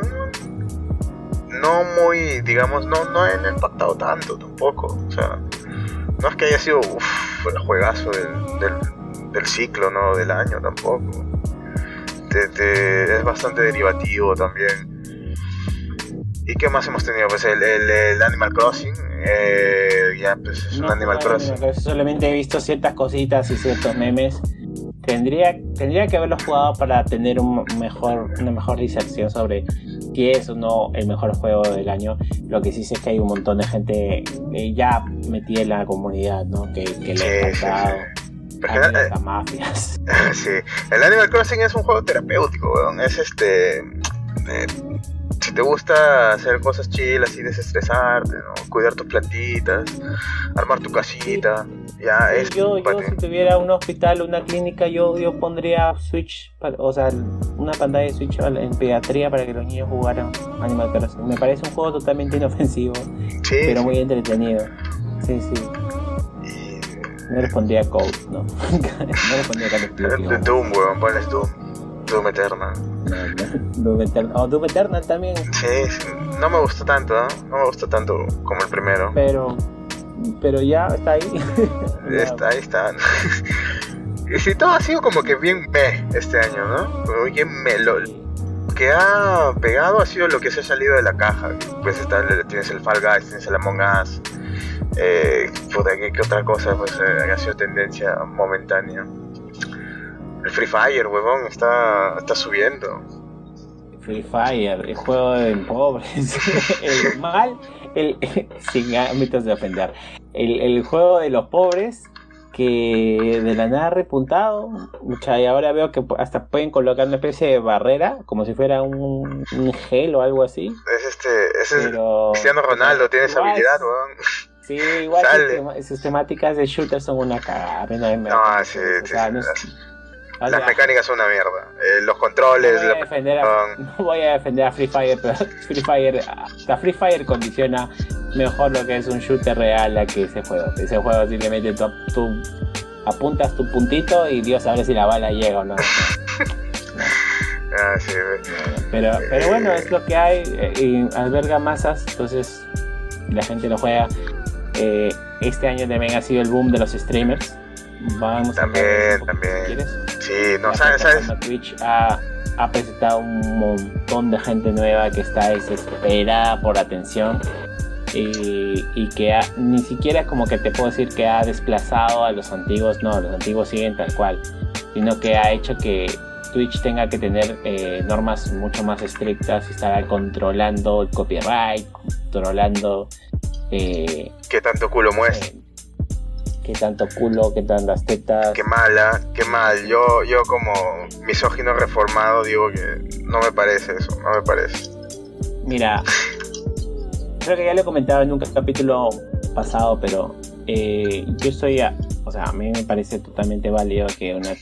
[SPEAKER 1] No muy, digamos, no, no ha impactado tanto tampoco. O sea, no es que haya sido uf, el juegazo del, del, del ciclo, ¿no? Del año tampoco. Te- te- es bastante derivativo también. ¿Y qué más hemos tenido? Pues el, el, el Animal Crossing. eh, ya, pues es un Crossing.
[SPEAKER 2] Animal Crossing, solamente he visto ciertas cositas y ciertos memes. Tendría, tendría que haberlos jugado para tener un mejor, una mejor diserción sobre si es o no el mejor juego del año. Lo que sí sé es que hay un montón de gente eh, ya metida en la comunidad, ¿no? Que, que le
[SPEAKER 1] Sí,
[SPEAKER 2] ha
[SPEAKER 1] sí,
[SPEAKER 2] encantado.
[SPEAKER 1] sí. Porque,
[SPEAKER 2] amigos
[SPEAKER 1] eh,
[SPEAKER 2] a mafias.
[SPEAKER 1] sí, el Animal Crossing es un juego terapéutico, weón. Es este. eh, te gusta hacer cosas chill, así desestresarte, ¿no? Cuidar tus plantitas, armar tu casita, ya es.
[SPEAKER 2] yo, yo si tuviera un hospital una clínica, yo, yo pondría Switch, para- o sea, una pantalla de Switch en pediatría para que los niños jugaran Animal Crossing. Me parece un juego totalmente inofensivo,
[SPEAKER 1] Sí,
[SPEAKER 2] pero
[SPEAKER 1] sí.
[SPEAKER 2] muy entretenido. Sí, sí.
[SPEAKER 1] Y-
[SPEAKER 2] No le pondría Code, no. no le pondría Call of Duty,
[SPEAKER 1] De
[SPEAKER 2] vamos.
[SPEAKER 1] Doom, weón, ponles Doom. Doom Eternal.
[SPEAKER 2] Doom Eternal. Oh, Doom Eternal también,
[SPEAKER 1] Sí, sí, no me gustó tanto, ¿no? No me gustó tanto como el primero.
[SPEAKER 2] pero pero ya está ahí.
[SPEAKER 1] Está, ahí está. y sí, todo ha sido como que bien me este año, ¿no? Como bien me. Lo, que ha pegado ha sido lo que se ha salido de la caja. Pues está, tienes el Fall Guys, tienes el Among Us. Eh, puta, ¿qué, qué otra cosa pues, eh, ha sido tendencia momentánea? El Free Fire, huevón, está, está subiendo.
[SPEAKER 2] Free Fire, el juego de pobres, el mal, el, sin ámbitos de ofender, el, el juego de los pobres que de la nada ha repuntado, mucha, y ahora veo que hasta pueden colocar una especie de barrera, como si fuera un, un gel o algo así,
[SPEAKER 1] Es este, ese es
[SPEAKER 2] pero...
[SPEAKER 1] Cristiano Ronaldo, tiene esa habilidad, huevón.
[SPEAKER 2] Sí, igual sus, temáticas de shooter son una cagada, no,
[SPEAKER 1] sí,
[SPEAKER 2] o
[SPEAKER 1] sí,
[SPEAKER 2] sea,
[SPEAKER 1] sí,
[SPEAKER 2] no es-
[SPEAKER 1] las- mecánicas son una mierda. Eh, los
[SPEAKER 2] no
[SPEAKER 1] controles,
[SPEAKER 2] voy, a defender a, no voy a defender a Free Fire, pero Free Fire, hasta Free Fire condiciona mejor lo que es un shooter real a que ese juego. Ese juego simplemente tú, tú apuntas tu puntito y Dios sabe si la bala llega o no.
[SPEAKER 1] Ah, sí.
[SPEAKER 2] Pero, pero bueno, es lo que hay eh, y alberga masas, entonces la gente lo juega. Eh, este año también ha sido el boom de los streamers. Vamos
[SPEAKER 1] También,
[SPEAKER 2] a poquito,
[SPEAKER 1] también.
[SPEAKER 2] si quieres.
[SPEAKER 1] Sí, no, ¿sabes? ¿sabes?
[SPEAKER 2] Twitch ha, ha presentado un montón de gente nueva que está desesperada por atención y, y que ha- ni siquiera como que te puedo decir que ha desplazado a los antiguos, no, los antiguos siguen tal cual, sino que ha hecho que Twitch tenga que tener eh, normas mucho más estrictas y estar controlando el copyright, controlando eh,
[SPEAKER 1] ¿Qué tanto culo muestra?
[SPEAKER 2] eh, qué tanto culo, qué tantas tetas.
[SPEAKER 1] Qué mala, qué mal. Yo, yo como misógino reformado digo que no me parece eso, no me parece.
[SPEAKER 2] Mira, creo que ya lo he comentado en un capítulo pasado, pero eh, yo soy, a- o sea, a mí me parece totalmente válido que una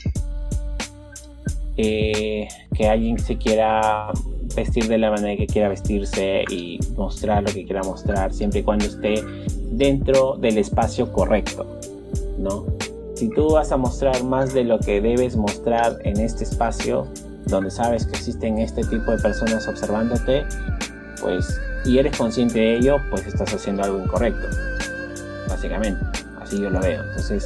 [SPEAKER 2] eh, que alguien se quiera vestir de la manera que quiera vestirse y mostrar lo que quiera mostrar, siempre y cuando esté dentro del espacio correcto. ¿No? Si tú vas a mostrar más de lo que debes mostrar en este espacio, donde sabes que existen este tipo de personas observándote, pues, y eres consciente de ello, pues estás haciendo algo incorrecto, básicamente. Así yo lo veo. Entonces,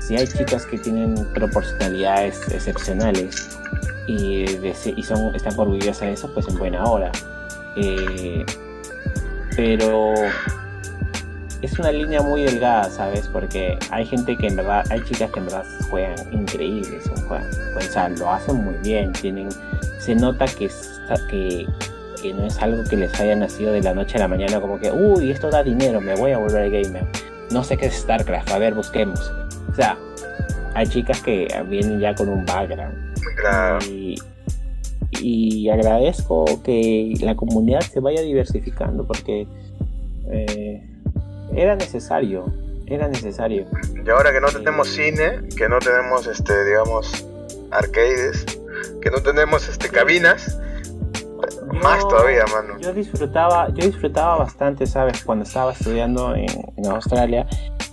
[SPEAKER 2] si hay chicas que tienen proporcionalidades excepcionales y, y son, están orgullosas de eso, pues en buena hora. Eh, pero es una línea muy delgada, ¿sabes? Porque hay gente que en verdad, hay chicas que en verdad juegan increíbles, juegan, o sea, lo hacen muy bien, tienen, se nota que, que, que no es algo que les haya nacido de la noche a la mañana, como que, uy, esto da dinero, me voy a volver gamer. No sé qué es StarCraft, a ver, busquemos. O sea, hay chicas que vienen ya con un background. Y, y agradezco que la comunidad se vaya diversificando porque eh, era necesario, era necesario.
[SPEAKER 1] Y ahora que no tenemos cine, que no tenemos, este, digamos, arcades, que no tenemos, este, cabinas, más todavía, mano.
[SPEAKER 2] Yo disfrutaba, yo disfrutaba bastante, ¿sabes? Cuando estaba estudiando en, en Australia,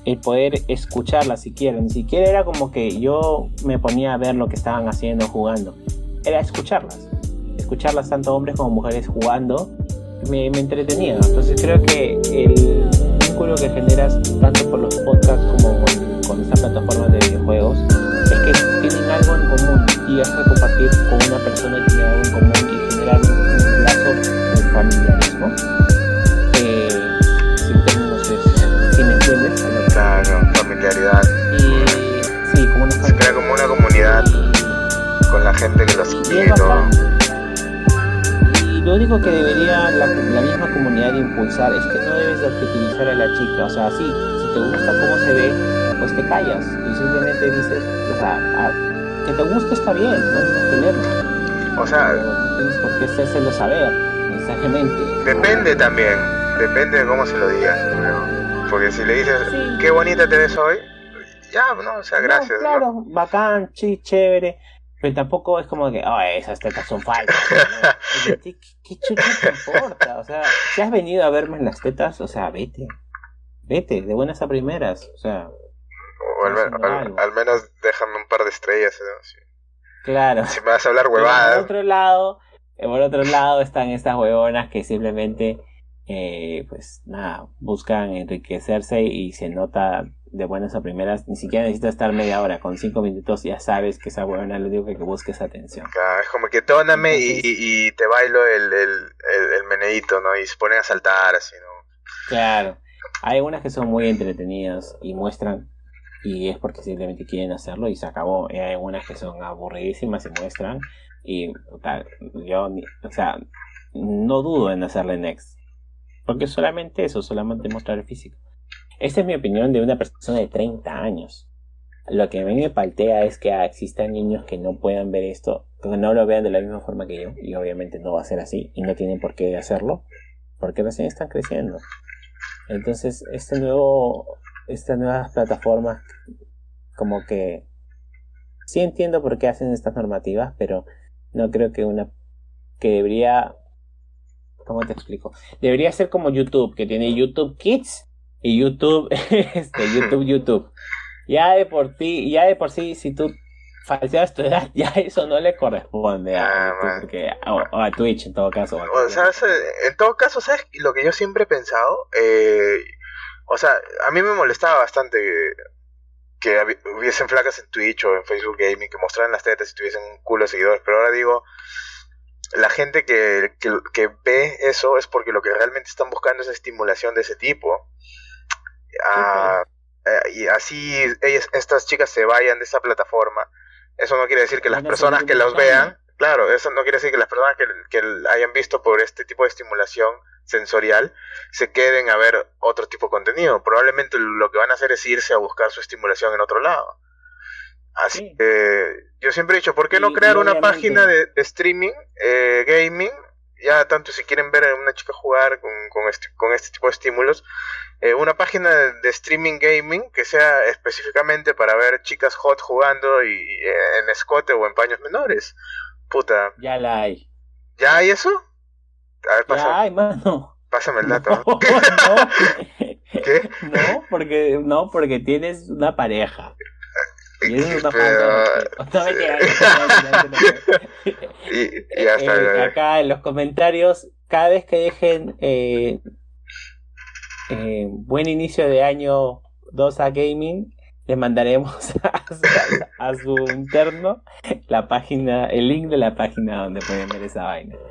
[SPEAKER 2] el poder escucharlas siquiera. Ni siquiera era como que yo me ponía a ver lo que estaban haciendo, jugando. Era escucharlas. Escucharlas tanto hombres como mujeres jugando me, me entretenía. Entonces creo que el vínculo que generas tanto por los podcasts como con, con esta plataforma de videojuegos es que tienen algo en común y a compartir con una persona que tiene algo en común y generar un lazo de familiarismo. Eh, sin términos de, si me entiendes.
[SPEAKER 1] Claro, familiaridad.
[SPEAKER 2] Y sí, como una
[SPEAKER 1] Se crea como una comunidad con la gente que los quiere
[SPEAKER 2] lo único que debería la, misma comunidad impulsar es que no debes de objetivizar a la chica. O sea, sí, si te gusta cómo se ve, pues te callas y simplemente dices, o sea, que te guste está bien, no tienes que leerlo.
[SPEAKER 1] O sea,
[SPEAKER 2] no tienes por qué hacérselo saber, necesariamente.
[SPEAKER 1] Depende también, depende de cómo se lo digas. Porque si le dices, qué bonita te ves hoy, ya, no, o sea, gracias.
[SPEAKER 2] claro, bacán, sí, chévere pero tampoco es como que, oh, esas tetas son falsas. ¿Qué, ¿Qué, chucha te importa? O sea, si has venido a verme en las tetas, o sea, vete. Vete, de buenas a primeras. O sea.
[SPEAKER 1] O al, menos déjame un par de estrellas. ¿no?
[SPEAKER 2] Claro.
[SPEAKER 1] Si me vas a hablar huevadas.
[SPEAKER 2] Por otro lado, por otro lado están estas huevonas que simplemente, eh, pues nada, buscan enriquecerse y se nota de buenas a primeras, ni siquiera necesitas estar media hora, con cinco minutos ya sabes que esa buena lo digo que, busques atención.
[SPEAKER 1] Claro, es como que tóname y, y, te bailo el, el, el, meneíto, ¿no? Y se ponen a saltar así, ¿no?
[SPEAKER 2] Claro, hay algunas que son muy entretenidas y muestran, y es porque simplemente quieren hacerlo y se acabó. Y hay algunas que son aburridísimas y muestran, y tal, yo, o sea, no dudo en hacerle next, porque solamente eso, solamente mostrar el físico. Esta es mi opinión de una persona de 30 años. Lo que a mí me paltea es que existan niños que no puedan ver esto, que no lo vean de la misma forma que yo, y obviamente no va a ser así, y no tienen por qué hacerlo, porque recién están creciendo. Entonces, este nuevo, estas nuevas plataformas, como que sí entiendo por qué hacen estas normativas, pero no creo que una que debería ¿cómo te explico? Debería ser como YouTube, que tiene YouTube Kids y YouTube, este, YouTube, YouTube. Ya de por ti, ya de por sí, si tú falseas tu edad, ya eso no le corresponde a, ah, a, Twitch en todo caso.
[SPEAKER 1] O sea, en todo caso, ¿sabes lo que yo siempre he pensado? Eh, o sea, a mí me molestaba bastante que, hubiesen flacas en Twitch o en Facebook Gaming que mostraran las tetas y tuviesen un culo de seguidores, pero ahora digo, la gente que, que, que, ve eso es porque lo que realmente están buscando es estimulación de ese tipo Ah, eh, y así ellas, estas chicas se vayan de esa plataforma. Eso no quiere decir que las personas que los vean, claro, eso no quiere decir que las personas que, que hayan visto por este tipo de estimulación sensorial se queden a ver otro tipo de contenido. Probablemente lo que van a hacer es irse a buscar su estimulación en otro lado. Así que yo siempre he dicho, ¿por qué no crear una página de, streaming, eh, gaming, ya tanto si quieren ver a una chica jugar con, con, este, con este tipo de estímulos, eh, una página de, streaming gaming que sea específicamente para ver chicas hot jugando y, eh, en escote o en paños menores. Puta.
[SPEAKER 2] Ya la hay.
[SPEAKER 1] ¿Ya hay eso?
[SPEAKER 2] A ver, pasa. Ya hay, mano.
[SPEAKER 1] Pásame el dato. qué?
[SPEAKER 2] No, porque, no, porque tienes una pareja. Y eso es una falta acá en los comentarios, cada vez que dejen eh, eh, buen inicio de año 2 a Gaming, le mandaremos a, su interno la página, el link de la página donde pueden ver esa vaina.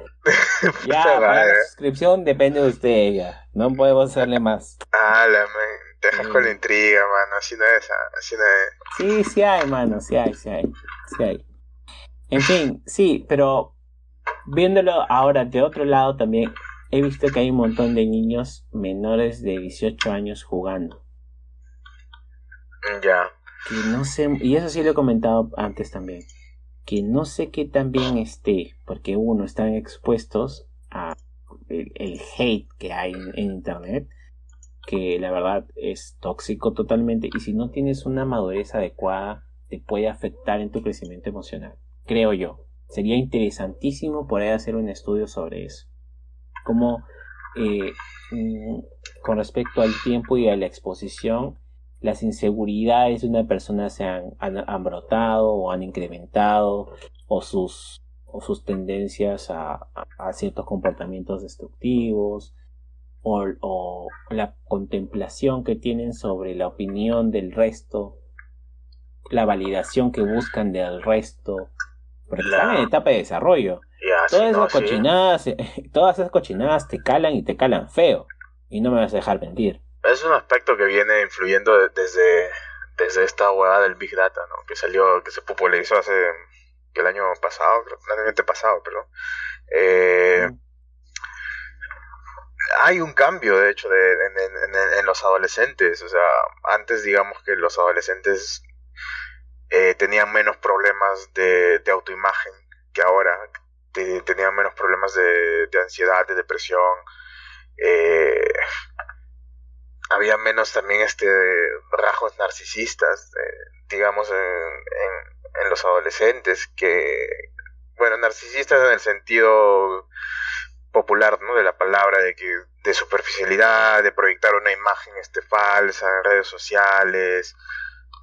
[SPEAKER 2] Ya, para la suscripción depende de usted, ya. No podemos hacerle más.
[SPEAKER 1] Ah, la te dejas con la intriga, mano. Así no es, así no es.
[SPEAKER 2] Sí, sí hay, mano. Sí hay, sí hay. Sí hay. En fin, sí, pero viéndolo ahora de otro lado también, he visto que hay un montón de niños menores de 18 años jugando.
[SPEAKER 1] Ya.
[SPEAKER 2] Que no sé, y eso sí lo he comentado antes también, que no sé qué tan bien esté, porque uno, están expuestos a el, hate que hay en, internet, que la verdad es tóxico totalmente, y si no tienes una madurez adecuada, te puede afectar en tu crecimiento emocional, creo yo. Sería interesantísimo poder hacer un estudio sobre eso. Como eh, mm, con respecto al tiempo y a la exposición, las inseguridades de una persona se han, han, brotado o han incrementado o sus, o sus tendencias a, a, ciertos comportamientos destructivos o, o, la contemplación que tienen sobre la opinión del resto, la validación que buscan del resto, porque están en etapa de desarrollo. todas, esas cochinadas, todas esas cochinadas te calan y te calan feo. Y no me vas a dejar mentir
[SPEAKER 1] es un aspecto que viene influyendo desde, desde esta hueá del Big Data, ¿no? Que salió, que se popularizó hace el año pasado, el año pasado, pero eh, hay un cambio, de hecho, de, en, los adolescentes. O sea, antes digamos que los adolescentes eh, tenían menos problemas de, autoimagen que ahora. tenían menos problemas de, ansiedad, de depresión. Eh, había menos también este rasgos narcisistas, eh, digamos, en, en, los adolescentes, que, bueno, narcisistas en el sentido popular, ¿no? De la palabra, de que, de superficialidad, de proyectar una imagen, este, falsa en redes sociales,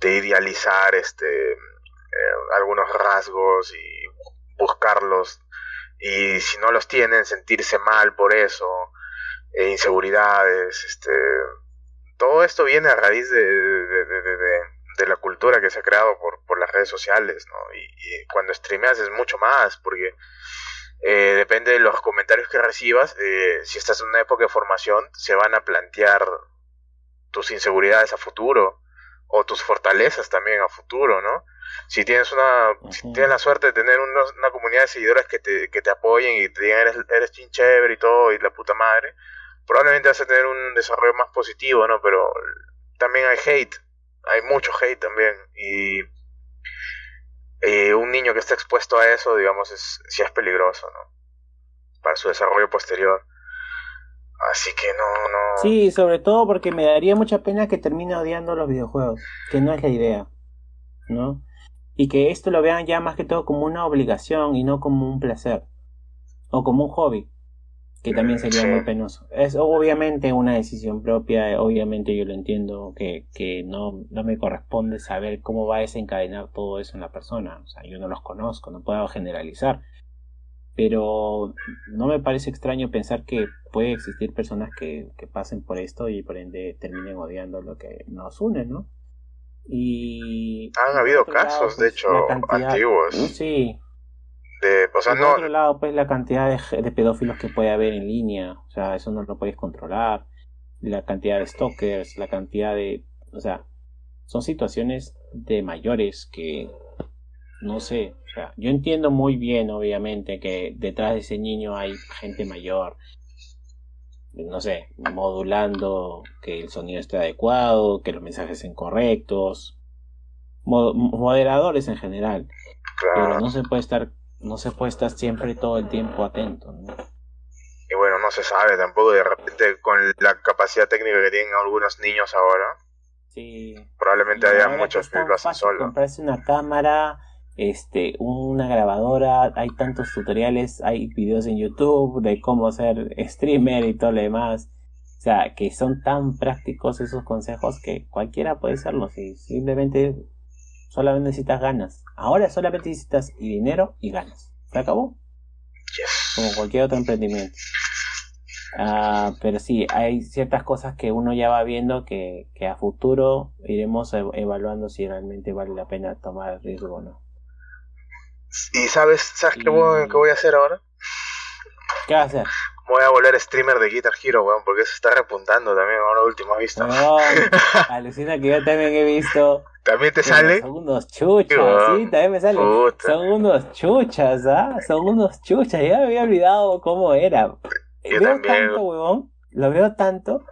[SPEAKER 1] de idealizar, este, eh, algunos rasgos y buscarlos, y si no los tienen, sentirse mal por eso, e inseguridades, este, todo esto viene a raíz de, de, la cultura que se ha creado por, por las redes sociales, ¿no? Y, cuando streameas es mucho más, porque eh, depende de los comentarios que recibas, eh, si estás en una época de formación, se van a plantear tus inseguridades a futuro o tus fortalezas también a futuro, ¿no? Si tienes una, si tienes la suerte de tener una, comunidad de seguidores que te, que te apoyen y te digan eres, eres chévere y todo y la puta madre, probablemente vas a tener un desarrollo más positivo, ¿no? Pero también hay hate, hay mucho hate también. Y un niño que está expuesto a eso, digamos, es, sí es peligroso, ¿no? Para su desarrollo posterior. Así que no, no.
[SPEAKER 2] Sí, sobre todo porque me daría mucha pena que termine odiando los videojuegos, que no es la idea, ¿no? Y que esto lo vean ya más que todo como una obligación y no como un placer o como un hobby que también sería muy penoso. Es obviamente una decisión propia, obviamente yo lo entiendo, que, que no, no me corresponde saber cómo va a desencadenar todo eso en la persona. O sea, yo no los conozco, no puedo generalizar. Pero no me parece extraño pensar que puede existir personas que, que pasen por esto y por ende terminen odiando lo que nos une, ¿no? Y...
[SPEAKER 1] Han habido casos, de pues, hecho, antiguos.
[SPEAKER 2] Sí,
[SPEAKER 1] por
[SPEAKER 2] otro lado, pues la cantidad de, pedófilos que puede haber en línea, o sea, eso no lo puedes controlar. La cantidad de stalkers, la cantidad de. O sea, son situaciones de mayores que. No sé, o sea, yo entiendo muy bien, obviamente, que detrás de ese niño hay gente mayor, no sé, modulando que el sonido esté adecuado, que los mensajes sean correctos, moderadores en general. Pero no se puede estar no se puede estar siempre todo el tiempo atento. ¿no?
[SPEAKER 1] Y bueno, no se sabe tampoco de repente con la capacidad técnica que tienen algunos niños ahora.
[SPEAKER 2] Sí.
[SPEAKER 1] Probablemente haya muchos que lo hacen solo.
[SPEAKER 2] Comprarse una cámara, este, una grabadora, hay tantos tutoriales, hay videos en YouTube de cómo ser streamer y todo lo demás. sea, que son tan prácticos esos consejos que cualquiera puede hacerlos y simplemente solamente necesitas ganas. Ahora solamente necesitas y dinero y ganas. ¿Se acabó? Como cualquier otro emprendimiento. Ah, pero sí, hay ciertas cosas que uno ya va viendo que, que a futuro iremos evaluando si realmente vale la pena tomar el riesgo o no.
[SPEAKER 1] ¿Y sabes, sabes qué, voy, a hacer ahora?
[SPEAKER 2] ¿Qué vas a hacer?
[SPEAKER 1] Voy a volver streamer de Guitar Hero, weón, porque se está repuntando también, ahora último, ¿has visto?
[SPEAKER 2] No, alucina que yo también he visto.
[SPEAKER 1] ¿También te sale?
[SPEAKER 2] Son unos chuchas, sí, también me sale. Son unos chuchas, ¿ah? Son unos chuchas, ya me había olvidado cómo era. Yo veo tanto, weón, lo veo tanto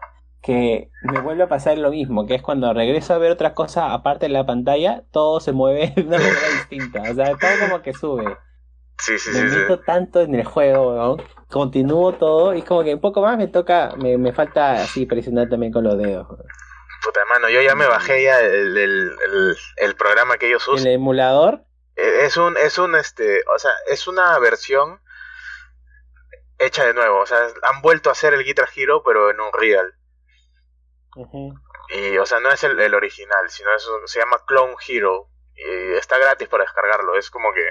[SPEAKER 2] que me vuelve a pasar lo mismo, que es cuando regreso a ver otra cosa aparte de la pantalla, todo se mueve de una manera distinta, o sea, todo como que sube.
[SPEAKER 1] Sí, sí,
[SPEAKER 2] me
[SPEAKER 1] meto
[SPEAKER 2] tanto en el juego, weón. Continúo todo y como que un poco más me toca, me, me falta así presionar también con los dedos.
[SPEAKER 1] Puta mano, yo ya me bajé ya el, el, el, programa que ellos usan.
[SPEAKER 2] ¿El emulador?
[SPEAKER 1] E, es un, es un, este, o sea, es una versión hecha de nuevo. O sea, han vuelto a hacer el Guitar Hero, pero en un real. Y, o sea, no es el, original, sino eso se llama Clone Hero. Y está gratis para descargarlo. Es como que.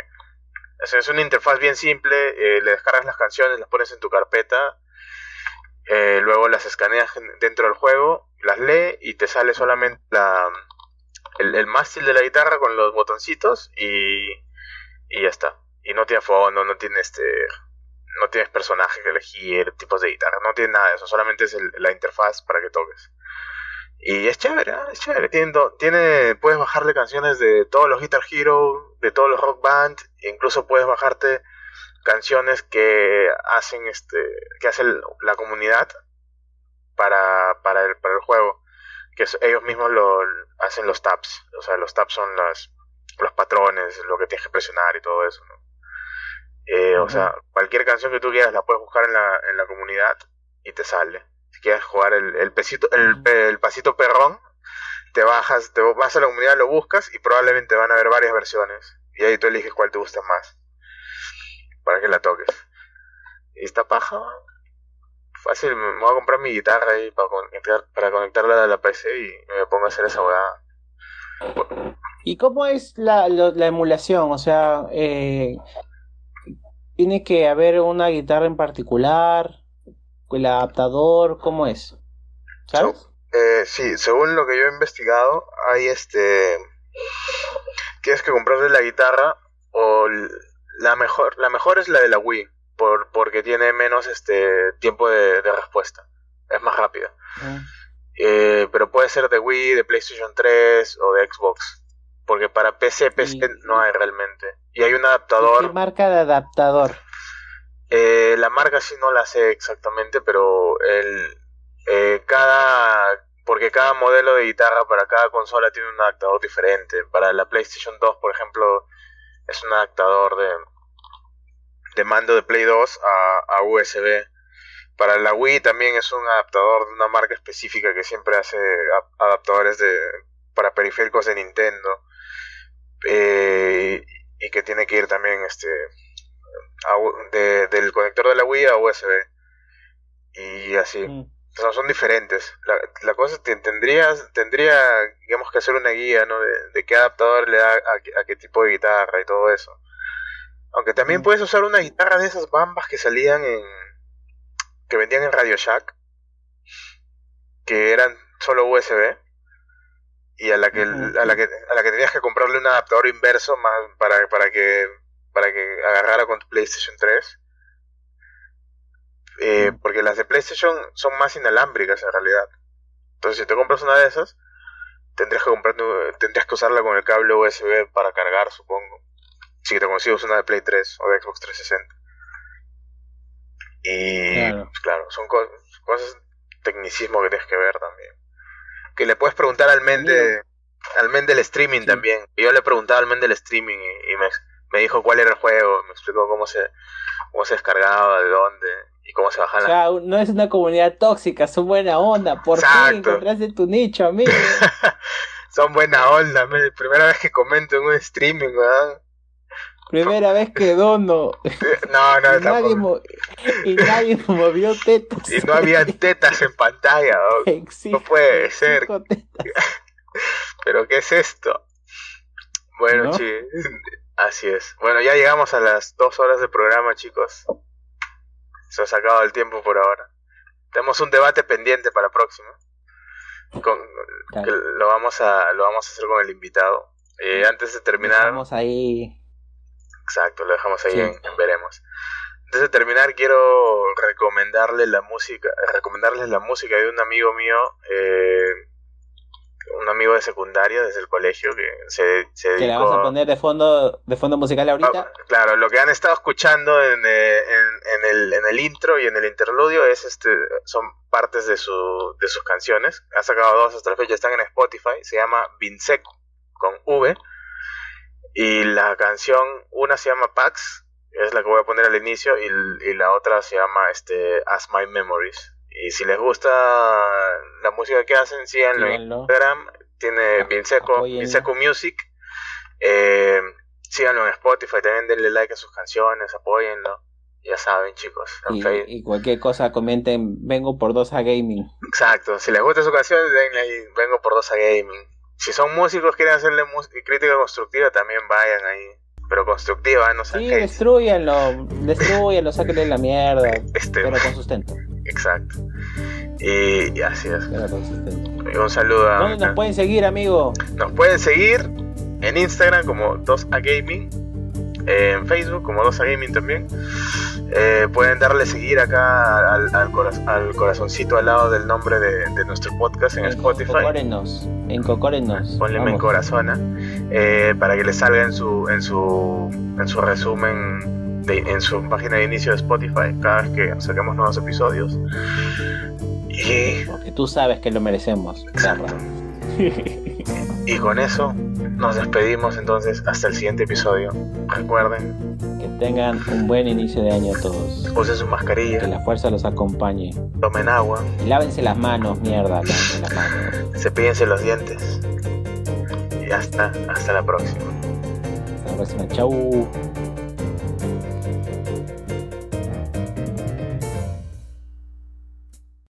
[SPEAKER 1] es una interfaz bien simple. Eh, le descargas las canciones, las pones en tu carpeta. Eh, luego las escaneas dentro del juego, las lee y te sale solamente la, el, el mástil de la guitarra con los botoncitos y, y ya está. Y no tiene fondo, no tiene este no tienes personaje que elegir, tipos de guitarra, no tiene nada de eso, solamente es la interfaz para que toques. Y es chévere, ¿eh? es chévere. Tiene, puedes bajarle canciones de todos los Guitar Hero, de todos los Rock Band, e incluso puedes bajarte canciones que hacen este, que hace la comunidad para, para, el, para el juego. Que ellos mismos lo hacen los tabs. O sea, los tabs son las, los patrones, lo que tienes que presionar y todo eso, ¿no? Eh, o sea, cualquier canción que tú quieras la puedes buscar en la, en la comunidad y te sale. Si quieres jugar el, el, pesito, el, el pasito perrón, te bajas, te vas a la comunidad, lo buscas y probablemente van a haber varias versiones. Y ahí tú eliges cuál te gusta más. Para que la toques. Y esta paja, fácil, me voy a comprar mi guitarra ahí para, conectar, para conectarla a la PC y me pongo a hacer esa jugada.
[SPEAKER 2] ¿Y cómo es la, la emulación? O sea, eh, ¿Tiene que haber una guitarra en particular? ¿El adaptador? ¿Cómo es? ¿Sabes?
[SPEAKER 1] Eh, sí, según lo que yo he investigado, hay este. Tienes que comprarle la guitarra o la mejor, la mejor es la de la Wii, por, porque tiene menos este tiempo de, respuesta, es más rápida. Ah. Eh, pero puede ser de Wii, de PlayStation 3 o de Xbox. Porque para PC, PC no hay realmente. Y hay un adaptador.
[SPEAKER 2] ¿Qué marca de adaptador?
[SPEAKER 1] Eh, la marca sí no la sé exactamente, pero el, eh, cada. Porque cada modelo de guitarra para cada consola tiene un adaptador diferente. Para la PlayStation 2, por ejemplo, es un adaptador de, de mando de Play 2 a, a USB. Para la Wii también es un adaptador de una marca específica que siempre hace adaptadores de, para periféricos de Nintendo. Eh, y que tiene que ir también este del conector de la Wii a USB y así mm. son diferentes la, la cosa tendría tendría digamos que hacer una guía no de, qué adaptador le da a, qué tipo de guitarra y todo eso aunque también puedes usar una guitarra de esas bambas que salían en que vendían en Radio Shack que eran solo USB y a la que, a la que, a la que tenías que comprarle un adaptador inverso más para, para que para que agarrara con tu PlayStation 3 eh, porque las de PlayStation son más inalámbricas en realidad. Entonces si te compras una de esas tendrías que comprar tendrías que usarla con el cable USB para cargar supongo si te consigues una de Play 3 o de Xbox 360 y pues, claro, son cosas tecnicismo que tienes que ver también que le puedes preguntar al men, al men del streaming también. Y yo le preguntaba al men del streaming y, me, dijo cuál era el juego, me explicó cómo se, cómo se descargaba, de dónde y cómo se bajan
[SPEAKER 2] o no es una comunidad tóxica, son buena onda. Por fin encontraste tu nicho, amigo.
[SPEAKER 1] son buena onda, primera vez que comento en un streaming, ¿verdad?
[SPEAKER 2] Primera vez que dono.
[SPEAKER 1] No, no,
[SPEAKER 2] y nadie movió tetas.
[SPEAKER 1] Y no había tetas en pantalla. No puede ser. Pero ¿qué es esto? Bueno, así es. Bueno, ya llegamos a las dos horas de programa, chicos. Se ha acabado el tiempo por ahora. Tenemos un debate pendiente para próximo. Con, lo vamos a lo vamos a hacer con el invitado. Eh, antes de terminar.
[SPEAKER 2] Vamos ahí.
[SPEAKER 1] Exacto, lo dejamos ahí en, veremos. Antes de terminar, quiero recomendarle la música, recomendarles la música de un amigo mío, eh, un amigo de secundaria desde el colegio que se, se dedicó...
[SPEAKER 2] ¿Que la vas a poner de fondo, de fondo musical ahorita?
[SPEAKER 1] Ah, claro, lo que han estado escuchando en, eh, en, en, el, en el intro y en el interludio es este, son partes de, su, de sus canciones. Ha sacado dos hasta la fecha, están en Spotify, se llama Vinseco con V. Y la canción, una se llama Pax, es la que voy a poner al inicio, y, la otra se llama este, As My Memories. Y si les gusta la música que hacen, síganlo en Instagram, tiene Vinseco, Vinseco Music. Eh, síganlo en Spotify, también denle like a sus canciones, apóyenlo. Ya saben, chicos.
[SPEAKER 2] Y, y, cualquier cosa comenten, vengo por dos a gaming.
[SPEAKER 1] Exacto, si les gusta su canción, denle ahí, vengo por dos a gaming si son músicos, quieren hacerle crítica constructiva, también vayan ahí. Pero constructiva, no sé.
[SPEAKER 2] Sí, destruyanlo, destruyanlo, sáquenle la mierda. Este, pero con sustento.
[SPEAKER 1] Exacto. Y, así es. Pero con sustento. Un saludo a.
[SPEAKER 2] ¿Dónde nos pueden seguir, amigo?
[SPEAKER 1] Nos pueden seguir en Instagram como 2A Gaming, en Facebook como 2A Gaming también. Eh, pueden darle seguir acá al, al, corazoncito al lado del nombre de, nuestro podcast en, Spotify.
[SPEAKER 2] en Cocórenos.
[SPEAKER 1] Ponle en corazona eh, para que le salga en su en su en su resumen de, en su página de inicio de Spotify cada vez que saquemos nuevos episodios.
[SPEAKER 2] Y porque tú sabes que lo merecemos.
[SPEAKER 1] Y con eso nos despedimos entonces hasta el siguiente episodio. Recuerden
[SPEAKER 2] que tengan un buen inicio de año todos.
[SPEAKER 1] Usen su mascarilla.
[SPEAKER 2] Que la fuerza los acompañe.
[SPEAKER 1] Tomen agua.
[SPEAKER 2] Y lávense las manos, mierda, lávense las manos.
[SPEAKER 1] Cepíllense los dientes. Y hasta, hasta la próxima.
[SPEAKER 2] Hasta la próxima. Chau.